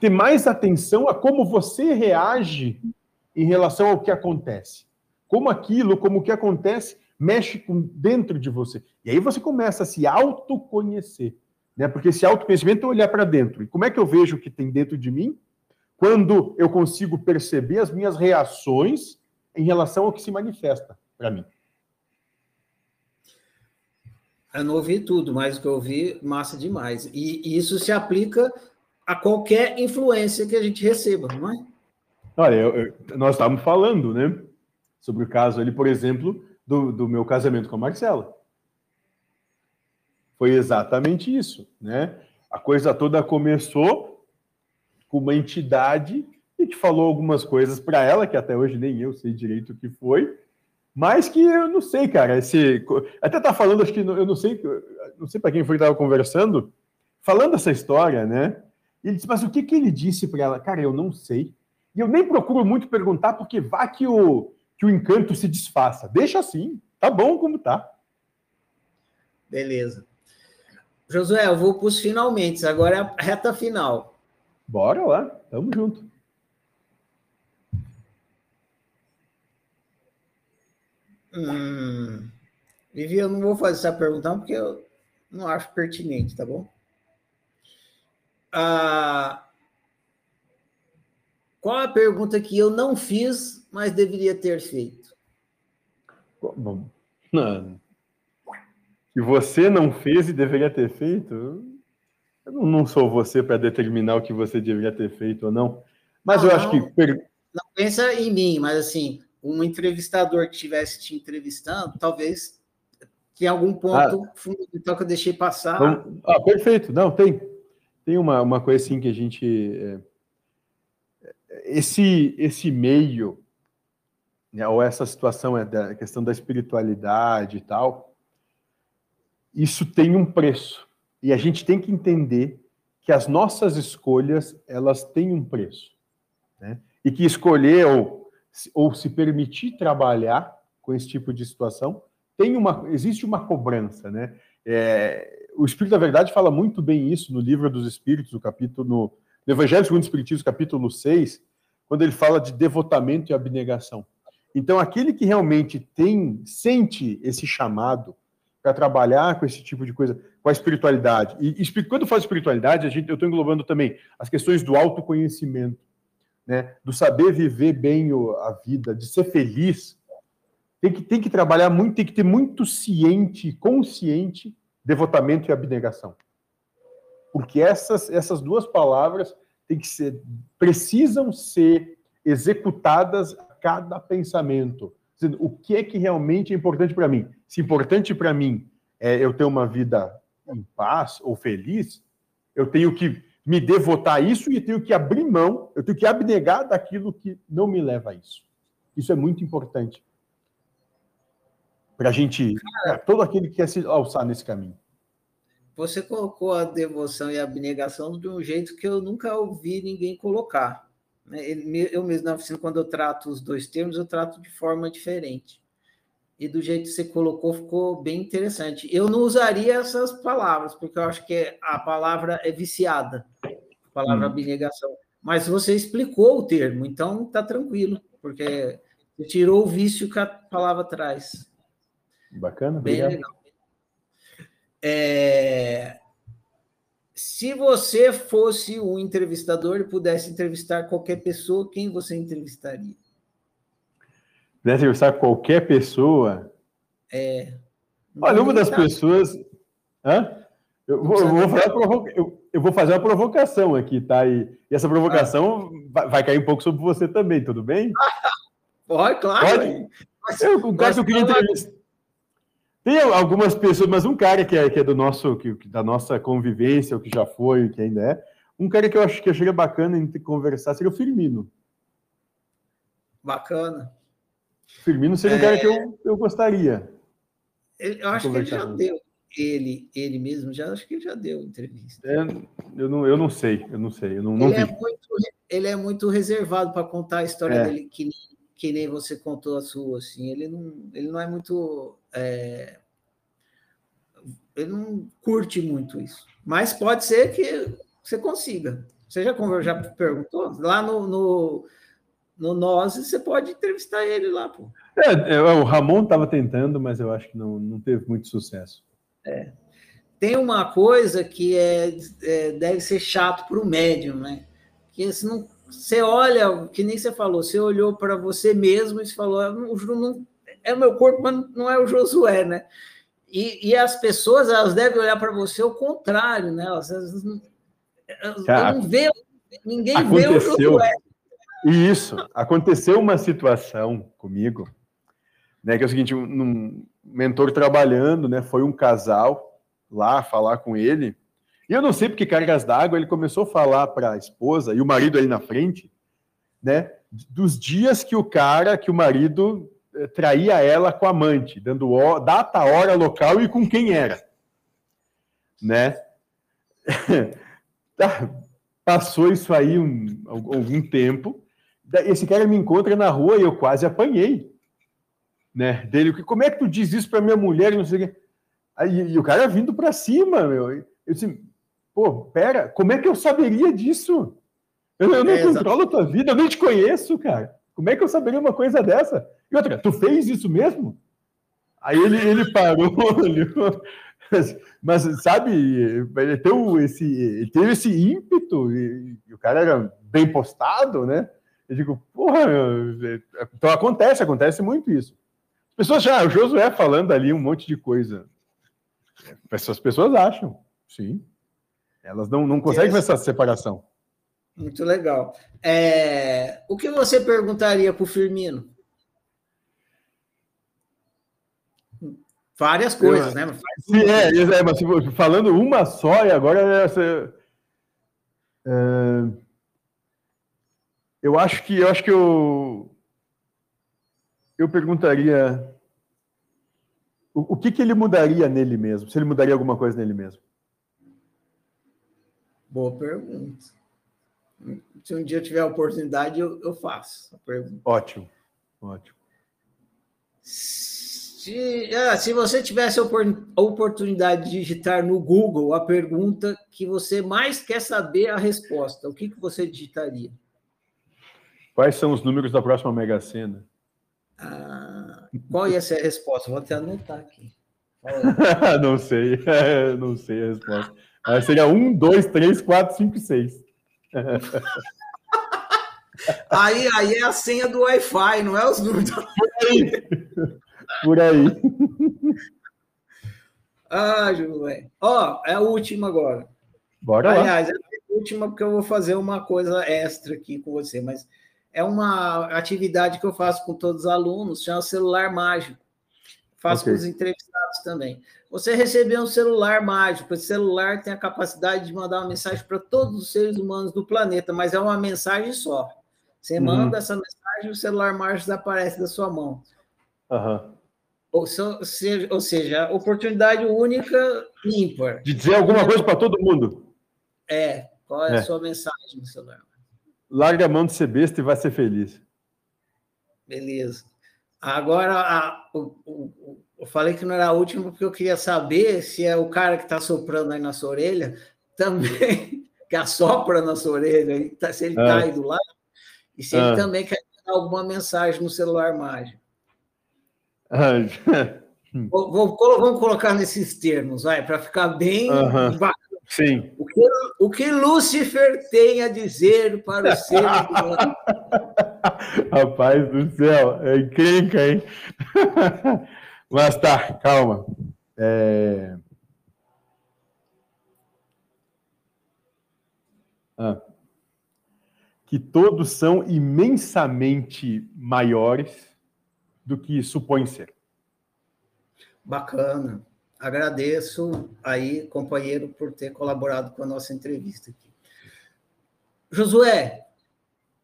ter mais atenção a como você reage em relação ao que acontece. Como aquilo, como o que acontece, mexe com dentro de você. E aí você começa a se autoconhecer. Né? Porque esse autoconhecimento é olhar para dentro. E como é que eu vejo o que tem dentro de mim? Quando eu consigo perceber as minhas reações em relação ao que se manifesta para mim.
Eu não ouvi tudo, mas o que eu ouvi, massa demais. E, isso se aplica a qualquer influência que a gente receba, não é?
Olha, eu, eu, nós estávamos falando, né? Sobre o caso ali, por exemplo, do, do meu casamento com a Marcela. Foi exatamente isso, né? A coisa toda começou com uma entidade e que falou algumas coisas para ela, que até hoje nem eu sei direito o que foi, mas que eu não sei, cara. Esse, até tá falando, acho que eu não sei, não sei para quem foi que estava conversando, falando essa história, né? Ele disse, mas o que, que ele disse para ela? Cara, eu não sei. E eu nem procuro muito perguntar, porque vá que o, que o encanto se desfaça. Deixa assim, tá bom como tá.
Beleza. Josué, eu vou para os finalmente, agora é a reta final.
Bora lá, tamo junto.
Hum, Vivi, eu não vou fazer essa pergunta porque eu não acho pertinente, tá bom? Ah, qual a pergunta que eu não fiz, mas deveria ter feito?
Bom, não, que você não fez e deveria ter feito, eu não sou você para determinar o que você deveria ter feito ou não. Mas não, eu acho
não,
que.
Não pensa em mim, mas assim, um entrevistador que estivesse te entrevistando, talvez tem algum ponto ah, fundamental que eu deixei passar.
Ah, perfeito. Não, tem. Tem uma, uma coisa assim que a gente. É, esse, esse meio, né, ou essa situação é da questão da espiritualidade e tal, isso tem um preço. E a gente tem que entender que as nossas escolhas, elas têm um preço. Né? E que escolher ou, ou se permitir trabalhar com esse tipo de situação, tem uma, existe uma cobrança. Né? É, o Espírito da Verdade fala muito bem isso no livro dos Espíritos, no capítulo, no, Evangelho segundo o Espiritismo, capítulo 6, quando ele fala de devotamento e abnegação. Então, aquele que realmente tem, sente esse chamado, para trabalhar com esse tipo de coisa, com a espiritualidade. E quando eu falo espiritualidade, a gente, eu estou englobando também as questões do autoconhecimento, né? do saber viver bem a vida, de ser feliz. Tem que, tem que trabalhar muito, tem que ter muito ciente, consciente, devotamento e abnegação. Porque essas, essas duas palavras têm que ser, precisam ser executadas a cada pensamento dizendo o que é que realmente é importante para mim. Se importante para mim é eu ter uma vida em paz ou feliz, eu tenho que me devotar a isso e tenho que abrir mão, eu tenho que abnegar daquilo que não me leva a isso. Isso é muito importante para a gente, Cara, todo aquele que quer se alçar nesse caminho.
Você colocou a devoção e a abnegação de um jeito que eu nunca ouvi ninguém colocar. Né? Eu mesmo na oficina, quando eu trato os dois termos, eu trato de forma diferente. E do jeito que você colocou, ficou bem interessante. Eu não usaria essas palavras, porque eu acho que a palavra é viciada, a palavra hum. abnegação. Mas você explicou o termo, então tá tranquilo, porque você tirou o vício que a palavra traz.
Bacana, bem obrigado. legal.
É, se você fosse um entrevistador e pudesse entrevistar qualquer pessoa, quem você entrevistaria?
Pudesse entrevistar qualquer pessoa?
É.
Olha, uma das pessoas. Hã? Eu vou, eu, vou provo... eu, eu vou, fazer uma provocação aqui, tá? E, e essa provocação ah. vai, vai, cair um pouco sobre você também, tudo bem?
Pode, claro. Pode.
Mas, eu, o cara que eu queria entrevistar. Tem algumas pessoas, mas um cara que é, que é do nosso, que, da nossa convivência, o que já foi, o que ainda é, um cara que eu acho que seria bacana entre conversar seria o Firmino.
Bacana.
Firmino seria é... um cara que eu, é. eu gostaria.
eu acho que ele já deu. Ele, ele mesmo, já acho que ele já deu entrevista.
É, eu, não, eu não sei, eu não sei. Eu não, não
ele, é muito, ele é muito reservado para contar a história é. dele, que, que nem você contou a sua. Assim. Ele, não, ele não é muito é, ele não curte muito isso. Mas pode ser que você consiga. Você já, já perguntou? Lá no, no, no Nós, você pode entrevistar ele lá, pô.
É, é o Ramon estava tentando, mas eu acho que não, não teve muito sucesso.
É. Tem uma coisa que é, é deve ser chato para o médium, né? Que se não, você olha, que nem você falou, você olhou para você mesmo e falou, ah, não, não, é o meu corpo, mas não é o Josué, né? E, e as pessoas elas devem olhar para você o contrário, né? Elas, elas não, elas não vê, ninguém aconteceu, vê o Josué.
Isso, aconteceu uma situação comigo, né? Que é o seguinte, um, um mentor trabalhando, né? Foi um casal lá falar com ele. E eu não sei porque cargas d'água ele começou a falar para a esposa e o marido aí na frente, né? Dos dias que o cara, que o marido traía ela com a amante, dando data, hora, local e com quem era. Né? Tá, passou isso aí um, algum tempo. esse cara me encontra na rua e eu quase apanhei. Né? Dele, como é que tu diz isso para minha mulher? Não sei o quê. Aí, e o cara vindo para cima, meu. Eu disse, pô, pera, como é que eu saberia disso? Eu, eu não é, controlo a tua vida, eu nem te conheço, cara. Como é que eu saberia uma coisa dessa? E outra, tu fez isso mesmo? Aí ele, ele parou, olhou, mas, sabe, ele teve esse, ele teve esse ímpeto, e, e, o cara era bem postado, né? Eu digo, porra, então acontece, acontece muito isso. As pessoas já, o Josué falando ali um monte de coisa. As pessoas acham, sim. Elas não, não conseguem ver essa separação.
Muito legal. É, o que você perguntaria para o Firmino? Várias coisas, né?
Sim, é, é, mas falando uma só, e agora essa. É, eu acho que eu acho que eu eu perguntaria o, o que, que ele mudaria nele mesmo, se ele mudaria alguma coisa nele mesmo.
Boa pergunta. Se um dia eu tiver a oportunidade, eu, eu faço a pergunta.
Ótimo, ótimo.
Se, ah, se você tivesse a oportunidade de digitar no Google a pergunta que você mais quer saber a resposta, o que, que você digitaria?
Quais são os números da próxima Mega Sena?
Ah, qual ia ser a resposta? Vou até anotar aqui.
não sei, não sei a resposta. Ah, seria 1, 2, 3, 4, 5, 6.
Aí, aí é a senha do Wi-Fi, não é os números. Por aí.
Por aí.
Ah, Júlio. Ó, é a última agora.
Bora
Aliás, lá. é a última porque eu vou fazer uma coisa extra aqui com você, mas é uma atividade que eu faço com todos os alunos, chama celular mágico. Faço okay. com os entrevistados também. Você recebeu um celular mágico, esse celular tem a capacidade de mandar uma mensagem para todos os seres humanos do planeta, mas é uma mensagem só. Você uhum. manda essa mensagem, o celular mágico desaparece da sua mão.
Uhum.
Ou, seja, ou seja, oportunidade única, ímpar.
De dizer alguma coisa para todo mundo.
É. Qual é, é, a sua mensagem no celular?
Larga a mão de ser besta e vai ser feliz.
Beleza. Agora, a, o, o, eu falei que não era a última porque eu queria saber se é o cara que está soprando aí na sua orelha também, que assopra na sua orelha, tá, se ele está ah. aí do lado, e se ah. ele também quer dar alguma mensagem no celular mágico. Ah. Vou, vou, vamos colocar nesses termos, vai, para ficar bem
bacana. Sim.
O que, o que Lúcifer tem a dizer para o ser humano?
Rapaz do céu, é encrenca, hein? Mas tá, calma. É... Ah. Que todos são imensamente maiores do que supõem ser.
Bacana. Agradeço aí, companheiro, por ter colaborado com a nossa entrevista aqui. Josué,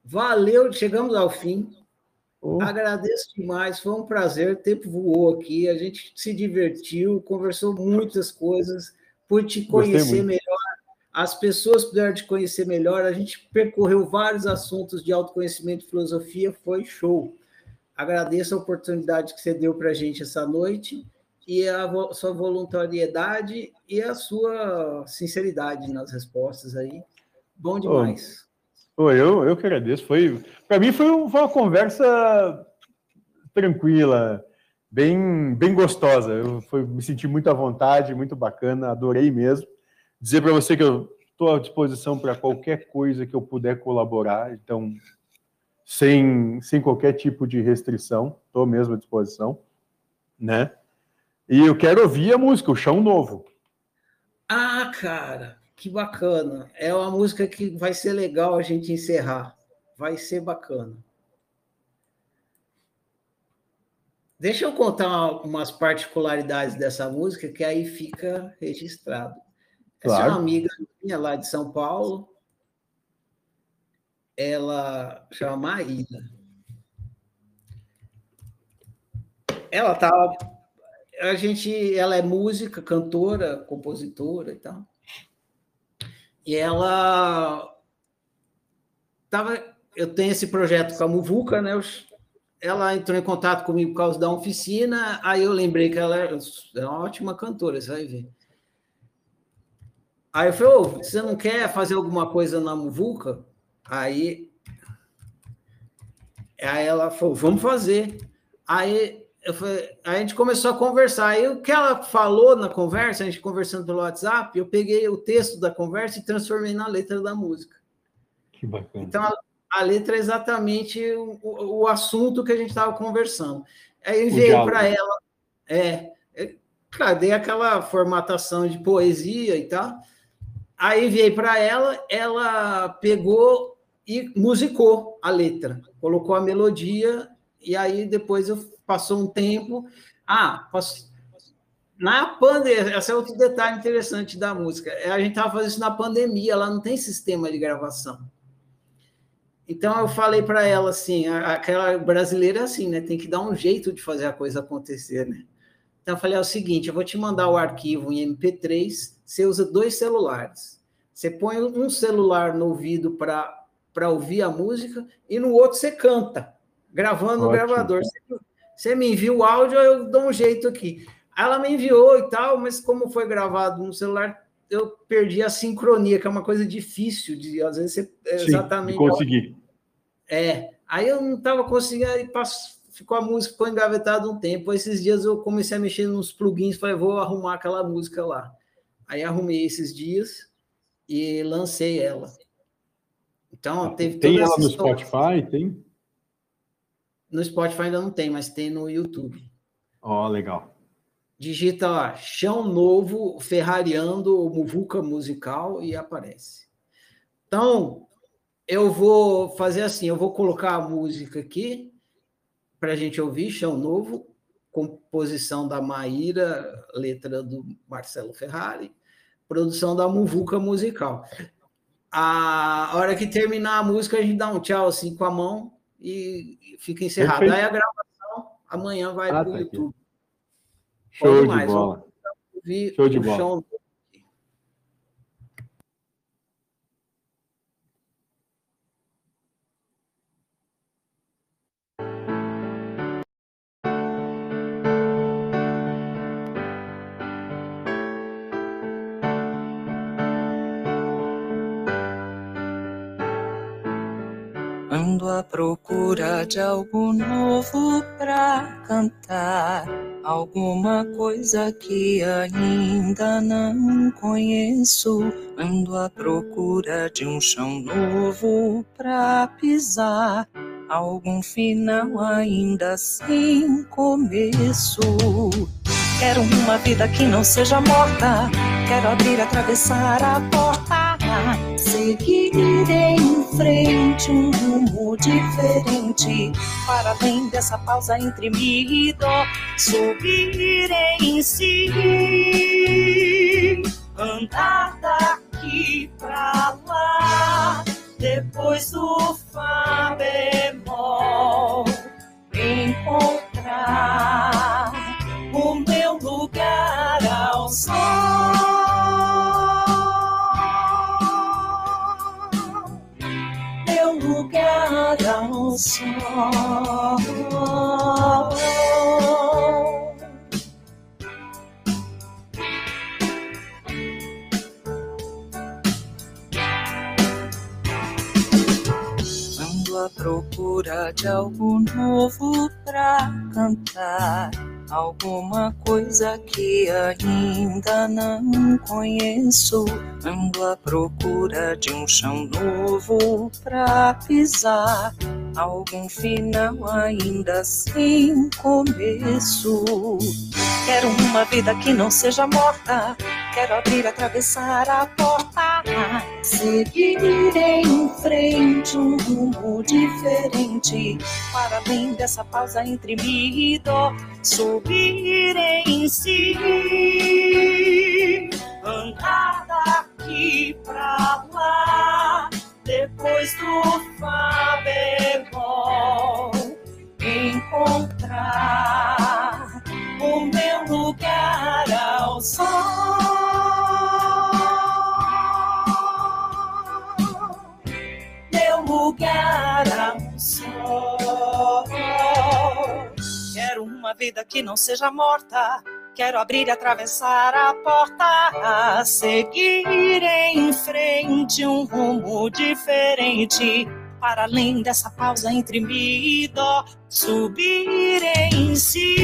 valeu, chegamos ao fim. Oh. Agradeço demais, foi um prazer, o tempo voou aqui, a gente se divertiu, conversou muitas coisas, por te conhecer melhor, as pessoas puderam te conhecer melhor, a gente percorreu vários assuntos de autoconhecimento e filosofia, foi show. Agradeço a oportunidade que você deu para a gente essa noite e a sua voluntariedade e a sua sinceridade nas respostas aí. Bom demais.
Oh, eu, eu que agradeço. Foi, para mim foi, uma conversa tranquila, bem, bem gostosa. Eu foi, me senti muito à vontade, muito bacana, adorei mesmo. Dizer para você que eu estou à disposição para qualquer coisa que eu puder colaborar, então, sem, sem qualquer tipo de restrição, estou mesmo à disposição, né? E eu quero ouvir a música, o Chão Novo.
Ah, cara, que bacana. É uma música que vai ser legal a gente encerrar. Vai ser bacana. Deixa eu contar umas particularidades dessa música que aí fica registrado. Essa é uma amiga minha lá de São Paulo. Ela chama Maíra. Ela estava a gente, ela é música, cantora, compositora e tal. E ela estava eu tenho esse projeto com a Muvuca, né? Ela entrou em contato comigo por causa da oficina, aí eu lembrei que ela é uma ótima cantora, você vai ver. Aí eu falei, oh, você não quer fazer alguma coisa na Muvuca? Aí, aí ela falou, vamos fazer. Aí, falei, a gente começou a conversar. Aí o que ela falou na conversa, a gente conversando pelo WhatsApp, eu peguei o texto da conversa e transformei na letra da música.
Que bacana.
Então, a, a letra é exatamente o, o, assunto que a gente estava conversando. Aí eu enviei para ela, é, é, dei aquela formatação de poesia e tal. Aí enviei para ela, ela pegou e musicou a letra, colocou a melodia, e aí depois eu, passou um tempo. Ah, posso, na pandemia, esse é outro detalhe interessante da música. A gente estava fazendo isso na pandemia, ela não tem sistema de gravação. Então eu falei para ela assim, aquela brasileira é assim, né? Tem que dar um jeito de fazer a coisa acontecer, né? Então eu falei é o seguinte, eu vou te mandar o arquivo em MP3 você usa dois celulares. Você põe um celular no ouvido para ouvir a música e no outro você canta, gravando Ótimo. no gravador. Você, me envia o áudio, eu dou um jeito aqui. Ela me enviou e tal, mas como foi gravado no celular, eu perdi a sincronia, que é uma coisa difícil de, às vezes, você,
Sim, exatamente. conseguir.
É, aí eu não estava conseguindo, aí passou, ficou a música, ficou engavetada um tempo. Esses dias eu comecei a mexer nos plugins, falei, vou arrumar aquela música lá. Aí arrumei esses dias e lancei ela. Então, teve
Tem ela no história. Spotify? Tem?
No Spotify ainda não tem, mas tem no YouTube.
Ó, oh, legal.
Digita lá, Chão Novo, Ferrariando, Muvuca Musical e aparece. Então, eu vou fazer assim, eu vou colocar a música aqui para a gente ouvir, Chão Novo, composição da Maíra, letra do Marcelo Ferrari, produção da Muvuca Musical. A hora que terminar a música, a gente dá um tchau assim com a mão e fica encerrado. Perfeito. Aí a gravação amanhã vai ah, para o tá YouTube.
Show de bola. Show de bola.
Ando à procura de algo novo pra cantar, alguma coisa que ainda não conheço. Ando à procura de um chão novo pra pisar, algum final ainda sem começo. Quero uma vida que não seja morta, quero abrir, atravessar a porta seguir frente um rumo diferente. Para além dessa pausa entre mim e dó subir em si. Andar daqui pra lá depois do fá bemol. Encontrar o meu lugar ao sol sol. Ando à procura de algo novo pra cantar alguma coisa que ainda não conheço. Ando à procura de um chão novo pra pisar, algum final ainda sem começo. Quero uma vida que não seja morta, quero abrir, atravessar a porta, seguir em frente um rumo diferente, para além dessa pausa entre mim e dó subir em si, andar daqui pra lá, depois do Fá bemol, encontrar o meu lugar ao sol. Meu lugar vida que não seja morta. Quero abrir e atravessar a porta, seguir em frente um rumo diferente. Para além dessa pausa entre mim e dó, subir em si,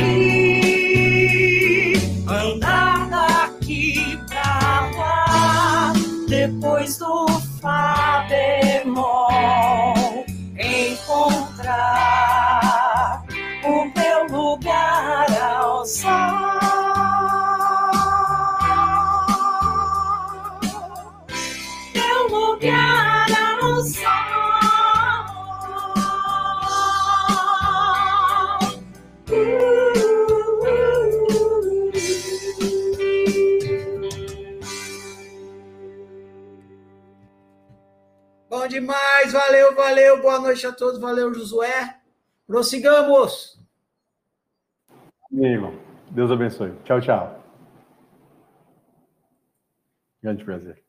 andar daqui pra lá, depois do Fá bemol, encontrar o meu lugar ao sol. Meu lugar ao
Bom demais, valeu, valeu, boa noite a todos, valeu, Josué. Prossigamos!
Amigo, Deus abençoe. Tchau, tchau. Grande prazer.